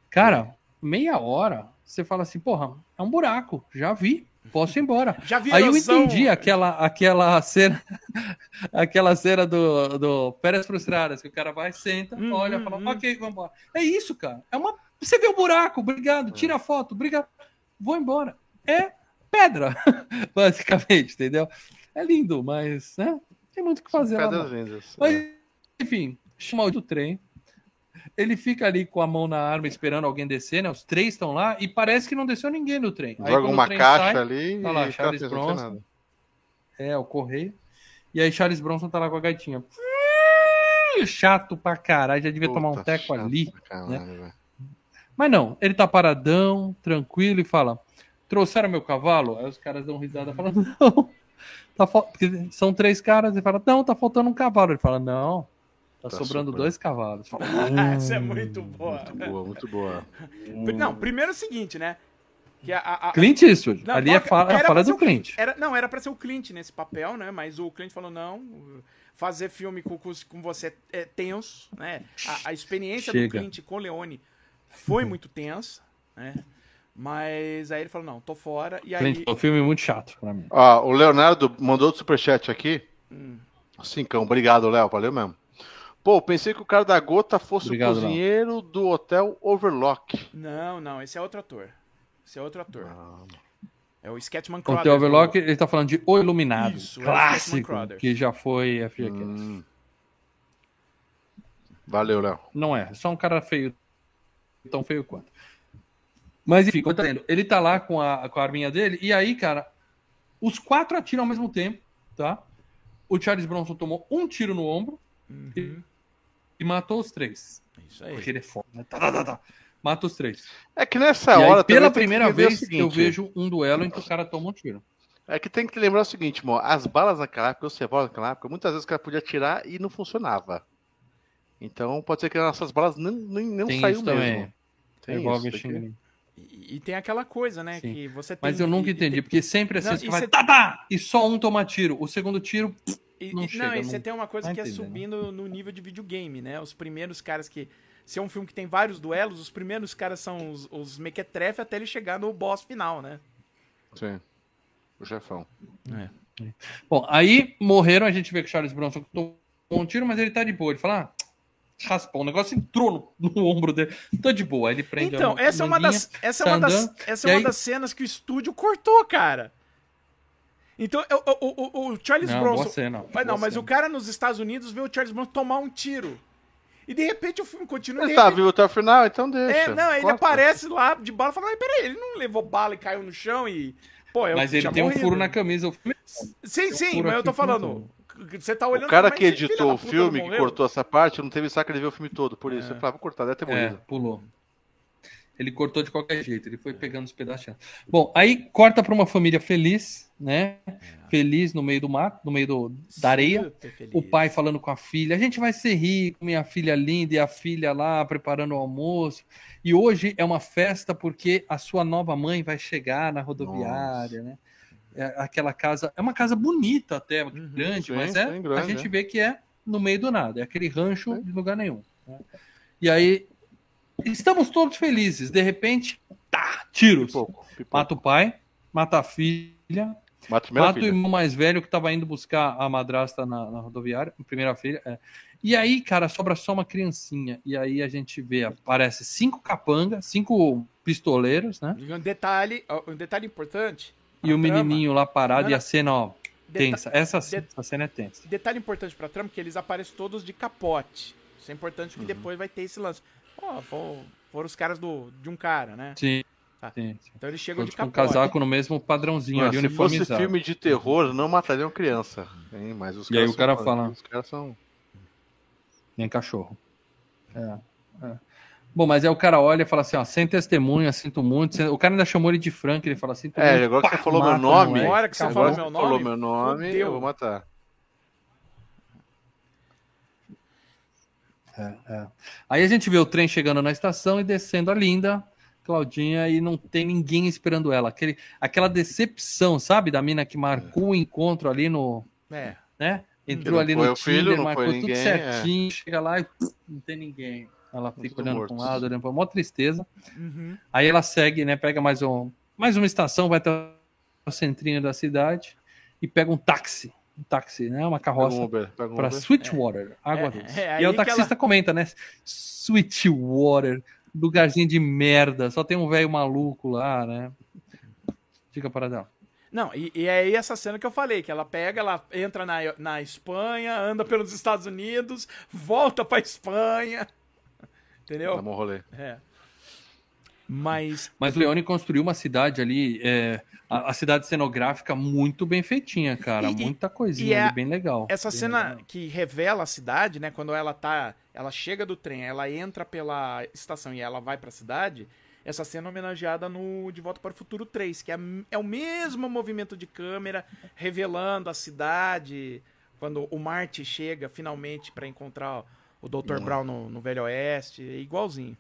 Cara, meia hora, você fala assim, porra, é um buraco, já vi, posso ir embora. Já vi Aí eu entendi aquela, aquela cena, aquela cena do, do Pérez Frustradas, que o cara vai, senta, Hum, olha, hum, fala, hum. ok, vamos embora. É isso, cara. É uma. Você vê o buraco, obrigado, tira a foto, obrigado, vou embora. É pedra, basicamente, entendeu? É lindo, mas né, tem muito o que fazer lá. Mas, enfim, chama o do trem. Ele fica ali com a mão na arma esperando alguém descer, né? Os três estão lá e parece que não desceu ninguém no trem. Joga uma trem caixa sai, ali tá lá, e Charles tem Bronson. É, o correio. E aí Charles Bronson tá lá com a gaitinha. Chato pra caralho, já devia tomar um Puta, teco ali. caralho, velho. Mas não, ele tá paradão, tranquilo e fala: trouxeram meu cavalo? Aí os caras dão risada falando: não. Tá fal... São três caras, ele fala: não, tá faltando um cavalo. Ele fala: não, tá, Tá sobrando sobrando. dois cavalos. Essa é "Hum." muito boa. Muito boa, muito boa. Não, primeiro é o seguinte, né? Que a, a- a- Clint Eastwood. Não, Ali é fala, era a fala do o Clint. Era, não, era pra ser o Clint nesse papel, né? Mas o Clint falou: não, fazer filme com, com, você é tenso, né? A, a experiência do Chega. Clint com o Leone foi muito tensa, né? Mas aí ele falou: não, tô fora. E aí. Clint, o filme é muito chato pra mim. Ó, o Leonardo mandou outro superchat aqui. Hum. Cincão, obrigado, Léo. Valeu mesmo. Pô, pensei que o cara da gota fosse Obrigado, o cozinheiro do hotel Overlock. Não, não, esse é outro ator. Esse é outro ator. Ah, É o Sketchman O Crothers. The Overlock, ele tá falando de O Iluminado. Isso, é o clássico, Crothers. que já foi FGCast. hum. Valeu, Léo. Não é, é só um cara feio, tão feio quanto. Mas enfim, dizendo, ele tá lá com a, com a arminha dele, e aí, cara, os quatro atiram ao mesmo tempo, tá? O Charles Bronson tomou um tiro no ombro Uhum. e matou os três. Isso aí. Porque ele é foda, né? Tá, tá, tá, tá. Mata os três. É que nessa e aí, hora pela tem que primeira o vez, seguinte, eu vejo um duelo em que o cara toma um tiro. É que tem que lembrar o seguinte, irmão. As balas naquela época, os revólveres naquela época, muitas vezes o cara podia atirar e não funcionava. Então pode ser que as nossas balas não, nem, não Tem saiu isso mesmo. também. Tem Revólver isso. tem que-. E, e tem aquela coisa, né? Sim. Que você tem. Mas eu nunca e- e entendi, tem- porque sempre assim, Não, você e vai, cê- tá, tá, e só um toma tiro. O segundo tiro, E, Não e- chega, não, e não- você tem uma coisa tá que é entendendo. subindo no nível de videogame, né? Os primeiros caras que. Se é um filme que tem vários duelos, os primeiros caras são os, os mequetrefe até ele chegar no boss final, né? Sim. O chefão. Bom, aí morreram, a gente vê que o Charles Bronson tomou um tiro, mas ele tá de boa. Ele fala, ah, raspou, o negócio entrou no, no ombro dele. Tô de boa. Aí ele prende Então, a essa é uma das, essa é uma das, essa é uma aí- das cenas que o estúdio cortou, cara. Então, o, o, o, o Charles Não, Bronson. cena, mas não, mas o cara nos Estados Unidos vê o Charles Bronson tomar um tiro. E de repente o filme continua. Ele tá repente- vivo até o final, então deixa. É, não, ele Corta. aparece lá de bala e fala, mas peraí, ele não levou bala e caiu no chão e. Pô, eu Mas ele tem um morrido. furo na camisa. O filme Sim, sim, furo mas eu tô falando. Você tá olhando O cara que editou o filme, não que cortou essa parte, não teve saco de ver o filme todo. Por isso, É. eu falava, vou cortar, deve ter É, morrido. pulou. Ele cortou de qualquer jeito, ele foi pegando os pedacinhos. Bom, aí corta pra uma família feliz, né? Feliz no meio do mato, no meio do, da areia. O pai falando com a filha: a gente vai ser rico, minha filha linda, e a filha lá preparando o almoço. E hoje é uma festa porque a sua nova mãe vai chegar na rodoviária, né? É aquela casa, é uma casa bonita até, Uhum, grande, mas é, grande, a gente é. vê que é no meio do nada, é aquele rancho de lugar nenhum. né? E aí, estamos todos felizes, de repente, tá, tiros. Pipoco, pipoco. Mata o pai, mata a filha, Mata Mata o irmão mais velho que tava indo buscar a madrasta na, na rodoviária, primeira filha. é. E aí, cara, sobra só uma criancinha. E aí a gente vê, aparece cinco capangas, cinco pistoleiros, né? Um detalhe, um detalhe importante. E o trama. menininho lá parado Não, e a cena, ó, Deta- tensa. Essa, de- essa cena é tensa. Detalhe importante pra trama, que eles aparecem todos de capote. Isso é importante Uhum. porque depois vai ter esse lance. Foram, foram os caras do, de um cara, né? Sim. Tá. sim. Então eles chegam Com de um capote. casaco no mesmo padrãozinho Mano, ali, se fosse uniformizado. filme de terror, não matariam criança. Hein? Mas os E aí o cara são- fala- Os caras são. Nem cachorro. É, é. Bom, mas aí o cara olha e fala assim, ó, sem testemunha, sinto muito. O cara ainda chamou ele de Frank, ele fala, sinto É, agora que você falou meu nome. Agora que você falou meu você nome, falou meu nome, fodeu. eu vou matar. É, é. Aí a gente vê o trem chegando na estação e descendo a Linda, Claudinha e não tem ninguém esperando ela. Aquele, aquela decepção, sabe? Da mina que marcou o encontro ali no. É. Né? Entrou não ali no filho, Tinder, não marcou tudo ninguém, certinho, chega lá e não tem ninguém. Ela fica tudo olhando para um lado, olhando para mó tristeza. Uhum. Aí ela segue, né? Pega mais, um, mais uma estação, vai até o centrinho da cidade e pega um táxi. Um táxi, né? Uma carroça um um para Uber. Sweetwater, água É, doce. é e aí o taxista comenta, né? Sweetwater, lugarzinho de merda, só tem um velho maluco lá, né? Fica paradão. Não, e, e é aí essa cena que eu falei, que ela pega, ela entra na, na Espanha, anda pelos Estados Unidos, volta pra Espanha. Entendeu? Dá um rolê. É. Mas. Mas Leone construiu uma cidade ali, é, a, a cidade cenográfica muito bem feitinha, cara. E- Muita coisinha é- ali, bem legal. Essa Bem cena legal. que revela a cidade, né? Quando ela tá. Ela chega do trem, ela entra pela estação e ela vai pra cidade. Essa cena é homenageada no De Volta para o Futuro 3, que é, é o mesmo movimento de câmera revelando a cidade. Quando o Marty chega finalmente pra encontrar o Dr. Brown no, no Velho Oeste. É igualzinho.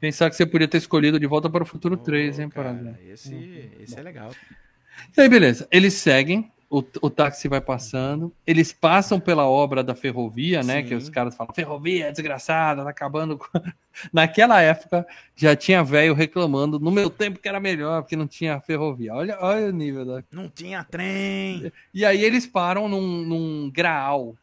Pensar que você podia ter escolhido De Volta para o Futuro 3, Ô, hein, cara, Parada? Esse, esse é legal. E aí, beleza. Eles seguem, o, o táxi vai passando, eles passam pela obra da ferrovia, né? Sim. Que os caras falam, ferrovia é desgraçada, tá acabando com... Naquela época, já tinha velho reclamando, no meu tempo que era melhor, porque não tinha ferrovia. Olha, olha o nível da... Não tinha trem. E aí eles param num, num graal.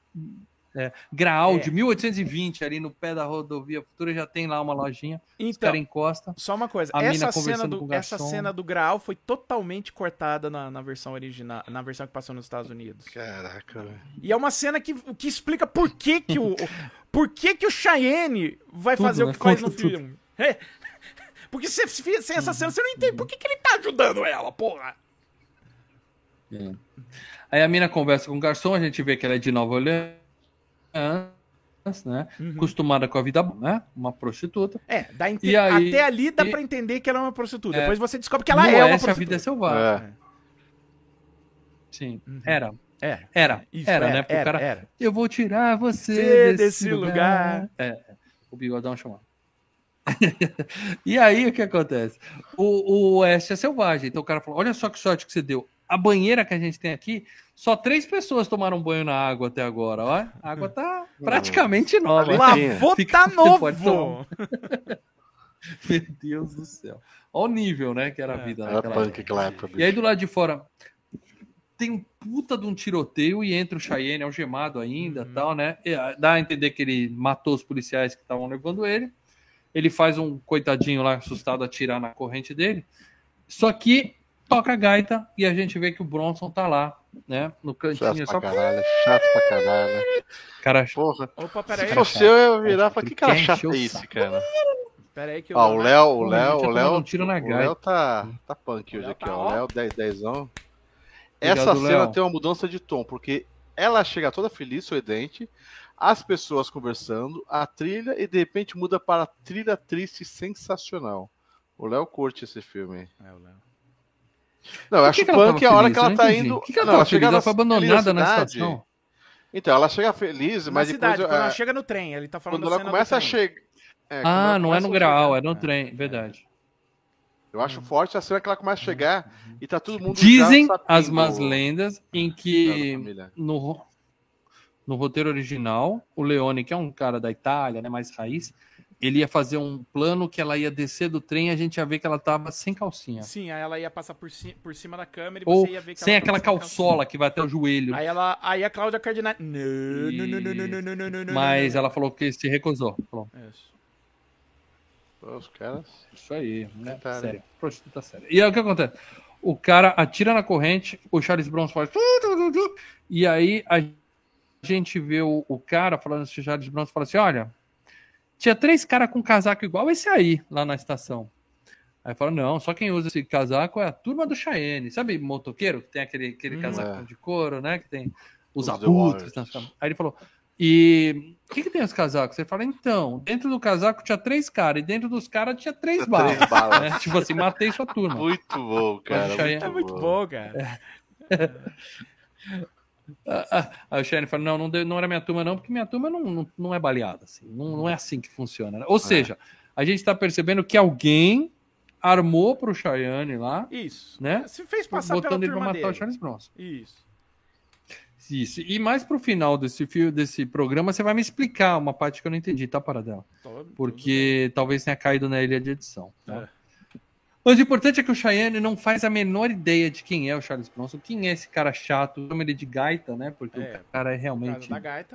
É, graal É. de 1820, ali no pé da rodovia futura, já tem lá uma lojinha. os Então, caras encostam. Só uma coisa, essa cena, conversando com do, essa cena do Graal foi totalmente cortada na, na versão original, na versão que passou nos Estados Unidos. Caraca, velho. E é uma cena que, que explica por que que o, por que que o Cheyenne vai Tudo, fazer né? o que faz no tudo. filme. É. Porque se, se, sem essa cena você não entende por que, que ele tá ajudando ela, porra. Aí a mina conversa com o garçom, a gente vê que ela é de Nova Orleans, né? Uhum. Acostumada com a vida, né? Uma prostituta. É, dá ente- aí- até ali dá e- pra entender que ela é uma prostituta. É. Depois você descobre que ela no é uma Oeste, a vida é prostituta. selvagem. É. Sim, Uhum. era. É. Era, Isso, era, era, né? Porque era, o cara, era. eu vou tirar você Você desse, desse lugar. lugar. É, o bigodão chamou. e aí o que acontece? O, o Oeste é selvagem. Então o cara falou: olha só que sorte que você deu. A banheira que a gente tem aqui, só três pessoas tomaram banho na água até agora. Ó. A água tá praticamente nova. Lavou, Lavou Fica- tá novo. Meu Deus do céu. Olha o nível, né, que era a É, vida Era naquela punk época, E aí do lado de fora tem um puta de um tiroteio e entra o Cheyenne algemado ainda, Uhum. tal, né? E, ah, dá a entender que ele matou os policiais que estavam levando ele. Ele faz um coitadinho lá assustado atirar na corrente dele. Só que toca a gaita e a gente vê que o Bronson tá lá, né? No cantinho, Chato só pra caralho, chato pra caralho. cara Porra. Opa, Se peraí. fosse eu, eu ia virar e falar, Ele que cara chato o é esse, cara? Peraí que Ó, o Léo, o Léo, o Léo, um tiro na o gaita. Léo tá, tá punk O hoje aqui, tá, ó. O Léo 10, 10 Obrigado, Essa cena Léo. tem uma mudança de tom, porque ela chega toda feliz, sorridente, as pessoas conversando, a trilha, e de repente muda para trilha triste sensacional. O Léo curte esse filme. É, o Léo. Não, eu acho que ela punk tava a hora que ela tá indo. Que, que ela Não, tava feliz? chega Ela foi abandonada na cidade. estação. Então, ela chega feliz, Na mas cidade, depois. quando ela é, chega no trem, ele tá falando quando ela começa a chegar. Ah, não é no Graal, é no É. trem, verdade. Eu acho forte a cena que ela começa a chegar e tá todo mundo. Dizem já as más lendas em que no, no roteiro original, o Leone, que é um cara da Itália, né, mais raiz, ele ia fazer um plano que ela ia descer do trem e a gente ia ver que ela tava sem calcinha. Sim, aí ela ia passar por, ci por cima da câmera e Ou você ia ver que sem ela aquela calçola calcinha. que vai até o joelho. Aí ela, aí a Cláudia Cardinale, não, e... não, não, não, não, não, não, não, Mas ela falou que se recusou. Falou. Isso. Os caras, isso aí, né? Tá, sério. Né? Prostituta séria. E aí o que acontece? O cara atira na corrente, o Charles Bronson faz e aí a gente vê o, o cara falando, o Charles Bronson fala assim, olha, tinha três caras com casaco igual esse aí, lá na estação. Aí fala, não, só quem usa esse casaco é a turma do Cheyenne. Sabe motoqueiro? Que tem aquele, aquele Hum. casaco É. de couro, né? Que tem os Os abutres. Nas cam- Aí ele falou, e o que, que tem os casacos? Ele fala, então, dentro do casaco tinha três caras, e dentro dos caras tinha três Três balas. balas. né? Tipo assim, matei sua turma. Muito bom, cara. Cheyenne- É muito bom, cara. Ah, ah, Aí o Cheyenne fala, não, não, deu- não era minha turma não, porque minha turma não, não, não é baleada, assim. Não, não é assim que funciona. né? Ou seja, a gente tá percebendo que alguém armou pro Cheyenne lá, Isso. né? Se fez passar Botando ele pra matar dele. o Charles Bronson. Isso. Isso. E mais pro final desse, fio, desse programa, você vai me explicar uma parte que eu não entendi, tá, Paradela? Tô- Porque talvez tenha caído na ilha de edição. tá? É. Mas o importante é que o Cheyenne não faz a menor ideia de quem é o Charles Bronson, quem é esse cara chato, chama ele de gaita, né? Porque É, o cara é realmente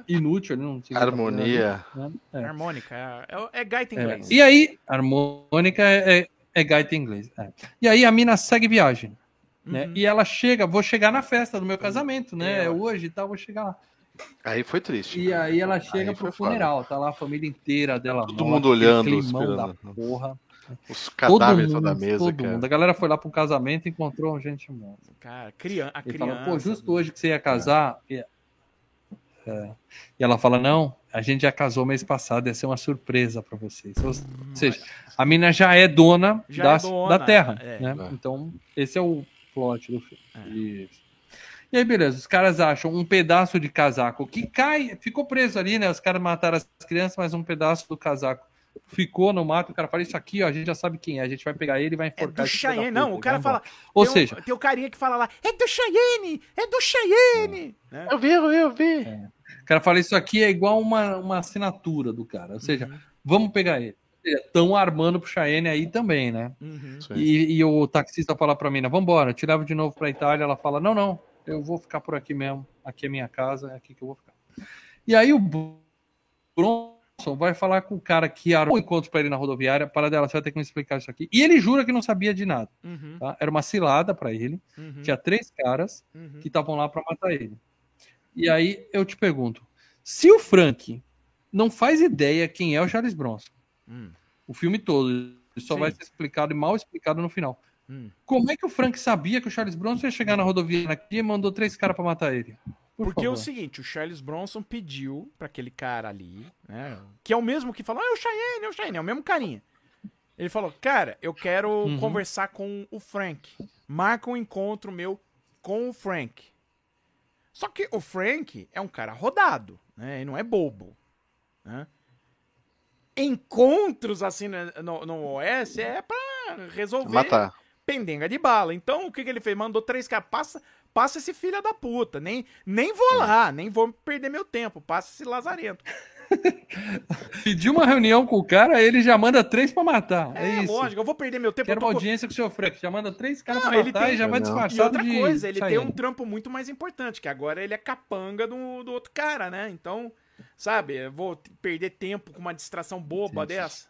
inútil, ele não tinha Harmonia. né? É. Harmônica. É, é, é gaita em É. inglês. E aí, harmônica é, é, é gaita em inglês. é. E aí a mina segue viagem. Né? Uhum. E ela chega, vou chegar na festa do meu casamento, né? É, Hoje e tal, vou chegar lá. Aí foi triste. E aí ela chega Aí pro foi foda. funeral, tá lá a família inteira dela. Todo morta, mundo olhando, climão da esperando. porra. Os Todo cadáveres mundo, da mesa, todo cara. mundo. A galera foi lá pro casamento e encontrou gente morta. Cara, crian a Ele criança. fala, pô, justo hoje que você ia casar. E, é. E ela fala, não, a gente já casou mês passado, ia ser uma surpresa pra vocês. Ou seja, a mina já é dona, Já da, é dona, da terra. é. né? É. Então, esse é o plot do filme. É. Isso. E aí, beleza, os caras acham um pedaço de casaco que cai, ficou preso ali, né? Os caras mataram as crianças, mas um pedaço do casaco ficou no mato. O cara fala: Isso aqui, ó, a gente já sabe quem é, a gente vai pegar ele e vai É enforcar do filho da Cheyenne. puta, Não, o cara fala. Ou tem um- seja, tem o carinha que fala lá, é do Cheyenne! É do Cheyenne! Né? Eu vi, eu vi, eu vi. o cara fala: Isso aqui é igual uma, uma assinatura do cara. Ou seja, Uhum. vamos pegar ele. Estão armando pro Cheyenne aí também, né? Uhum. E, e o taxista fala pra mina, vambora, te levo de novo pra Itália. Ela fala, não, não, eu vou ficar por aqui mesmo. Aqui é minha casa, é aqui que eu vou ficar. E aí o Bronson vai falar com o cara que armou o encontro pra ele na rodoviária. Para dela, você vai ter que me explicar isso aqui. E ele jura que não sabia de nada. Uhum. tá? Era uma cilada pra ele. Uhum. Tinha três caras Uhum. que estavam lá pra matar ele. E aí eu te pergunto, se o Frank não faz ideia quem é o Charles Bronson, Hum. o filme todo, só Sim. vai ser explicado e mal explicado no final. Hum. Como é que o Frank sabia que o Charles Bronson ia chegar na rodovia aqui e mandou três caras pra matar ele? Por Porque é o favor. seguinte, o Charles Bronson pediu pra aquele cara ali, né? Que é o mesmo que falou, ah, é o Cheyenne, é o Cheyenne, é o mesmo carinha. Ele falou, cara, eu quero Uhum. conversar com o Frank. Marca um encontro meu com o Frank. Só que o Frank é um cara rodado, né? Ele não é bobo, né? Encontros assim no, no, no OS é pra resolver Matar. pendenga de bala. Então, o que, que ele fez? Mandou três caras. Passa, passa esse filho da puta. Nem, nem vou lá, nem vou perder meu tempo. Passa esse lazarento. Pediu uma reunião com o cara, ele já manda três pra matar. É, É, isso. lógico, eu vou perder meu tempo. Quero tô uma audiência com o seu Frank. Já manda três caras pra ele matar tem- e já vai disfarçado E outra de coisa, ele tem um trampo muito mais importante, que agora ele é capanga do, do outro cara, né? Então, sabe, eu vou perder tempo com uma distração boba Sim, sim. dessa.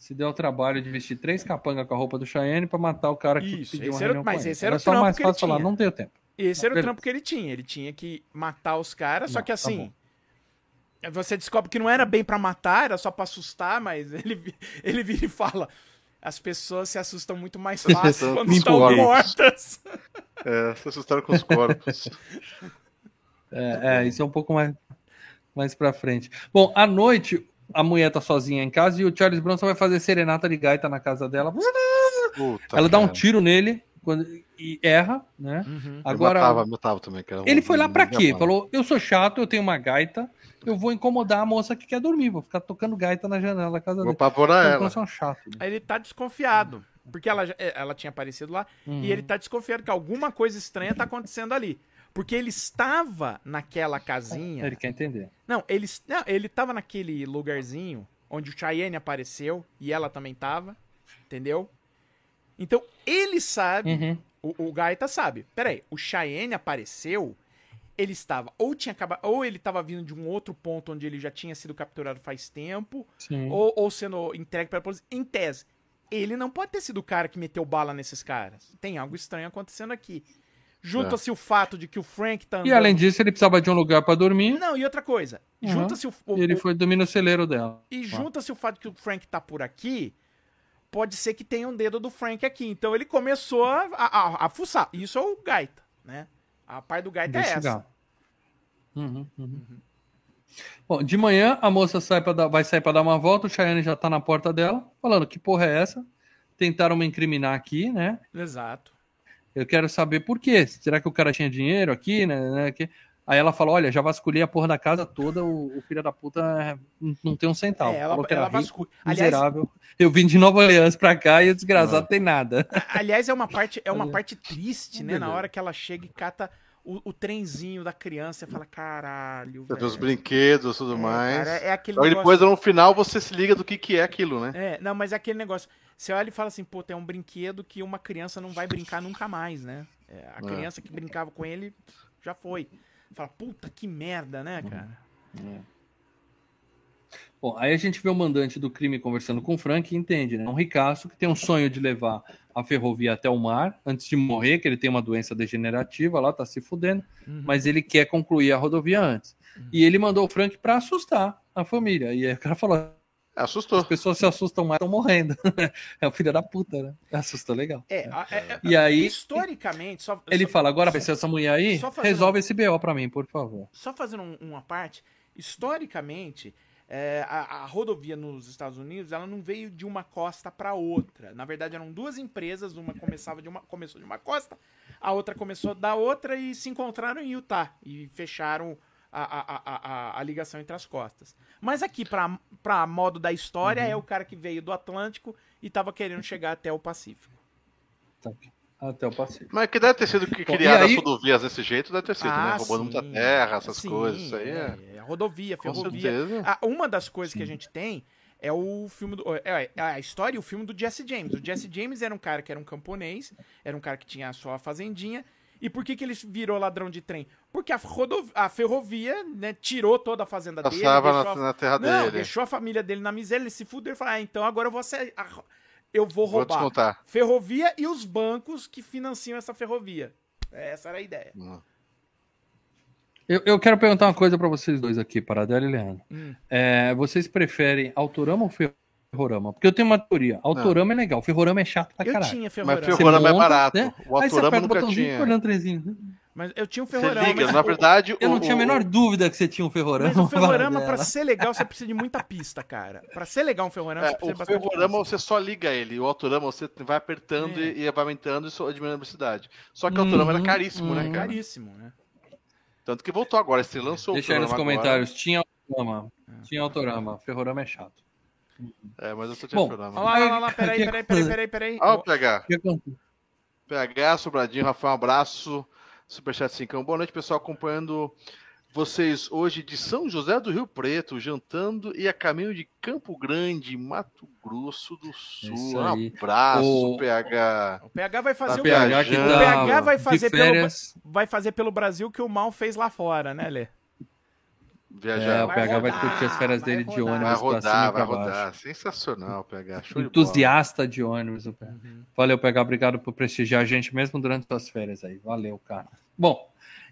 Se deu o trabalho de vestir três capangas com a roupa do Cheyenne pra matar o cara que Isso, pediu uma era- mas esse era o só trampo mais que ele fácil falar, tinha. não tenho tempo. Esse era o trampo que ele tinha. Ele tinha que matar os caras, só que tá assim. você descobre que não era bem pra matar, era só pra assustar, mas ele, ele vira e fala. As pessoas se assustam muito mais fácil quando estão mortas. É, se assustaram com os corpos. É, é, isso é um pouco mais, mais pra frente. Bom, à noite, a mulher tá sozinha em casa e o Charles Bronson vai fazer serenata de gaita na casa dela. Puta, Ela dá um cara. tiro nele quando, e erra, né? Uhum. Agora, Eu matava, matava também. cara. ele foi lá pra Não quê? Falou: Eu sou chato, eu tenho uma gaita, eu vou incomodar a moça que quer dormir, vou ficar tocando gaita na janela da casa Vou dele. apavorar Charles ela. É um chato. né? Aí ele tá desconfiado. Porque ela, é, ela tinha aparecido lá Uhum. e ele tá desconfiado que alguma coisa estranha tá acontecendo ali. Porque ele estava naquela casinha. Ele quer entender. Não, ele, não, ele tava naquele lugarzinho onde o Cheyenne apareceu e ela também tava. Entendeu? Então ele sabe, Uhum. o, o Gaeta sabe. Peraí, o Cheyenne apareceu, ele estava, ou tinha acabado, ou ele tava vindo de um outro ponto onde ele já tinha sido capturado faz tempo, Sim. ou, ou sendo entregue para polícia. Em tese, ele não pode ter sido o cara que meteu bala nesses caras. Tem algo estranho acontecendo aqui. Junta-se o fato de que o Frank tá andando... E além disso, ele precisava de um lugar pra dormir. Não, e outra coisa. Uhum. Junta-se o, o- ele foi dormir no celeiro dela. e junta-se o fato que o Frank tá por aqui, pode ser que tenha um dedo do Frank aqui. Então ele começou a, a, a- fuçar. Isso é o Gaita, né? A parte do Gaita é Investigar. essa. Uhum, uhum. Bom, de manhã a moça sai pra dar- vai sair para dar uma volta, o Cheyenne já tá na porta dela, falando que porra é essa? Tentaram me incriminar aqui, né? Exato. Eu quero saber por quê. Será que o cara tinha dinheiro aqui, né? né, que- Aí ela fala: Olha, já vasculhei a porra da casa toda, o, o filho da puta é, não tem um centavo. É, ela, falou que ela rico, vasculha. Aliás, miserável. Eu vim de Nova Orleans pra cá e o desgraçado tem nada. aliás, é uma parte, é uma Olha. parte triste, né? Na hora que ela chega e cata o, o trenzinho da criança fala: caralho. Você os velho." brinquedos e tudo É, mais. cara, é aquele Aí negócio- depois, no final, você se liga do que, que é aquilo, né? É, não, mas é aquele negócio. Você olha e fala assim, pô, tem um brinquedo que uma criança não vai brincar nunca mais, né? É, a É. criança que brincava com ele já foi. Fala, puta que merda, né, cara? Bom, aí a gente vê o mandante do crime conversando com o Frank e entende, né? Um ricaço que tem um sonho de levar a ferrovia até o mar antes de morrer, que ele tem uma doença degenerativa lá, tá se fudendo, Uhum. mas ele quer concluir a rodovia antes. E ele mandou o Frank pra assustar a família. E aí o cara falou: Assustou. as pessoas se assustam mais, estão morrendo. é o filho da puta, né? Assustou legal. É, a- é- é- E aí historicamente, só, ele só- fala: agora vai ser essa mulher aí, resolve esse BO pra mim, por favor. só fazendo um- uma parte, historicamente, é, a, a rodovia nos Estados Unidos, ela não veio de uma costa para outra. Na verdade, eram duas empresas, uma começava de uma começou de uma costa, a outra começou da outra e se encontraram em Utah e fecharam a, a, a, a, ligação entre as costas. Mas aqui, pra, pra modo da história, Uhum. é o cara que veio do Atlântico e tava querendo chegar até o Pacífico. Tá aqui. Até o passeio. Mas que deve ter sido que criaram aí- as rodovias desse jeito, deve ter sido, né? Roubando muita Ah, sim. terra, essas Sim, coisas, isso aí é. é, a rodovia, Com ferrovia. Ah, uma das coisas que a gente tem é o filme do. É, é a história e o filme do Jesse James. O Jesse James era um cara que era um camponês, era um cara que tinha a sua fazendinha. E por que, que ele virou ladrão de trem? Porque a, rodov- a ferrovia né, tirou toda a fazenda dele. Passava na, a- na terra Não, dele. deixou a família dele na miséria, ele se fudeu e falou: ah, então agora eu vou ser. a- Eu vou Vou roubar descontar. ferrovia e os bancos que financiam essa ferrovia. Essa era a ideia. Hum. Eu, eu quero perguntar uma coisa pra vocês dois aqui, Paradela e Leandro. Hum. É, vocês preferem Autorama ou Ferrorama? Porque eu tenho uma teoria. Autorama é legal, Ferrorama é chato pra Eu caralho. tinha Mas ferrorama. Você Ferrorama é monta, barato. né? O Aí você Autorama aperta o nunca botãozinho e tinha. olhando o trenzinho. Mas eu tinha um Você ferrorama. liga, mas na o- verdade. Eu não o- tinha a menor dúvida que você tinha um Ferrorama. Mas o ferrorama, pra ser legal, você precisa de muita pista, cara. Pra ser legal um ferrorama, É, você precisa o ferrorama pista. você só liga ele, o autorama você vai apertando É. e, e vai aumentando e só diminuindo a velocidade. Só que o autorama era Uhum, caríssimo, né, uhum. cara? Caríssimo, né? Tanto que voltou agora, você lançou Deixa aí nos comentários. Tinha Autorama. Tinha Autorama. Ferrorama é chato. agora. É, mas eu só tinha Bom, Ferrorama. Olha lá, olha lá, peraí, peraí, peraí, peraí, peraí. Ó, o PH. PH, Sobradinho, Rafael, um abraço. Superchat 5. Boa noite, pessoal, acompanhando vocês hoje de São José do Rio Preto, jantando e a caminho de Campo Grande, Mato Grosso do Sul. Um abraço, O- PH. O PH vai fazer Tá o PH que viajando. O tá PH vai de fazer pelo- vai fazer pelo Brasil que o mal fez lá fora, né, Lê? Viajar. É, o Vai PH vai curtir as férias vai dele de rodar. ônibus Vai rodar, vai rodar. baixo. Sensacional, PH. Show de. Entusiasta de ônibus. o PH. Uhum. Valeu, PH. Obrigado por prestigiar a gente mesmo durante suas férias aí. Valeu, cara. Bom,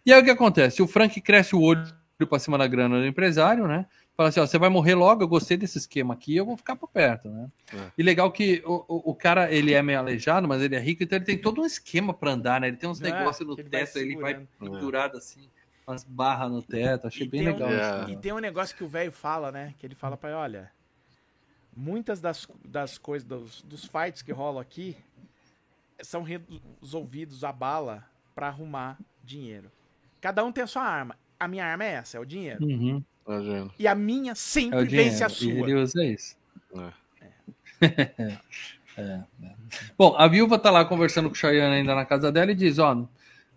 e aí o que acontece? O Frank cresce o olho pra cima da grana do empresário, né? Fala assim, ó, você vai morrer logo, eu gostei desse esquema aqui, eu vou ficar por perto, né? É. E legal que o, o, o cara, ele é meio aleijado, mas ele é rico, então ele tem todo um esquema pra andar, né? Ele tem uns É, negócios no ele vai teto, ele vai pendurado assim, umas barras no teto, achei E bem tem um- legal. É. isso, E né? tem um negócio que o velho fala, né? Que ele fala pra ele, olha, muitas das, das coisas, dos, dos fights que rolam aqui são resolvidos a bala pra arrumar dinheiro. Cada um tem a sua arma. A minha arma é essa, é o dinheiro. Uhum. E a minha é sempre dinheiro. vence a E sua. ele usa isso. É. É, é. Bom, a viúva tá lá conversando com o Cheyenne ainda na casa dela e diz, ó,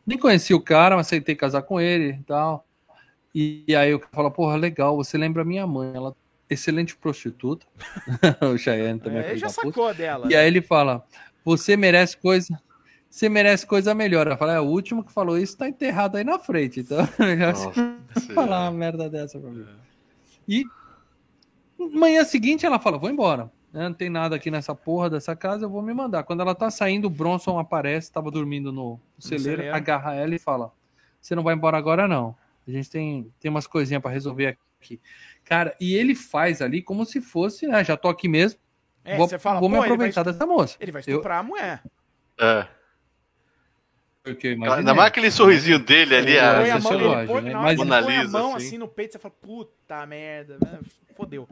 nem conheci o cara, mas aceitei casar com ele e tal. E, e aí o cara fala, porra, legal, você lembra a minha mãe, ela é excelente prostituta. o Cheyenne também é É, já da puta. sacou dela. E aí ele fala, você merece coisa... Você merece coisa melhor. Ela fala, é, o último que falou isso tá enterrado aí na frente. Então, é melhor você Nossa, falar uma merda dessa pra mim. E manhã seguinte ela fala: vou embora. né, Não tem nada aqui nessa porra dessa casa, eu vou me mandar. Quando ela tá saindo, o Bronson aparece, tava dormindo no celeiro, agarra ela e fala: Você não vai embora agora, não. A gente tem, tem umas coisinhas pra resolver aqui. Cara, e ele faz ali como se fosse, né? Já tô aqui mesmo, É, vou, você fala, vou me ele vai, aproveitar dessa moça. ele vai Eu- estuprar a mulher. É. Porque Ainda mais aquele sorrisinho dele ali. É, a- a mão, ele lógico, põe, né? Mas- ele põe a mão assim. assim no peito, você fala, puta merda, né? fodeu.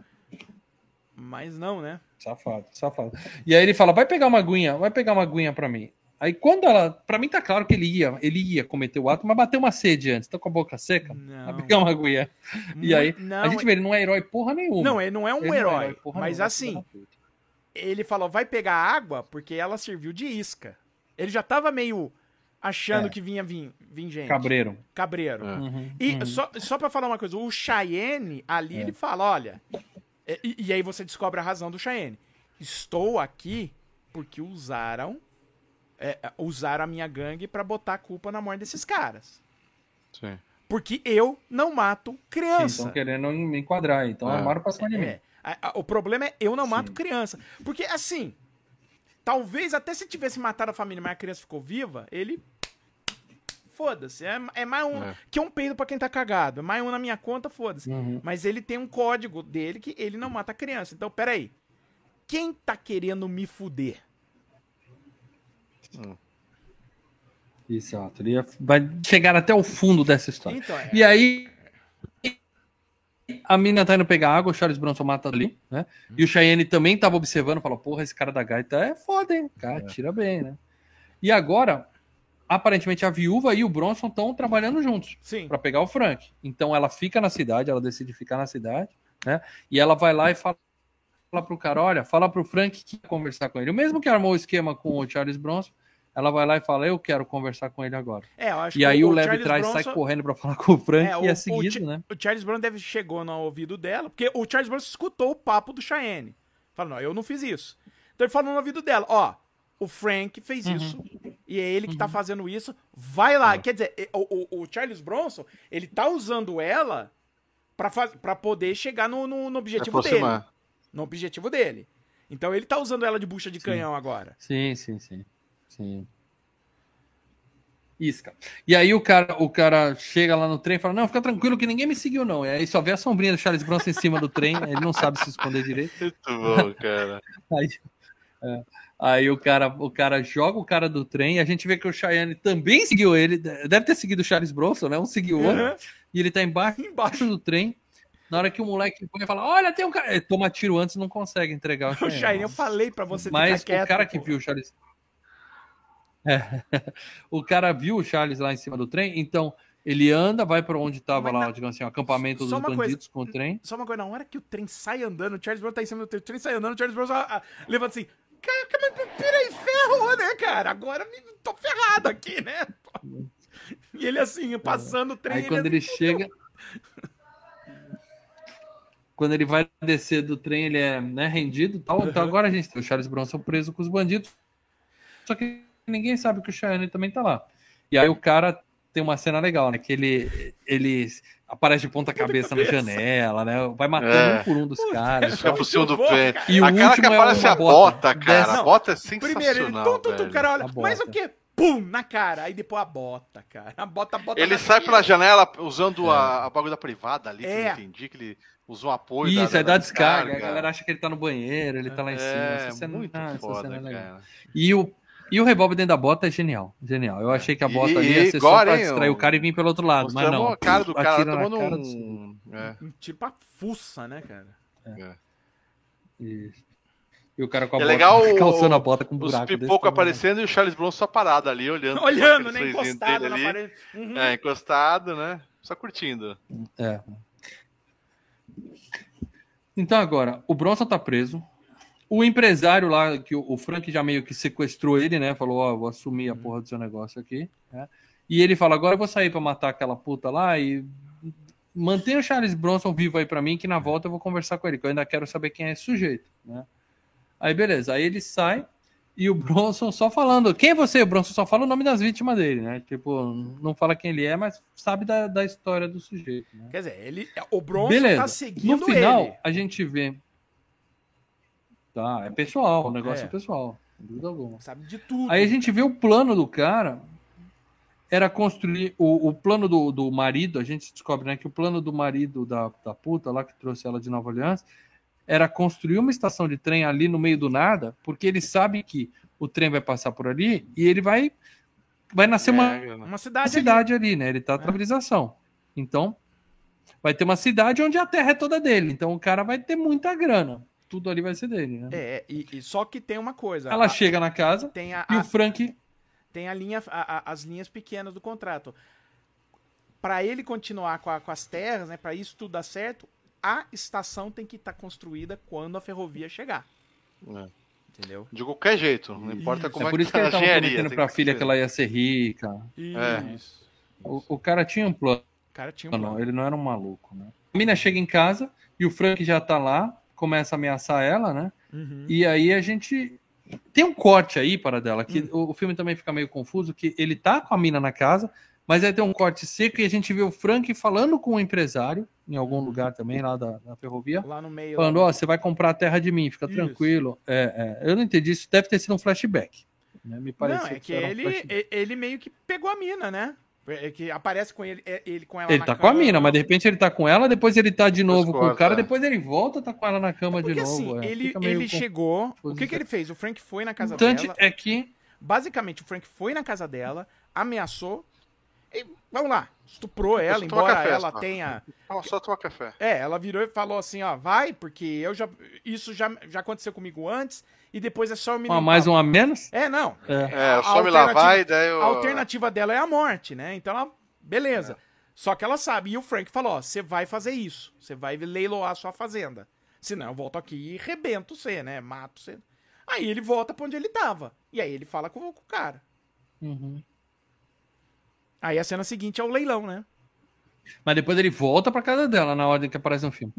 Mas não, né? Safado, safado. E aí ele fala: vai pegar uma aguinha, vai pegar uma aguinha pra mim. Aí quando ela. Pra mim tá claro que ele ia, ele ia cometer o ato, mas bateu uma sede antes, tá com a boca seca. Não. Vai pegar uma aguinha. E aí, Não, a gente vê, ele não é herói porra nenhuma. Não, ele não é um Ele não é herói. herói mas nenhuma, assim, ele falou, vai pegar água porque ela serviu de isca. Ele já tava meio achando É. que vinha vir, vir gente. Cabreiro. Cabreiro. É. Uhum, E uhum. só, só pra falar uma coisa, o Cheyenne ali, É. ele fala, olha... E, e aí você descobre a razão do Cheyenne. Estou aqui porque usaram... é, usaram a minha gangue pra botar a culpa na morte desses caras. Sim. Porque eu não mato criança. Estão querendo me enquadrar, então É. armaram pra cima de mim. É. O problema é eu não mato Sim. criança. Porque, assim, talvez até se tivesse matado a família, mas a criança ficou viva, ele. Foda-se. É, é mais um. É. Que é um peido pra quem tá cagado. É mais um na minha conta, foda-se. Uhum. Mas ele tem um código dele que ele não mata a criança. Então, peraí. Quem tá querendo me fuder? Exato. Ele ia- vai chegar até o fundo dessa história. Então, é. E aí. A mina tá indo pegar água, o Charles Bronson mata ali, né? E o Cheyenne também tava observando, falou: Porra, esse cara da gaita é foda, hein? O cara tira bem, né? E agora, aparentemente, a viúva e o Bronson estão trabalhando juntos para pegar o Frank. Então ela fica na cidade, ela decide ficar na cidade, né? E ela vai lá e fala, fala pro cara: olha, fala pro Frank que conversar com ele. O mesmo que armou o esquema com o Charles Bronson, ela vai lá e fala: eu quero conversar com ele agora. É, eu acho E que aí o, Levi Charles Traz Bronson- sai correndo para falar com o Frank É, e o- é seguido, o né? O Charles Brown deve chegou no ouvido dela, porque o Charles Brown escutou o papo do Cheyenne. Fala, não, eu não fiz isso. Então ele falou no ouvido dela, ó, o Frank fez Uhum. isso, e é ele que tá fazendo isso, vai lá. Quer dizer, e- o, o- o Charles Bronson, ele tá usando ela pra poder chegar no, no, no objetivo dele. No objetivo dele. Então ele tá usando ela de bucha de canhão agora. Sim, sim, sim. Sim. Isca. E aí o cara, o cara chega lá no trem e fala: Não, fica tranquilo que ninguém me seguiu, não. E aí só vê a sombrinha do Charles Bronson em cima do trem, ele não sabe se esconder direito. Muito bom, cara. Aí, é. Aí o cara, o cara joga o cara do trem e a gente vê que o Cheyenne também seguiu ele. Deve ter seguido o Charles Bronson, né? Um seguiu o outro. Uhum. E ele tá embaixo, embaixo do trem. Na hora que o moleque põe e fala: Olha, tem um cara. Ele toma tiro antes e não consegue entregar o O Cheyenne. Cheyenne, eu falei pra você Mas ficar quieto. o cara que pô. viu o Charles. É. O cara viu o Charles lá em cima do trem, então ele anda, vai para onde estava lá, na- digamos assim, o acampamento Só dos uma coisa. bandidos com o trem. Só uma coisa, na hora que o trem sai andando, o Charles Brown tá em cima do trem, o trem sai andando, o Charles Brown só, ah, levanta assim. Caraca, mas peraí, ferrou, né, cara? Agora me, tô ferrado aqui, né? E ele assim, passando o trem. Aí quando ele chega. Quando ele vai descer do trem, ele é né, rendido e tal. Então agora a gente tem o Charles Bronson preso com os bandidos. Só que ninguém sabe que o Cheyenne também tá lá. E aí o cara tem uma cena legal, né? Que ele, ele aparece de ponta cabeça na cabeça. janela, né? Vai matando É. um por um dos caras. Fica por cima do pé. cara. E o Aquela que último é aparece uma a bota, bota. cara. Não, A bota é Primeiro, ele sensacional, tum, tum, tum, velho. o cara olha, mas o quê? Pum, na cara. Aí depois a bota, cara. A bota, a bota Ele na sai tira. pela janela usando a, a bagulho da privada ali, que É. eu entendi que ele usou um apoio Isso, aí dá descarga. A galera acha que ele tá no banheiro, ele tá lá em cima. É, Essa cena- muito ah, essa foda, cena é legal. cara. E o, e o revólver dentro da bota é genial. Genial. Eu achei que a E- bota ali e ia ser só pra hein, distrair o- cara e vir pelo outro lado. Mas não. a cara do cara tomando cara do- um... É, Um tiro pra fuça, né, cara? é. Isso. E o cara com a É bota, legal o- calçando a bota com um Os buraco. desse pipocos tamanho. aparecendo e o Charles Bronson só parado ali, olhando. Olhando, né? Encostado na ali. parede. Uhum. É, encostado, né? Só curtindo. É. Então agora, o Bronson tá preso. O empresário lá, que o Frank já meio que sequestrou ele, né? Falou, ó, vou assumir a porra do seu negócio aqui. né? E ele fala, agora eu vou sair pra matar aquela puta lá e mantenha o Charles Bronson vivo aí pra mim, que na volta eu vou conversar com ele, que eu ainda quero saber quem é esse sujeito, né? Aí beleza, aí ele sai e o Bronson só falando, quem é você? O Bronson só fala o nome das vítimas dele, né? Tipo, não fala quem ele é, mas sabe da, da história do sujeito, né? Quer dizer, ele, o Bronson Beleza. tá seguindo no final, ele. a gente vê. Tá, é pessoal, o negócio é, É. pessoal, sem dúvida alguma. Sabe de tudo. Aí a gente vê o plano do cara era construir. O, o plano do, do marido, a gente descobre né, que o plano do marido da, da puta lá que trouxe ela de Nova Orleans era construir uma estação de trem ali no meio do nada, porque ele sabe que o trem vai passar por ali e ele vai. Vai nascer uma, É, Uma uma cidade, cidade ali, né? Ele tá a estabilização. Então, vai ter uma cidade onde a terra é toda dele. Então, o cara vai ter muita grana. Tudo ali vai ser dele, né? É, e, e só que tem uma coisa. Ela a- chega na casa Tem a, e a- o Frank. tem a linha, a- a- as linhas pequenas do contrato. Para ele continuar com, a- com as terras, né, para isso tudo dar certo, a estação tem que estar construída quando a ferrovia chegar. É. Entendeu? De qualquer jeito, não importa Isso. como É é, por que isso que tá ele a tava engenharia. prometendo pra que filha que ela ia ser rica. É. Isso. O, o cara tinha um plano, O cara tinha um não, plano. ele não era um maluco, né? A mina chega em casa e o Frank já tá lá, começa a ameaçar ela, né? Uhum. E aí a gente. Tem um corte aí, para dela, que Hum. o, o filme também fica meio confuso, que ele tá com a mina na casa, mas aí tem um corte seco e a gente vê o Frank falando com o empresário, em algum lugar também, lá da, da ferrovia, Lá no meio. falando, ó, você vai comprar a terra de mim, fica Isso. tranquilo. É, é, eu não entendi, isso deve ter sido um flashback. Né? Me parece não, é que ele, e- ele meio que pegou a mina, né? É que aparece com ele, é- ele com ela Ele na tá com a cama. mina, mas de repente ele tá com ela, depois ele tá de novo com o cara, é. depois ele volta, tá com ela na cama Porque de novo. assim, é. ele, ele com- chegou. O que, que ele fez? O Frank foi na casa importante dela. é que Basicamente, o Frank foi na casa dela, ameaçou e, vamos lá, estuprou ela, embora café, ela só. tenha. Ó, só tomar café. É, ela virou e falou assim: ó, vai, porque eu já. Isso já, já aconteceu comigo antes, e depois é só eu me uma limpar. mais, uma menos. É, não. É. É, só me alternativa- lavar e daí eu... A alternativa dela é a morte, né? Então ela. Beleza. Só que ela sabe. E o Frank falou: ó, você vai fazer isso. Você vai leiloar a sua fazenda. Senão eu volto aqui e rebento você, né? Mato você. Aí ele volta pra onde ele tava. E aí ele fala com, com o cara. Uhum. Aí a cena seguinte é o leilão, né? Mas depois ele volta pra casa dela na ordem que aparece no filme.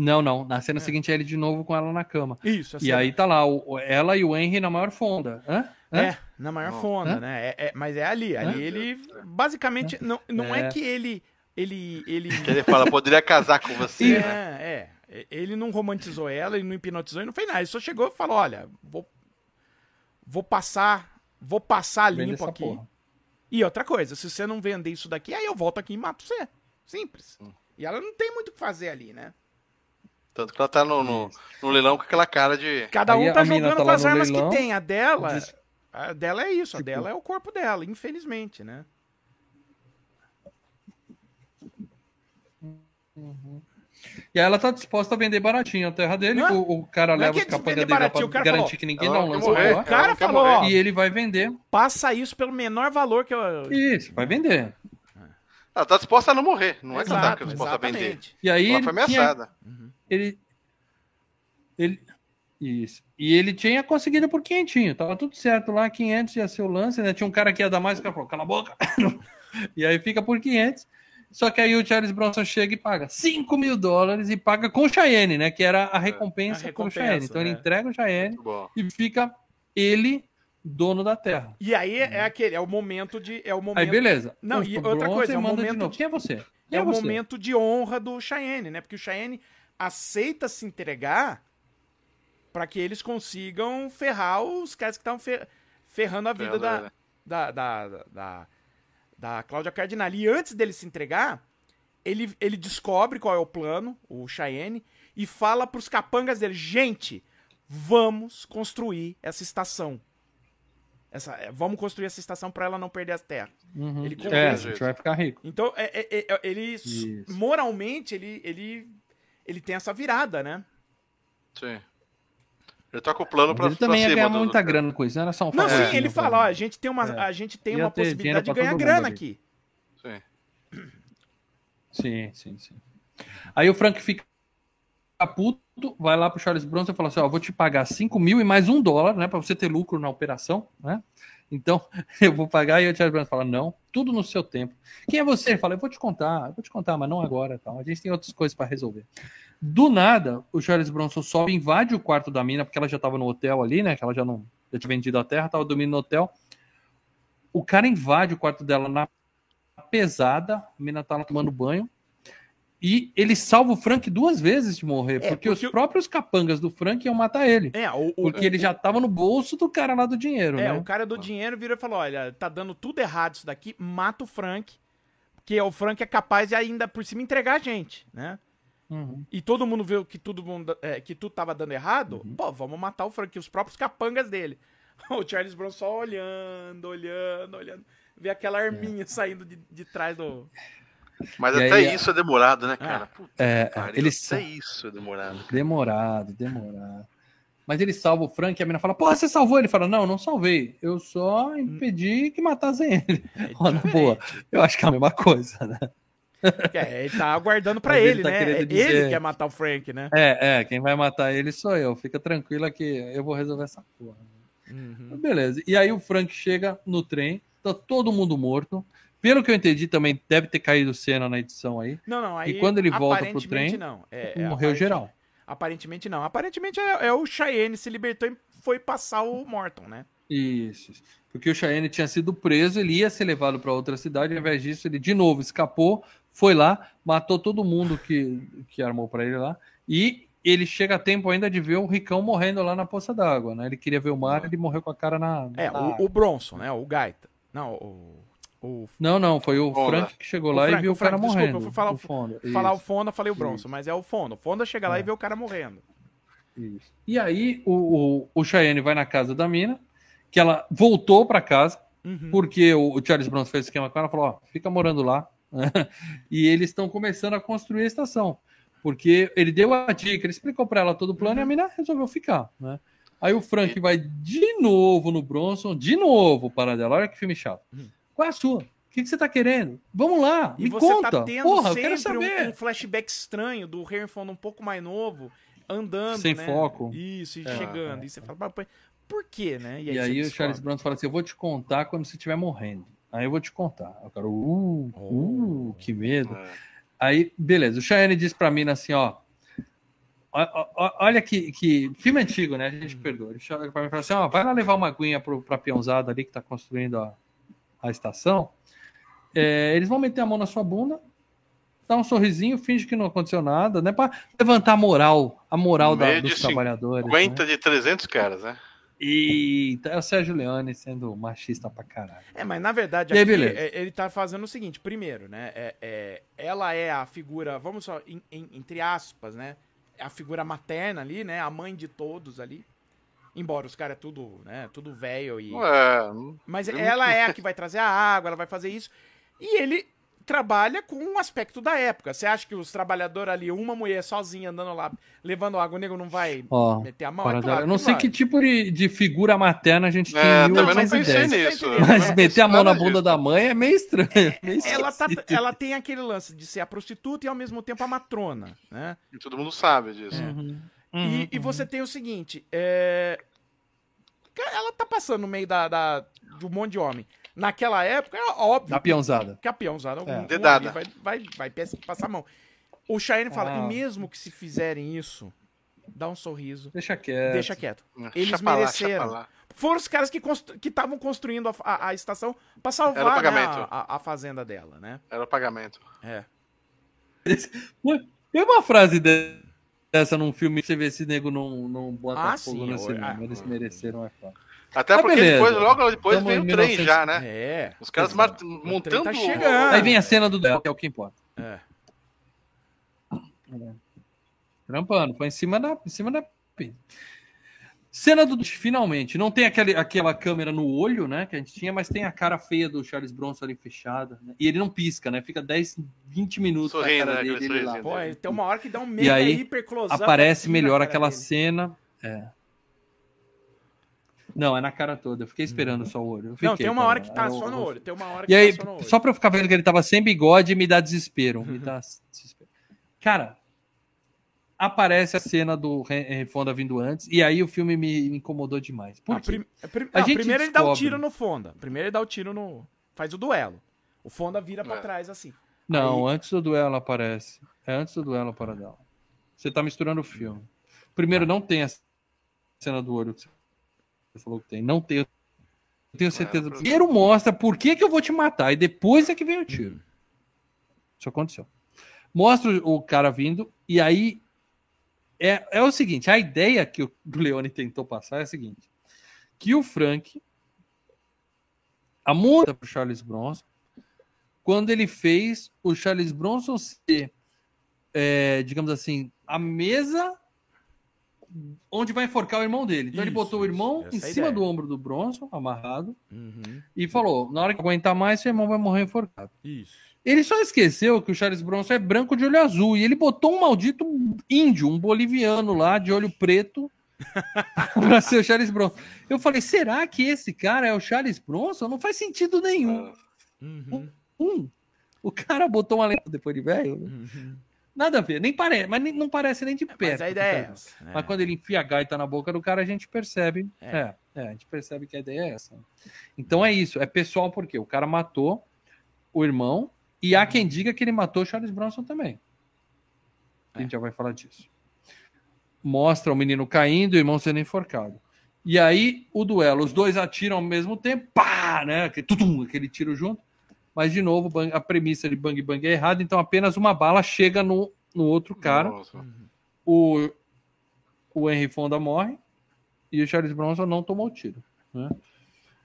Não, não. Na cena seguinte é ele de novo com ela na cama. Isso, E cena- aí tá lá, o- ela e o Henry na maior fonda. Hã? Hã? É, na maior Não. fonda, Hã? né? É- é- mas é ali. Ali Hã? ele. Basicamente, não, não é. É. que ele. Ele. ele Que ele fala, poderia casar com você, é, né? é. Ele não romantizou ela, ele não hipnotizou, ele não fez nada. Ele só chegou e falou: olha, vou. Vou passar. Vou passar limpo aqui. porra. E outra coisa, se você não vender isso daqui, aí eu volto aqui e mato você. Simples. Hum. E ela não tem muito o que fazer ali, né? Tanto que ela tá no, no, no leilão com aquela cara de... Cada Aí um tá jogando tá com as armas leilão, que tem. A dela. A dela é isso, a Tipo- dela é o corpo dela, infelizmente, né? E aí ela tá disposta a vender baratinho a terra dele. Não, O, o cara não é leva que os capangas dele lá baratinho, o pra cara garantir falou, que ninguém dá um não lance morrer. O cara falou, ó, E ele vai vender. passa isso pelo menor valor que eu. Isso, vai vender. Ela tá disposta a não morrer, não é que ela tá disposta a vender. E aí Ela foi tinha, ameaçada. Ele, ele isso. E ele tinha conseguido por quinhentinho. Tava tudo certo lá, 500 ia ser o lance, né? Tinha um cara que ia dar mais, o cara falou, cala a boca. e aí fica por 500. Só que aí o Charles Bronson chega e paga 5 mil dólares e paga com o Cheyenne, né? Que era a recompensa, a com o recompensa, Cheyenne. Então ele né? entrega o Cheyenne e fica ele dono da terra. E aí é aquele, é o momento de. É o momento, Aí beleza. Não, O e outra Bronson coisa, é um de momento- novo. Quem é você? Quem é o você? momento de honra do Cheyenne, né? Porque o Cheyenne aceita se entregar pra que eles consigam ferrar os caras que estão ferrando a vida da, da, da, da, da, da Cláudia Cardinale. E antes dele se entregar, ele, ele descobre qual é o plano, o Cheyenne, e fala pros capangas dele: gente, vamos construir essa estação. Essa, é, vamos construir essa estação pra ela não perder as terras. Uhum. Ele É, a gente vai ficar rico. Então, é, é- é- ele Isso. moralmente ele, ele ele tem essa virada, né? Sim. Ele tá com o plano pra, ele pra também ia cima ganhar muita do- grana com isso, não era só um Não, sim, ele pra fala, ó, a gente tem uma É. a gente tem Ia uma possibilidade de pra ganhar grana ali. aqui. Sim. Sim, sim, sim. Aí o Frank fica puto, vai lá pro Charles Bronson e fala assim: ó, vou te pagar 5 mil e mais um dólar, né? Pra você ter lucro na operação, né? Então, eu vou pagar. E o Charles Bronson fala: não, tudo no seu tempo. Quem é você? Ele fala: eu vou te contar, eu vou te contar, mas não agora. Tal. A gente tem outras coisas para resolver. Do nada, o Charles Bronson sobe, invade o quarto da mina, porque ela já tava no hotel ali, né? Que ela já não já tinha vendido a terra, tava dormindo no hotel. O cara invade o quarto dela na pesada, a mina tá tomando banho. E ele salva o Frank duas vezes de morrer, É, porque, porque os o- próprios capangas do Frank iam matar ele. É, o, o- Porque ele já tava no bolso do cara lá do dinheiro, é, né? o cara do dinheiro virou e falou: "Olha, tá dando tudo errado isso daqui, mata o Frank, porque o Frank é capaz de ainda por cima entregar a gente, né? Uhum. E todo mundo viu que tudo mundo, é, que tudo tava dando errado. Uhum. Pô, vamos matar o Frank, os próprios capangas dele. O Charles Bronson só olhando, olhando, olhando, vê aquela arminha saindo de, de trás do Mas E até aí, isso é demorado, né, cara? Puta, É, cara, eles até isso é demorado. Demorado, demorado. Mas ele salva o Frank e a mina fala, porra, você salvou? Ele fala, não, não salvei. Eu só impedi que matassem ele. É Ó, na boa. Eu acho que é a mesma coisa, né? É, ele tá aguardando pra ele, ele tá né? Ele dizer- quer matar o Frank, né? É, é, quem vai matar ele sou eu. Fica tranquila que eu vou resolver essa porra. Uhum. Beleza. E aí o Frank chega no trem, tá todo mundo morto. Pelo que eu entendi, também deve ter caído cena na edição aí. Não, não, aí. E quando ele volta pro trem, não. É, é, Morreu geral. Aparentemente não. Aparentemente é, é o Cheyenne se libertou e foi passar o Morton, né? Isso. Porque o Cheyenne tinha sido preso, ele ia ser levado para outra cidade, ao invés disso, ele de novo escapou, foi lá, matou todo mundo que, que armou para ele lá, e ele chega a tempo ainda de ver o Ricão morrendo lá na poça d'água, né? Ele queria ver o mar, ele morreu com a cara na. É, na o, o Bronson, né? O Gaita. Não, o. o Não, não, foi o Fonda. Frank que chegou O lá Frank, e viu o o cara Frank, desculpa, morrendo. eu fui falar o- Fonda. falar o Fonda, falei o Bronson, mas é o Fonda. O Fonda chega lá É. e vê o cara morrendo. isso. E aí o, o, o Cheyenne vai na casa da mina, que ela voltou para casa, Uhum. porque o, o Charles Bronson fez esquema com ela, falou, ó, fica morando lá. e eles estão começando a construir a estação. Porque ele deu a dica, ele explicou para ela todo o plano e a mina resolveu ficar, né? Aí o Frank vai de novo no Bronson, de novo para dela. Olha que filme chato. Uhum. Qual é a sua? O que, que você tá querendo? Vamos lá, E me você conta. tá tendo Porra, eu quero sempre saber. um, um flashback estranho do Henry Fonda um pouco mais novo, andando, Sem né? foco. Isso, e É, chegando. é. E você fala, "Mas, por quê, né? E você aí o. Charles Bronson fala assim: Eu vou te contar quando você estiver morrendo. Aí eu vou te contar. Eu quero, uh, uh, que medo. É. Aí, beleza. O Cheyenne diz pra mim assim: Ó, olha que, que filme antigo, né? A gente perdoa. Ele chega pra mim e fala assim: Ó, vai lá levar uma aguinha pro, pra peãozada ali que tá construindo a, a estação. É, eles vão meter a mão na sua bunda, dá um sorrisinho, finge que não aconteceu nada, né? Pra levantar a moral, a moral da- dos trabalhadores. né? Aguenta de 300 caras, né? E é o Sérgio Leone sendo machista pra caralho. É, mas na verdade aqui, é, ele tá fazendo o seguinte, primeiro, né? é- é, ela é a figura, vamos só, em- em- entre aspas, né? É a figura materna ali, né? A mãe de todos ali. Embora os caras é tudo, né? Tudo velho e. Ué, Mas ela é a que vai trazer a água, ela vai fazer isso. E ele trabalha com um aspecto da época. Você acha que os trabalhadores ali, uma mulher sozinha andando lá, levando água, o nego não vai Ó, meter a mão? É claro eu não sei vai. que tipo de, de figura materna a gente tem É, em também não 1810. pensei nisso. Mas É, meter a mão na bunda disso. da mãe é meio estranho. meio Ela, tá- ela tem aquele lance de ser a prostituta e ao mesmo tempo a matrona, né? E todo mundo sabe disso. Uhum. E, Uhum, e você tem o seguinte, é... ela tá passando no meio da, da- de um monte de homem. Naquela época, é óbvio Da peãozada. que a peãozada É. um- vai, vai, vai passar a mão. O Cheyenne fala, Ah. e mesmo que se fizerem isso, dá um sorriso, Deixa quieto. deixa quieto. Eles Chapa lá, mereceram. chapa lá. Foram os caras que constru- que estavam construindo a, a- a estação pra salvar Era o né, pagamento. a, a- a fazenda dela, né? Era o pagamento. É. Tem uma frase de- dessa num filme, você vê esse nego não, não bota Ah, fogo sim, no cinema. ah, Eles mereceram é foda. Até Ah, porque depois, logo depois Tamo veio em o trem 1900. já, né? É. Os caras Exato. trem montando. tá chegando. Aí vem a cena do duelo, que é o que importa. É. Trampando, foi em cima da. Em cima da... Cena do. Finalmente, não tem aquele, aquela câmera no olho, né? Que a gente tinha, mas tem a cara feia do Charles Bronson ali fechada. né, E ele não pisca, né? Fica 10, 20 minutos Sorrindo, cara né, dele, ele lá. Pô, ele tem uma hora que dá um mega aí, hiper close-up Aparece melhor aquela dele. cena. É. Não, é na cara toda. Eu fiquei esperando só o olho. Eu Uhum. Não, fiquei, tem uma cara. hora que tá só no olho. Tem uma hora que E aí, tá só no olho. só pra eu ficar vendo que ele tava sem bigode, me dá desespero. Me dá desespero. Cara, aparece a cena do Henry Fonda vindo antes, e aí o filme me incomodou demais. Por A prim- a prim- A não, gente primeiro ele dá o descobre. tiro no Fonda. Primeiro ele dá o tiro no. Faz o duelo. O Fonda vira pra É. trás assim. Não, antes do duelo aparece. É antes do duelo para dela. Você tá misturando o filme. Primeiro, não tem a cena do olho que você falou que tem. Não tem. Eu tenho certeza. Primeiro mostra por que, que eu vou te matar, e depois é que vem o tiro. Isso aconteceu. Mostra o o cara vindo, e aí. É, é o seguinte: a ideia que o Leone tentou passar é a seguinte: que o Frank. A multa pro Charles Bronson quando ele fez o Charles Bronson ser, é, digamos assim, a mesa onde vai enforcar o irmão dele. Então ele Isso, botou o irmão isso, em é a cima ideia. do ombro do Bronson, amarrado, Uhum. e falou: na hora que aguentar mais, seu irmão vai morrer enforcado. Isso. Ele só esqueceu que o Charles Bronson é branco de olho azul e ele botou um maldito índio, um boliviano lá de olho preto pra ser o Charles Bronson. Eu falei, será que esse cara é o Charles Bronson? Não faz sentido nenhum. Uhum. Um, o cara botou uma lenta depois de velho. Uhum. Nada a ver, nem parece, mas nem- não parece nem de Mas perto. a ideia é essa. né? Mas quando ele enfia a gaita na boca do cara, a gente percebe. É. É, é, a gente percebe que a ideia é essa. Então é isso, é pessoal porque o cara matou o irmão e há quem diga que ele matou o Charles Bronson também. A gente já vai falar disso. Mostra o menino caindo e o irmão sendo enforcado. E aí o duelo, os dois atiram ao mesmo tempo, pá, né? Aquele, tutum, aquele tiro junto. Mas de novo, a premissa de bang bang é errada, então apenas uma bala chega no, no outro cara Nossa. o, o Henry Fonda morre e o Charles Bronson não tomou o tiro. né?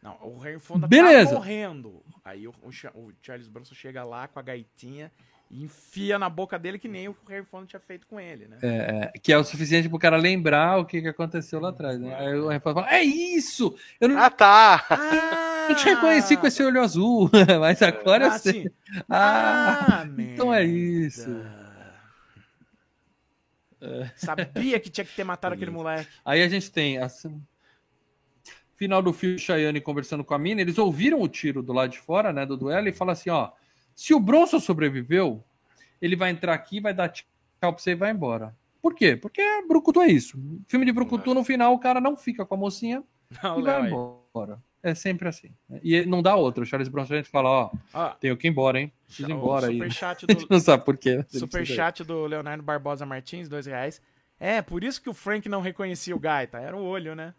Não, o Henry Fonda Beleza. tá morrendo. Aí o, o Cha- o Charles Bronson chega lá com a gaitinha e enfia na boca dele que nem o Henry Fonda tinha feito com ele, né? É, que é o suficiente pro cara lembrar o que, que aconteceu lá atrás. Né? Aí o Henry Fonda fala: É isso! Eu não, Ah, tá! Ah, não te reconheci com esse olho azul, mas agora eu ah, sei. sim. Ah, Ah, então é isso. Sabia que tinha que ter matado aquele moleque. Aí a gente tem assim, final do filme, Cheyenne conversando com a mina, eles ouviram o tiro do lado de fora, né, do duelo, e fala assim, ó, se o Bronson sobreviveu, ele vai entrar aqui, vai dar tchau pra você e vai embora. Por quê? Porque Brucutu é isso. Filme de Brucutu, no final, o cara não fica com a mocinha Não, e vai aí. embora. É sempre assim. E não dá outra. O Charles Bronson a gente fala, ó, Ó, tenho que ir embora, hein? Preciso ir embora aí. superchat A gente do, não sabe por quê. superchat do Leonardo Barbosa Martins, dois reais. É, por isso que o Frank não reconhecia o Gaita. Era o olho, né?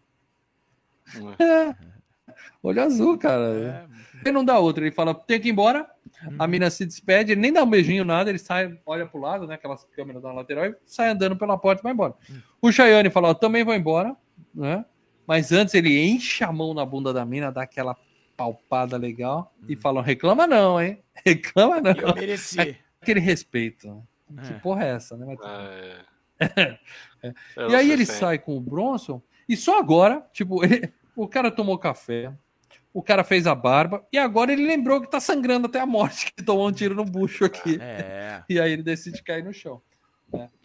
Olho azul, cara. É. Ele não dá outra, ele fala, tem que ir embora. Uhum. A mina se despede, ele nem dá um beijinho, nada, ele sai, olha pro lado, né? Aquelas câmeras da lateral e sai andando pela porta e vai embora. Uhum. O Chayane fala, ó, também vou embora, né? Mas antes ele enche a mão na bunda da mina, dá aquela palpada legal e fala, reclama não, hein? Reclama não. Uhum. Eu mereci. Aquele respeito. Que É. porra é essa, né? Mas- É. E aí ele sai com o Bronson e só agora, tipo, ele- o cara tomou café, o cara fez a barba e agora ele lembrou que tá sangrando até a morte, que tomou um tiro no bucho aqui. É. E aí ele decide cair no chão.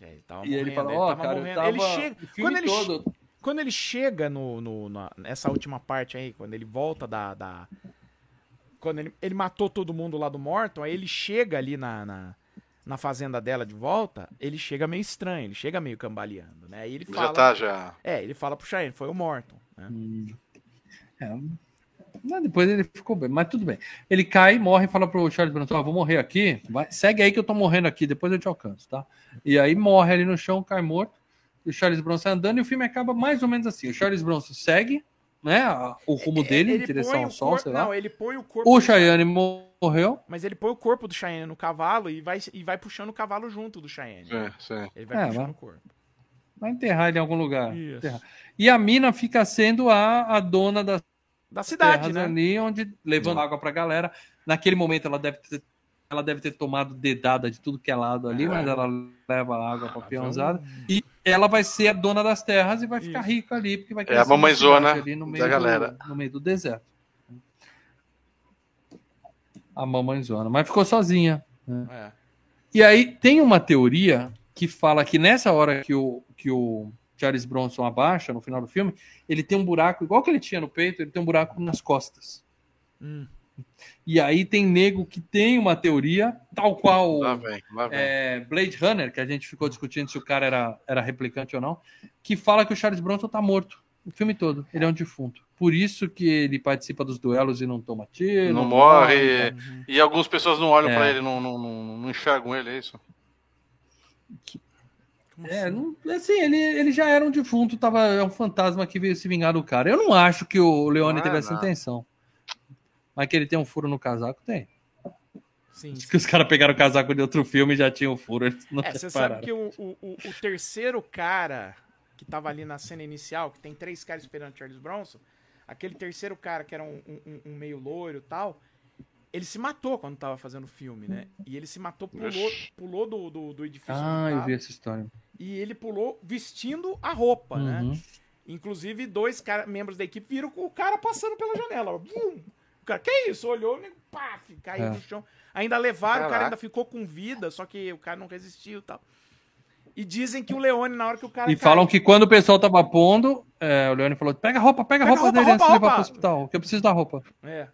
Ele tava E ele morrendo, fala, ó, tava cara, morrendo. Ele chega, quando ele todo. quando ele chega no, no- na- nessa última parte aí, quando ele volta da. da- quando ele, ele matou todo mundo lá do Morton, aí ele chega ali na, na, na fazenda dela de volta, ele chega meio estranho, ele chega meio cambaleando, né? Aí ele fala. Já tá, já. É, ele fala pro Cheyenne, foi o Morton. Né? É, mas depois ele ficou bem, mas tudo bem. Ele cai, morre e fala pro Charles Bronson, ó, vou morrer aqui, vai, segue aí que eu tô morrendo aqui, depois eu te alcanço, tá? E aí morre ali no chão, cai morto, e o Charles Bronson andando, e o filme acaba mais ou menos assim, o Charles Bronson segue, né, o rumo dele, em Ele direção põe ao sol, corpo- sei lá. Não, ele põe o corpo. O Cheyenne morreu, Mas ele põe o corpo do Cheyenne no cavalo e vai, e vai puxando o cavalo junto do Cheyenne. É, sim. Ele vai É, puxando vai- o corpo. vai enterrar ele em algum lugar. E a mina fica sendo a, a dona das Da cidade, terras né? ali, onde levando água pra galera. Naquele momento ela deve ter, ela deve ter tomado dedada de tudo que é lado ali, É. mas ela leva água pra Ah, peãozada. vamos- E ela vai ser a dona das terras e vai ficar Isso. rica ali, porque vai É a mamãezona ali no da meio do- galera. no meio do deserto. A mamãezona. Mas ficou sozinha. É. E aí tem uma teoria que fala que nessa hora que o, que o Charles Bronson abaixa, no final do filme, ele tem um buraco, igual que ele tinha no peito, ele tem um buraco nas costas. Hum. E aí tem nego que tem uma teoria, tal qual Lá vem, lá vem. é, Blade Runner, que a gente ficou discutindo se o cara era, era replicante ou não, que fala que o Charles Bronson tá morto. O filme todo. Ele é um defunto. Por isso que ele participa dos duelos e não toma tiro. Não morre. Uhum. E algumas pessoas não olham É. pra ele, não, não, não, não enxergam ele, é isso? Como É, assim? não, assim, ele, ele já era um defunto, tava, é um fantasma que veio se vingar do cara. Eu não acho que o Leone Não é, teve essa não. intenção. Mas que ele tem um furo no casaco, tem. Sim, Diz que os caras pegaram o casaco de outro filme e já tinham um furo. Eles não É, você sabe que o, o, o- o terceiro cara que tava ali na cena inicial, que tem três caras esperando o Charles Bronson, aquele terceiro cara que era um, um- um meio loiro e tal, ele se matou quando tava fazendo o filme, né? E ele se matou, pulou, pulou do, do, do edifício. Ah, eu vi essa história. E ele pulou vestindo a roupa, né? Uhum. Inclusive, dois cara, membros da equipe viram o cara passando pela janela. Bum! O cara, que isso? Olhou, né? paf, caiu É. no chão. Ainda levaram, o cara Caraca. ainda ficou com vida, só que o cara não resistiu e tal. E dizem que o Leone, na hora que o cara. E falam que quando o pessoal tava pondo, é, o Leone falou: pega a roupa, pega a Pega roupa, roupa, dele antes de roupa, levar pro roupa. hospital, que eu preciso da roupa. É.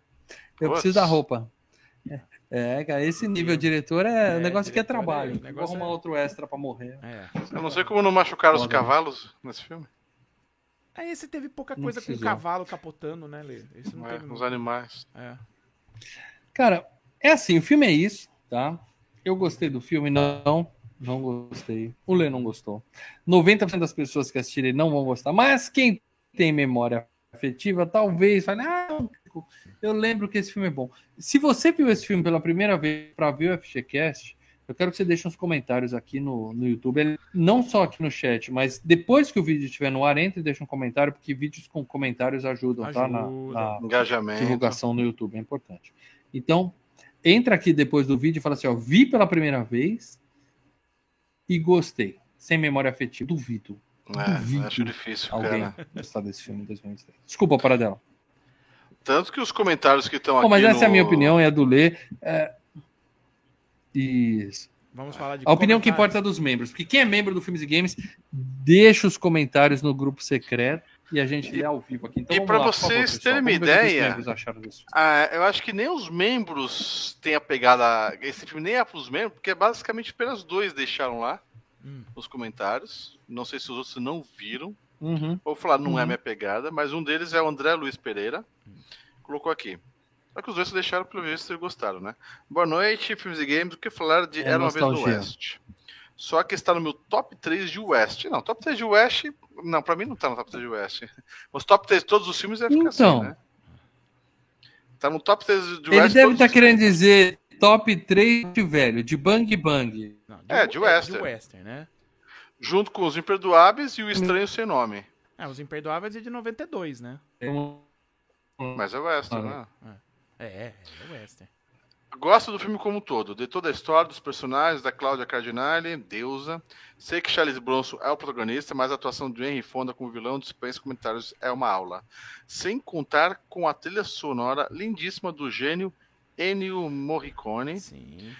Eu preciso da roupa. É, cara, esse nível diretor é, É, o negócio que é é- trabalho. o Vou negócio arrumar é- outro extra pra morrer. É. Eu não sei como não machucaram os Foda. cavalos nesse filme. Aí esse teve pouca coisa com o cavalo capotando, né, Lê? Esse não É, teve. os animais. É. Cara, é assim, o filme é isso, tá? Eu gostei do filme, não, não gostei. O Lê não gostou. 90% das pessoas que assistirem não vão gostar, mas quem tem memória afetiva, talvez fale, ah, eu lembro que esse filme é bom. Se você viu esse filme pela primeira vez para ver o FGCast, eu quero que você deixe uns comentários aqui no, no YouTube, não só aqui no chat, mas depois que o vídeo estiver no ar, entre e deixa um comentário, porque vídeos com comentários ajudam, tá? Na, Ajuda. na- Engajamento. divulgação no YouTube, é importante. Então, entra aqui depois do vídeo e fala assim, ó, vi pela primeira vez e gostei. Sem memória afetiva, duvido É, Duvido acho difícil, alguém cara. gostar desse filme em 2023. Desculpa para dela. Tanto que os comentários que estão aqui. mas essa é a no- minha opinião, é a do Lê. É... Isso. Vamos falar de. A opinião que importa é dos membros. Porque quem é membro do Filmes e Games, deixa os comentários no grupo secreto e a gente lê ao vivo aqui. Então, e favor, vocês pessoal. terem uma os ideia. Ah, eu acho que nem os membros têm a pegada. Esse filme nem é pros membros, porque basicamente apenas dois deixaram lá Hum. nos comentários. Não sei se os outros não viram. Uhum. Vou falar, não é Uhum. minha pegada, mas um deles é o André Luiz Pereira. Colocou aqui. Só que os dois se deixaram pelo visto e gostaram, né? Boa noite, filmes e games. O que falar de É Era uma vez no nostalgia. West? Só que está no meu top 3 de West. Não, top 3 de West. Não, pra mim não tá no top 3 de West. Os top 3 de todos os filmes é ficar Então. assim, né? Tá no top 3 de West. Ele deve estar os querendo dizer top 3 de velho, de Bang Bang. Não, É, de western. De western, né? Junto com os Imperdoáveis e o Estranho Sem Nome. É, os Imperdoáveis é de 92, né? Mas é Western, Ah, né? É, é, é western. Gosto do filme como um todo, de toda a história, dos personagens, da Cláudia Cardinale, deusa. Sei que Charles Bronson é o protagonista, mas a atuação de Henry Fonda como vilão dispensa comentários é uma aula. Sem contar com a trilha sonora lindíssima do gênio Ennio Morricone. Sim.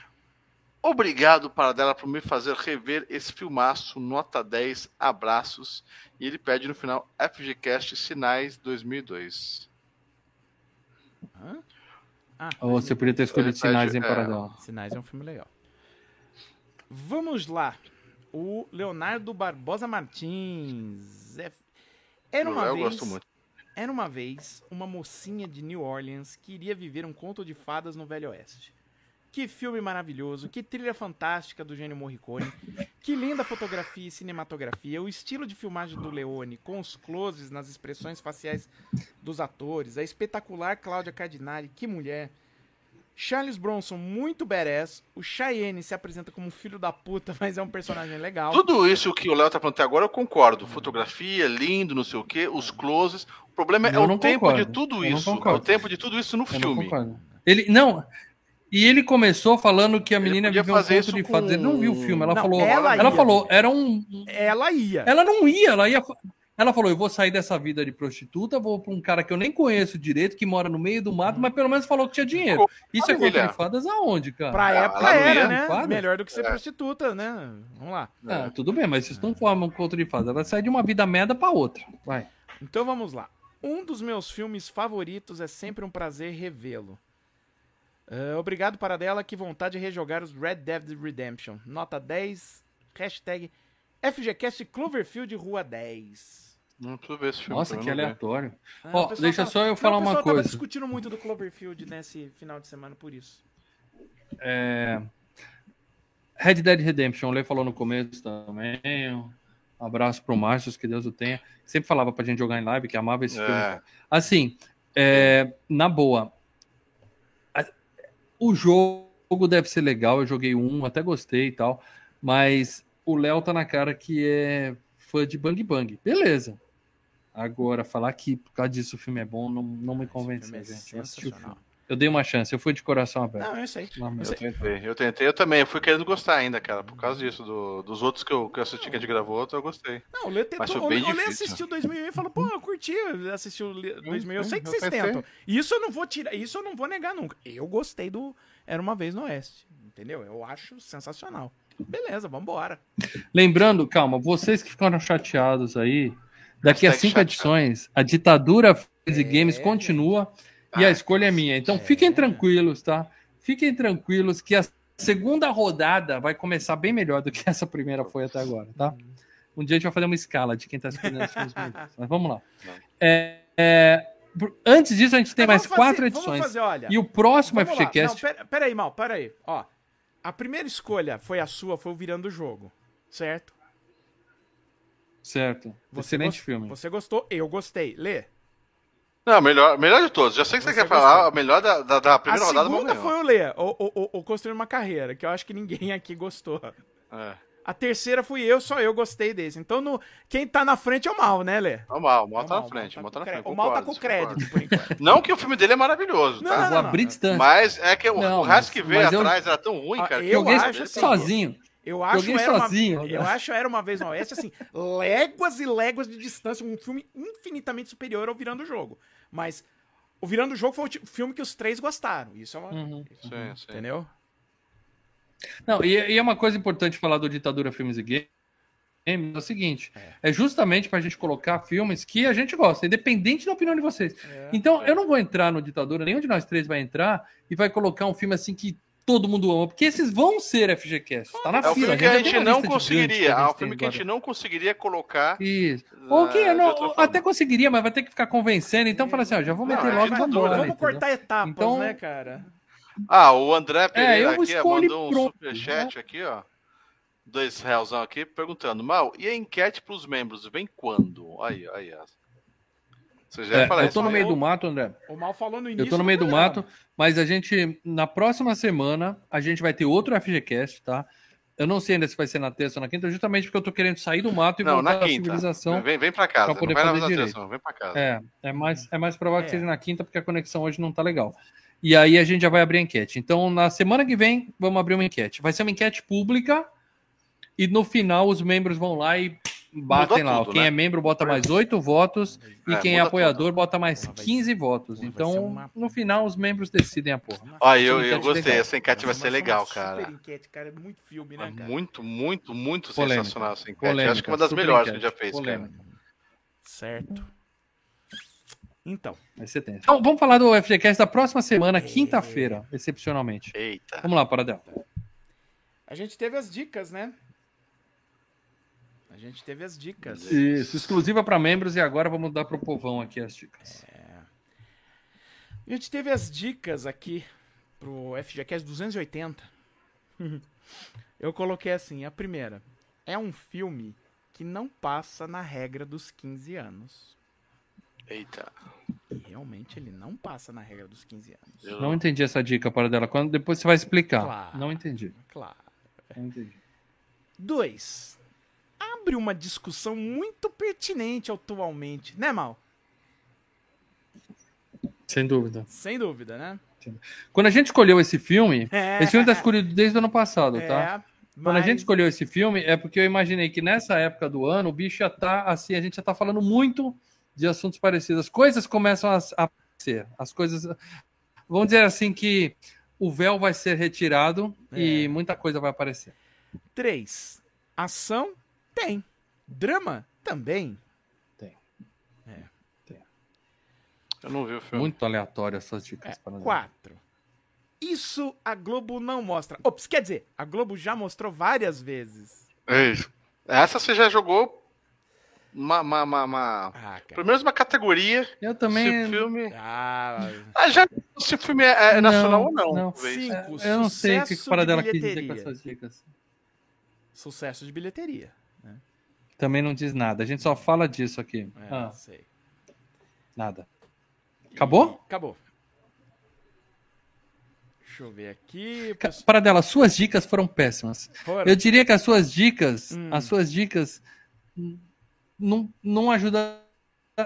Obrigado, Paradela, por me fazer rever esse filmaço, nota 10, abraços. E ele pede no final FGCast Sinais 2002. Hã? Ah, Ou você podia ter escolhido Ele sinais em é. Paradão. Sinais é um filme legal. Vamos lá. O Leonardo Barbosa Martins. É- Era uma eu vez. gosto muito. Era uma vez uma mocinha de New Orleans que iria viver um conto de fadas no Velho Oeste. Que filme maravilhoso, que trilha fantástica do gênio Morricone, que linda fotografia e cinematografia, o estilo de filmagem do Leone, com os closes nas expressões faciais dos atores, a espetacular Cláudia Cardinale, que mulher. Charles Bronson, muito badass. O Cheyenne se apresenta como um filho da puta, mas é um personagem legal. Tudo isso que o Léo tá falando até agora, eu concordo. Fotografia, lindo, não sei o quê, os closes. O problema é Eu o não tempo concordo. de tudo Eu não isso. É o tempo de tudo isso no Eu não filme. concordo. Ele, não, e ele começou falando que a menina viveu um fazer conto de com- fadas. Ele não viu o filme, ela Não, falou. ela Ela, ia. falou, era um. Ela ia. Ela não ia, ela ia. Ela falou: eu vou sair dessa vida de prostituta, vou pra um cara que eu nem conheço direito, que mora no meio do mato, mas pelo menos falou que tinha dinheiro. Isso é conto de fadas aonde, cara? Pra Ah, época ela não era, né? Melhor do que ser É. prostituta, né? Vamos lá. Ah, tudo bem, mas isso não forma um conto de fadas. Ela sai de uma vida merda pra outra. Vai. Então vamos lá. Um dos meus filmes favoritos é sempre um prazer revê-lo. Ah, obrigado, Paradela. Que vontade de rejogar os Red Dead Redemption. Nota 10. Hashtag FGCast Cloverfield Rua 10. Não preciso ver esse filme. Nossa, que não aleatório. Ah, deixa tava- só eu Não, falar o uma tava coisa. discutindo muito do Cloverfield nesse final de semana por isso. É... Red Dead Redemption, o Lê falou no começo também. Um abraço pro Márcio, que Deus o tenha. Sempre falava pra gente jogar em live, que amava esse filme. É, Assim, é, na boa, o jogo deve ser legal. Eu joguei um, até gostei e tal. Mas o Léo tá na cara que é fã de Bang Bang. Beleza. Agora, falar que por causa disso o filme é bom não, não me filme é gente. Eu assisti o sensacional. filme. Eu dei uma chance, eu fui de coração aberto. Não, é isso aí. Não, eu tentei, eu tentei, eu também. Eu fui querendo gostar ainda, cara. Por causa disso. do- dos outros que eu, que eu assisti que a gente gravou, outro eu gostei. Não, o Lê tentou, Mas foi o Lê- o Lê difícil. assistiu 2001 e falou, pô, eu curti assistir o Lê- 2001. Eu sei que eu vocês tentei. tentam. Isso eu não vou tirar, isso eu não vou negar nunca. Eu gostei do Era Uma Vez no Oeste, entendeu? Eu acho sensacional. Beleza, vambora. Lembrando, calma, vocês que ficaram chateados aí, daqui a cinco chateado. edições, a ditadura Filmes e É, Games continua e a escolha é minha. Então é. fiquem tranquilos, tá? Fiquem tranquilos que a segunda rodada vai começar bem melhor do que essa primeira foi até agora, tá? Um dia a gente vai fazer uma escala de quem tá escolhendo os filmes melhores. Mas vamos lá. É, é, antes disso, a gente tem mais fazer- quatro vamos edições. fazer, olha, E o próximo. FGCast. Não, pera, pera aí, Mal, pera aí. Ó, a primeira escolha foi a sua, foi o Virando o Jogo, certo? Certo. Você Excelente gost- filme. Você gostou, eu gostei. Lê. Não, melhor, melhor de todos. Já sei que você, Você quer falar, gostou. a melhor da, da, da A primeira rodada segunda vamos foi o Lê, o, o, o, o Construir uma Carreira, que eu acho que ninguém aqui gostou. É. A terceira fui eu, só eu gostei desse. Então, no, quem tá na frente é o Mal, né, Lê? Não, mal, o mal É o tá Mal, na frente. O mal tá com na frente. O Mal tá com crédito, por enquanto. Não que o filme dele é maravilhoso, Não, tá? não, abrir distante. Mas é que o- Não, o resto que veio mas eu- atrás era tão ruim, Ah, cara. que eu Joguei acho assim, sozinho. Eu acho era sozinho, uma, né? Eu acho era uma vez no Oeste, assim, léguas e léguas de distância, um filme infinitamente superior ao Virando o Jogo. Mas o Virando o Jogo foi o filme que os três gostaram. Isso é uma. Uhum. Sim, sim. Entendeu? Não, e, e é uma coisa importante falar do Ditadura Filmes e Games, é o seguinte, é, justamente pra gente colocar filmes que a gente gosta, independente da opinião de vocês. É. Então, eu não vou entrar no Ditadura, nenhum de nós três vai entrar e vai colocar um filme assim que todo mundo ama, porque esses vão ser FGCast, tá na É o fila. filme que a gente não conseguiria. É o filme que a gente não conseguiria colocar. Isso. Ah, Ou que não- até conseguiria, mas vai ter que ficar convencendo, então fala assim, ó, já vou Não, meter é logo e vambora. né? Vamos cortar etapas, Então- né, cara? Ah, o André Pereira eu aqui mandou um pronto, superchat aqui, ó. Dois realzão aqui, perguntando, Mal, e a enquete pros membros, vem quando? Aí, aí, ó. Você já ia É, falar eu isso, tô no né? meio do mato, André. O Mal falou no início. Eu tô no meio do mato, mas a gente, na próxima semana, a gente vai ter outro FGCast, tá? Eu não sei ainda se vai ser na terça ou na quinta, justamente porque eu tô querendo sair do mato e Não, voltar na à quinta. civilização. Vem, vem pra casa, pra poder vai na fazer direito. vem pra casa. É, é mais, é mais provável que É. seja na quinta, porque a conexão hoje não tá legal. E aí a gente já vai abrir a enquete. Então, na semana que vem, vamos abrir uma enquete. Vai ser uma enquete pública e no final os membros vão lá e batem Muda lá. tudo, quem né? é membro bota mais oito votos e É, quem é apoiador bota mais Vai ser- 15 votos. vai ser Então, uma- no final, os membros decidem a porra. Ó, eu, eu enquete gostei, legal. essa enquete vai ser legal, cara. Super enquete, cara. É muito filme, né, É cara? muito, muito, muito Polêmica. sensacional essa enquete. Polêmica, Acho que é uma das super melhores que a enquete. gente já fez, Polêmica. cara. Certo. Então. Então, vamos falar do FGCast da próxima semana, quinta-feira, excepcionalmente. Eita. Vamos lá, Paradel. a gente teve as dicas, né? A gente teve as dicas. Isso, exclusiva para membros e agora vamos dar pro povão aqui as dicas. A gente teve as dicas aqui pro FGCast 280. Eu coloquei assim, a primeira. É um filme que não passa na regra dos 15 anos. Eita. E realmente ele não passa na regra dos 15 anos. Eu- Não entendi essa dica, Paradela. Quando depois você vai explicar. Claro. Não entendi. Claro. Não entendi. Dois. Abre uma discussão muito pertinente atualmente, né, Mal? Sem dúvida. Sem dúvida, né? Quando a gente escolheu esse filme, É. esse filme tá escolhido desde o ano passado, tá? É, Quando a mas- gente escolheu esse filme, é porque eu imaginei que nessa época do ano o bicho já tá assim, a gente já tá falando muito de assuntos parecidos. As coisas começam a a aparecer. As coisas. Vamos dizer assim que o véu vai ser retirado É. e muita coisa vai aparecer. Três. Ação? Tem. Drama? Também. Eu não vi o filme. Muito aleatório essas É, dicas. Paradela. quatro. Isso a Globo não mostra. Ops, quer dizer, a Globo já mostrou várias vezes. É isso. Essa você já jogou uma, uma, uma, uma- Ah. Pelo menos uma categoria. Eu Se também. o filme. Ah, Ah, já se o filme é, é Não, nacional ou não. não. Sim. É, Cinco, eu não sei o que, que sucesso o Paradela de quis dizer com essas dicas. sucesso de bilheteria. Também não diz nada. A gente só fala disso aqui. É, Ah, sei. nada. Acabou? Acabou. Deixa eu ver aqui. Ca- Paradela, suas dicas foram péssimas. Eu diria que as suas dicas, Hum. as suas dicas não, não ajudam.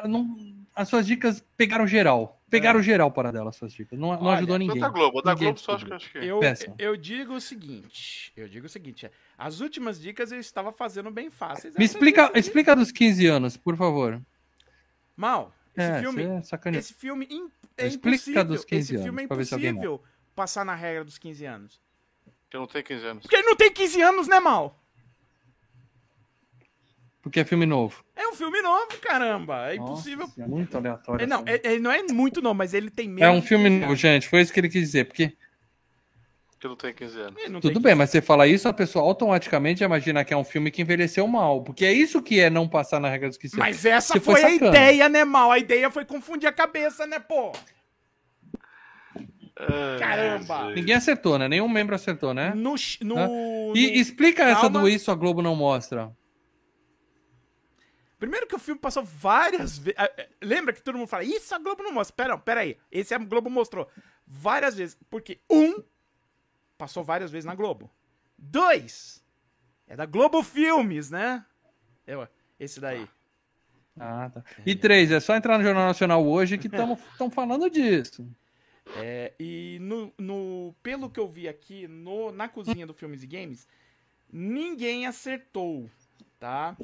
Não, as suas dicas pegaram geral. Pegaram geral para dela, as suas dicas. Não, não Olha, ajudou ninguém. da Globo. Da Ninguém Globo só acho que acho que. Eu, Péssimo. eu digo o seguinte. Eu digo o seguinte. é, As últimas dicas eu estava fazendo bem fáceis. Me Essas explica, dicas explica dos 15 anos, por favor. Mal, esse é, filme. é. Esse filme é Explica impossível. dos 15 esse filme é impossível passar na regra dos 15 anos. Que não tem 15 anos. Porque ele não tem 15 anos, né, Mal? Porque é filme novo. É um filme novo, caramba. É Nossa, impossível. é muito aleatório. É, não, essa- é- ele não é muito novo, mas ele tem menos. É um filme 15 novo, gente. Foi isso que ele quis dizer. Porque Que não tem 15 anos. Ele não tudo tem bem, mas você fala isso, a pessoa automaticamente imagina que é um filme que envelheceu mal. Porque é isso que é não passar na regra dos 15 Mas essa Você foi, foi a ideia, né, Mal? A ideia foi confundir a cabeça, né, pô? Caramba. Ninguém acertou, né? Nenhum membro acertou, né? No. no, Hã? no- E explica essa Calma. do Isso a Globo não mostra. Primeiro que o filme passou várias vezes. Lembra que todo mundo fala, isso a Globo não mostra. Pera, pera aí. Esse a Globo mostrou várias vezes. Porque, um, passou várias vezes na Globo. Dois, é da Globo Filmes, né? Eu, esse daí. Ah, tá. E três, é só entrar no Jornal Nacional hoje que estão falando disso. É, e no, no- pelo que eu vi aqui no, na cozinha do Filmes e Games, ninguém acertou, tá?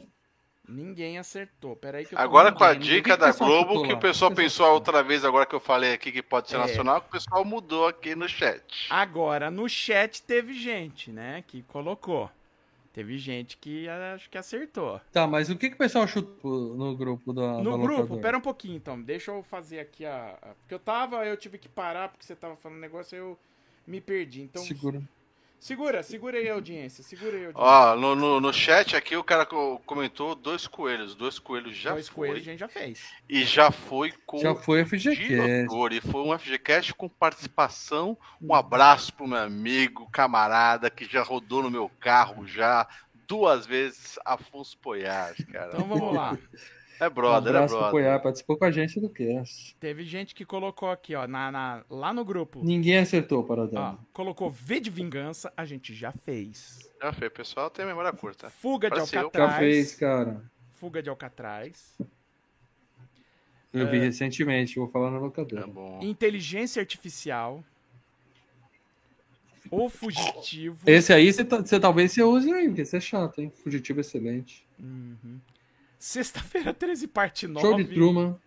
Ninguém acertou. Pera aí Agora com a ninguém- dica da Globo, que o pessoal pensou a outra vez, agora que eu falei aqui que pode ser É. nacional, que o pessoal mudou aqui no chat. Agora, no chat teve gente, né, que colocou. Teve gente que acho que acertou. Tá, mas o que, que o pessoal chutou no grupo da No da grupo, locadora? pera um pouquinho então. Deixa eu fazer aqui a. a- Porque eu tava, eu tive que parar porque você tava falando um negócio eu me perdi. Então. Segura. Segura, segura aí a audiência. Segura aí a audiência. Ó, no, no, no chat aqui o cara co- comentou dois coelhos. Dois coelhos já Dois foi. coelhos a gente já fez. E já foi com Já foi FGCast. diretor. E foi um FGCast com participação. Um abraço pro meu amigo, camarada, que já rodou no meu carro já duas vezes, Afonso Poiás, cara. Então vamos lá. É brother, um é abraço pro brother. Poiar, participou com a gente do cast. Teve gente que colocou aqui, ó, na, na- lá no grupo. Ninguém acertou, Ó, Paradão. colocou V de Vingança, a gente já fez. Já foi, pessoal tem memória curta. Fuga de Parece. Alcatraz. Já fez, cara. Fuga de Alcatraz. Eu É. vi recentemente, vou falar na Tá locadora. bom. Inteligência Artificial. O Fugitivo. Esse aí você, tá- você talvez você use aí, porque esse é chato, hein? Fugitivo excelente. Uhum. Sexta-feira 13, parte 9. Show de Truman.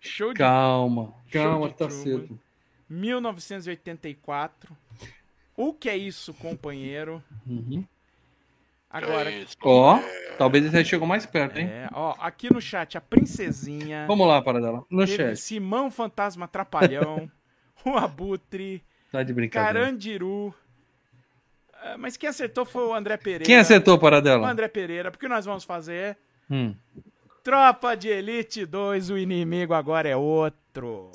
Show de Calma, Show calma, de tá Truman. cedo. 1984. O que é isso, companheiro? Uhum. Agora. Ó, talvez esse aí chegou mais perto, hein? é, ó, aqui no chat, a Princesinha. Vamos lá, Paradela. No teve chat. Simão Fantasma Trapalhão. o Abutre. Tá de brincadeira. Carandiru. Ah, Mas quem acertou foi o André Pereira. Quem acertou, O Paradela? André Pereira. Porque nós vamos fazer Hum. Tropa de Elite 2, o inimigo agora é outro.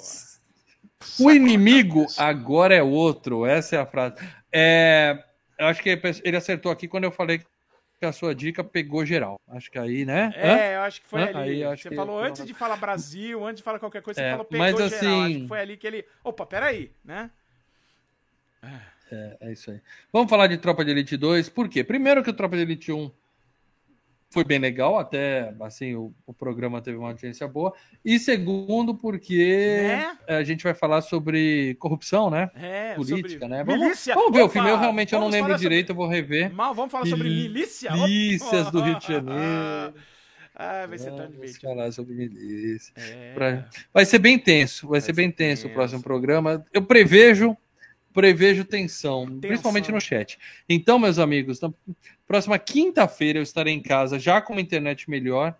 O inimigo agora é outro. Essa é a frase. É, eu acho que ele acertou aqui quando eu falei que a sua dica pegou geral. Acho que aí, né? Hã? É, eu acho que foi Hã? ali. Aí você que- falou antes de falar Brasil, antes de falar qualquer coisa, você É, falou pegou mas geral. assim- Acho que foi ali que ele. Opa, peraí, né? É, é isso aí. Vamos falar de Tropa de Elite 2. Por quê? Primeiro que o Tropa de Elite 1 foi bem legal, até assim, o, o programa teve uma audiência boa. E segundo, porque Né? a gente vai falar sobre corrupção, né? É, Política, né? Vamos, milícia. vamos ver o Opa, filme. Eu realmente eu não lembro sobre- direito, eu vou rever. Mal, vamos falar sobre milícia? Milícias do Rio de Janeiro. Ah, vai ser tão divertido. falar sobre milícia. É. Pra- Vai ser bem tenso, vai, ser ser bem tenso, tenso. o próximo programa. Eu prevejo, prevejo tensão, principalmente no chat. Então, meus amigos, na próxima quinta-feira eu estarei em casa já com uma internet melhor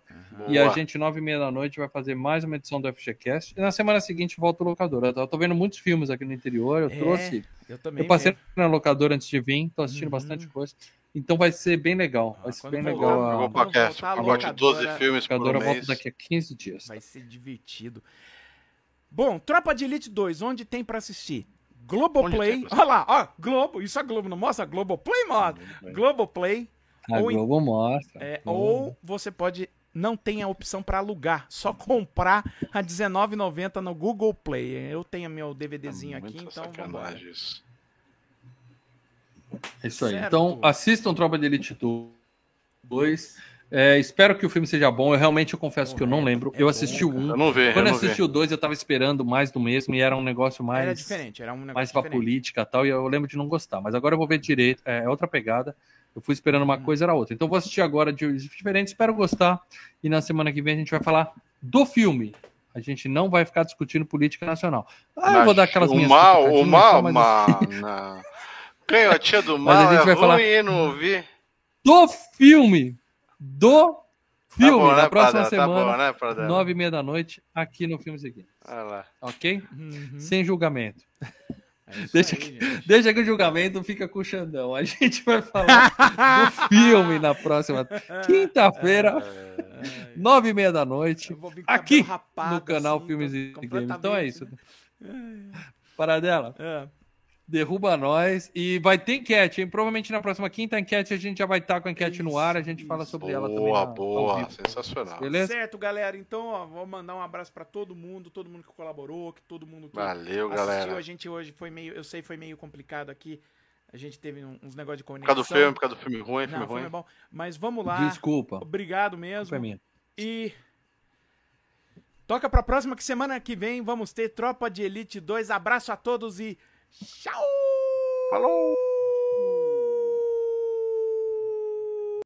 e a Boa. gente, nove e meia da noite, vai fazer mais uma edição do FGCast. E na semana seguinte volta o locador. Eu tô vendo muitos filmes aqui no interior, eu É, trouxe. Eu também. Eu passei mesmo. na locadora antes de vir, tô assistindo Uhum. bastante coisa. Então vai ser bem legal. Vai Ah, ser quando bem voltar, legal. Pegou A o Quando pacote, voltar a pacote de 12 locadora- filmes por locadora volta mês. daqui a 15 dias. Vai ser divertido. Bom, Tropa de Elite 2, onde tem pra assistir? Globoplay. Tem pra Olha lá, ó, Globo. Isso a Globo não mostra? Globoplay mostra. Globoplay. A Ou Globo mostra. É, Globo. ou você pode. Não tem a opção pra alugar, só comprar a R$19,90 no Google Play. Eu tenho meu DVDzinho aqui, Muita então vambora. sacanagem isso. É isso aí. Certo. Então, assistam Tropa de Elite 2. É, espero que o filme seja bom. Eu realmente eu confesso que eu não lembro. é eu bom, assisti o cara. 1. Eu não vi, Quando eu não vi. assisti o 2, eu tava esperando mais do mesmo e era um negócio mais, Era diferente, era um negócio mais pra diferente. política e tal. E eu lembro de não gostar. Mas agora eu vou ver direito. É outra pegada. Eu fui esperando Hum. uma coisa, era outra. Então eu vou assistir agora de diferente. Espero gostar. E na semana que vem a gente vai falar do filme. A gente não vai ficar discutindo política nacional. Ah, eu vou dar aquelas o minhas mal, o mal, tá, mas- mana. Canhotinha do Mas a mal, gente é vai falar- não ouvi. Do filme! Do filme! tá bom, né, na próxima Pradela? Tá semana, bom, né, nove e meia da noite, aqui no Filme Seguinte. Lá. Ok? Uhum. Sem julgamento. É Deixa aí, que-. Deixa que o julgamento fica com o Xandão. A gente vai falar do filme na próxima quinta-feira, Ai, nove e meia da noite, aqui rapado, no canal assim, Filmes e Games. Então é isso. completamente, Paradela, né? Derruba nós. E vai ter enquete, hein? Provavelmente na próxima quinta enquete a gente já vai estar com a enquete no ar. A gente fala Isso, sobre ela também. Boa, na- boa. Sensacional. É. Beleza? Certo, galera. Então, ó, vou mandar um abraço pra todo mundo, todo mundo que colaborou, que todo mundo que Valeu, assistiu galera. a gente hoje. Foi meio, eu sei, foi meio complicado aqui. A gente teve uns negócios de Por conexão. causa do filme, por causa do filme ruim, filme Não, foi ruim. bom. Mas vamos lá. Desculpa. Obrigado é mesmo. minha. E toca pra próxima que semana que vem vamos ter Tropa de Elite 2. Abraço a todos e tchau! Falou!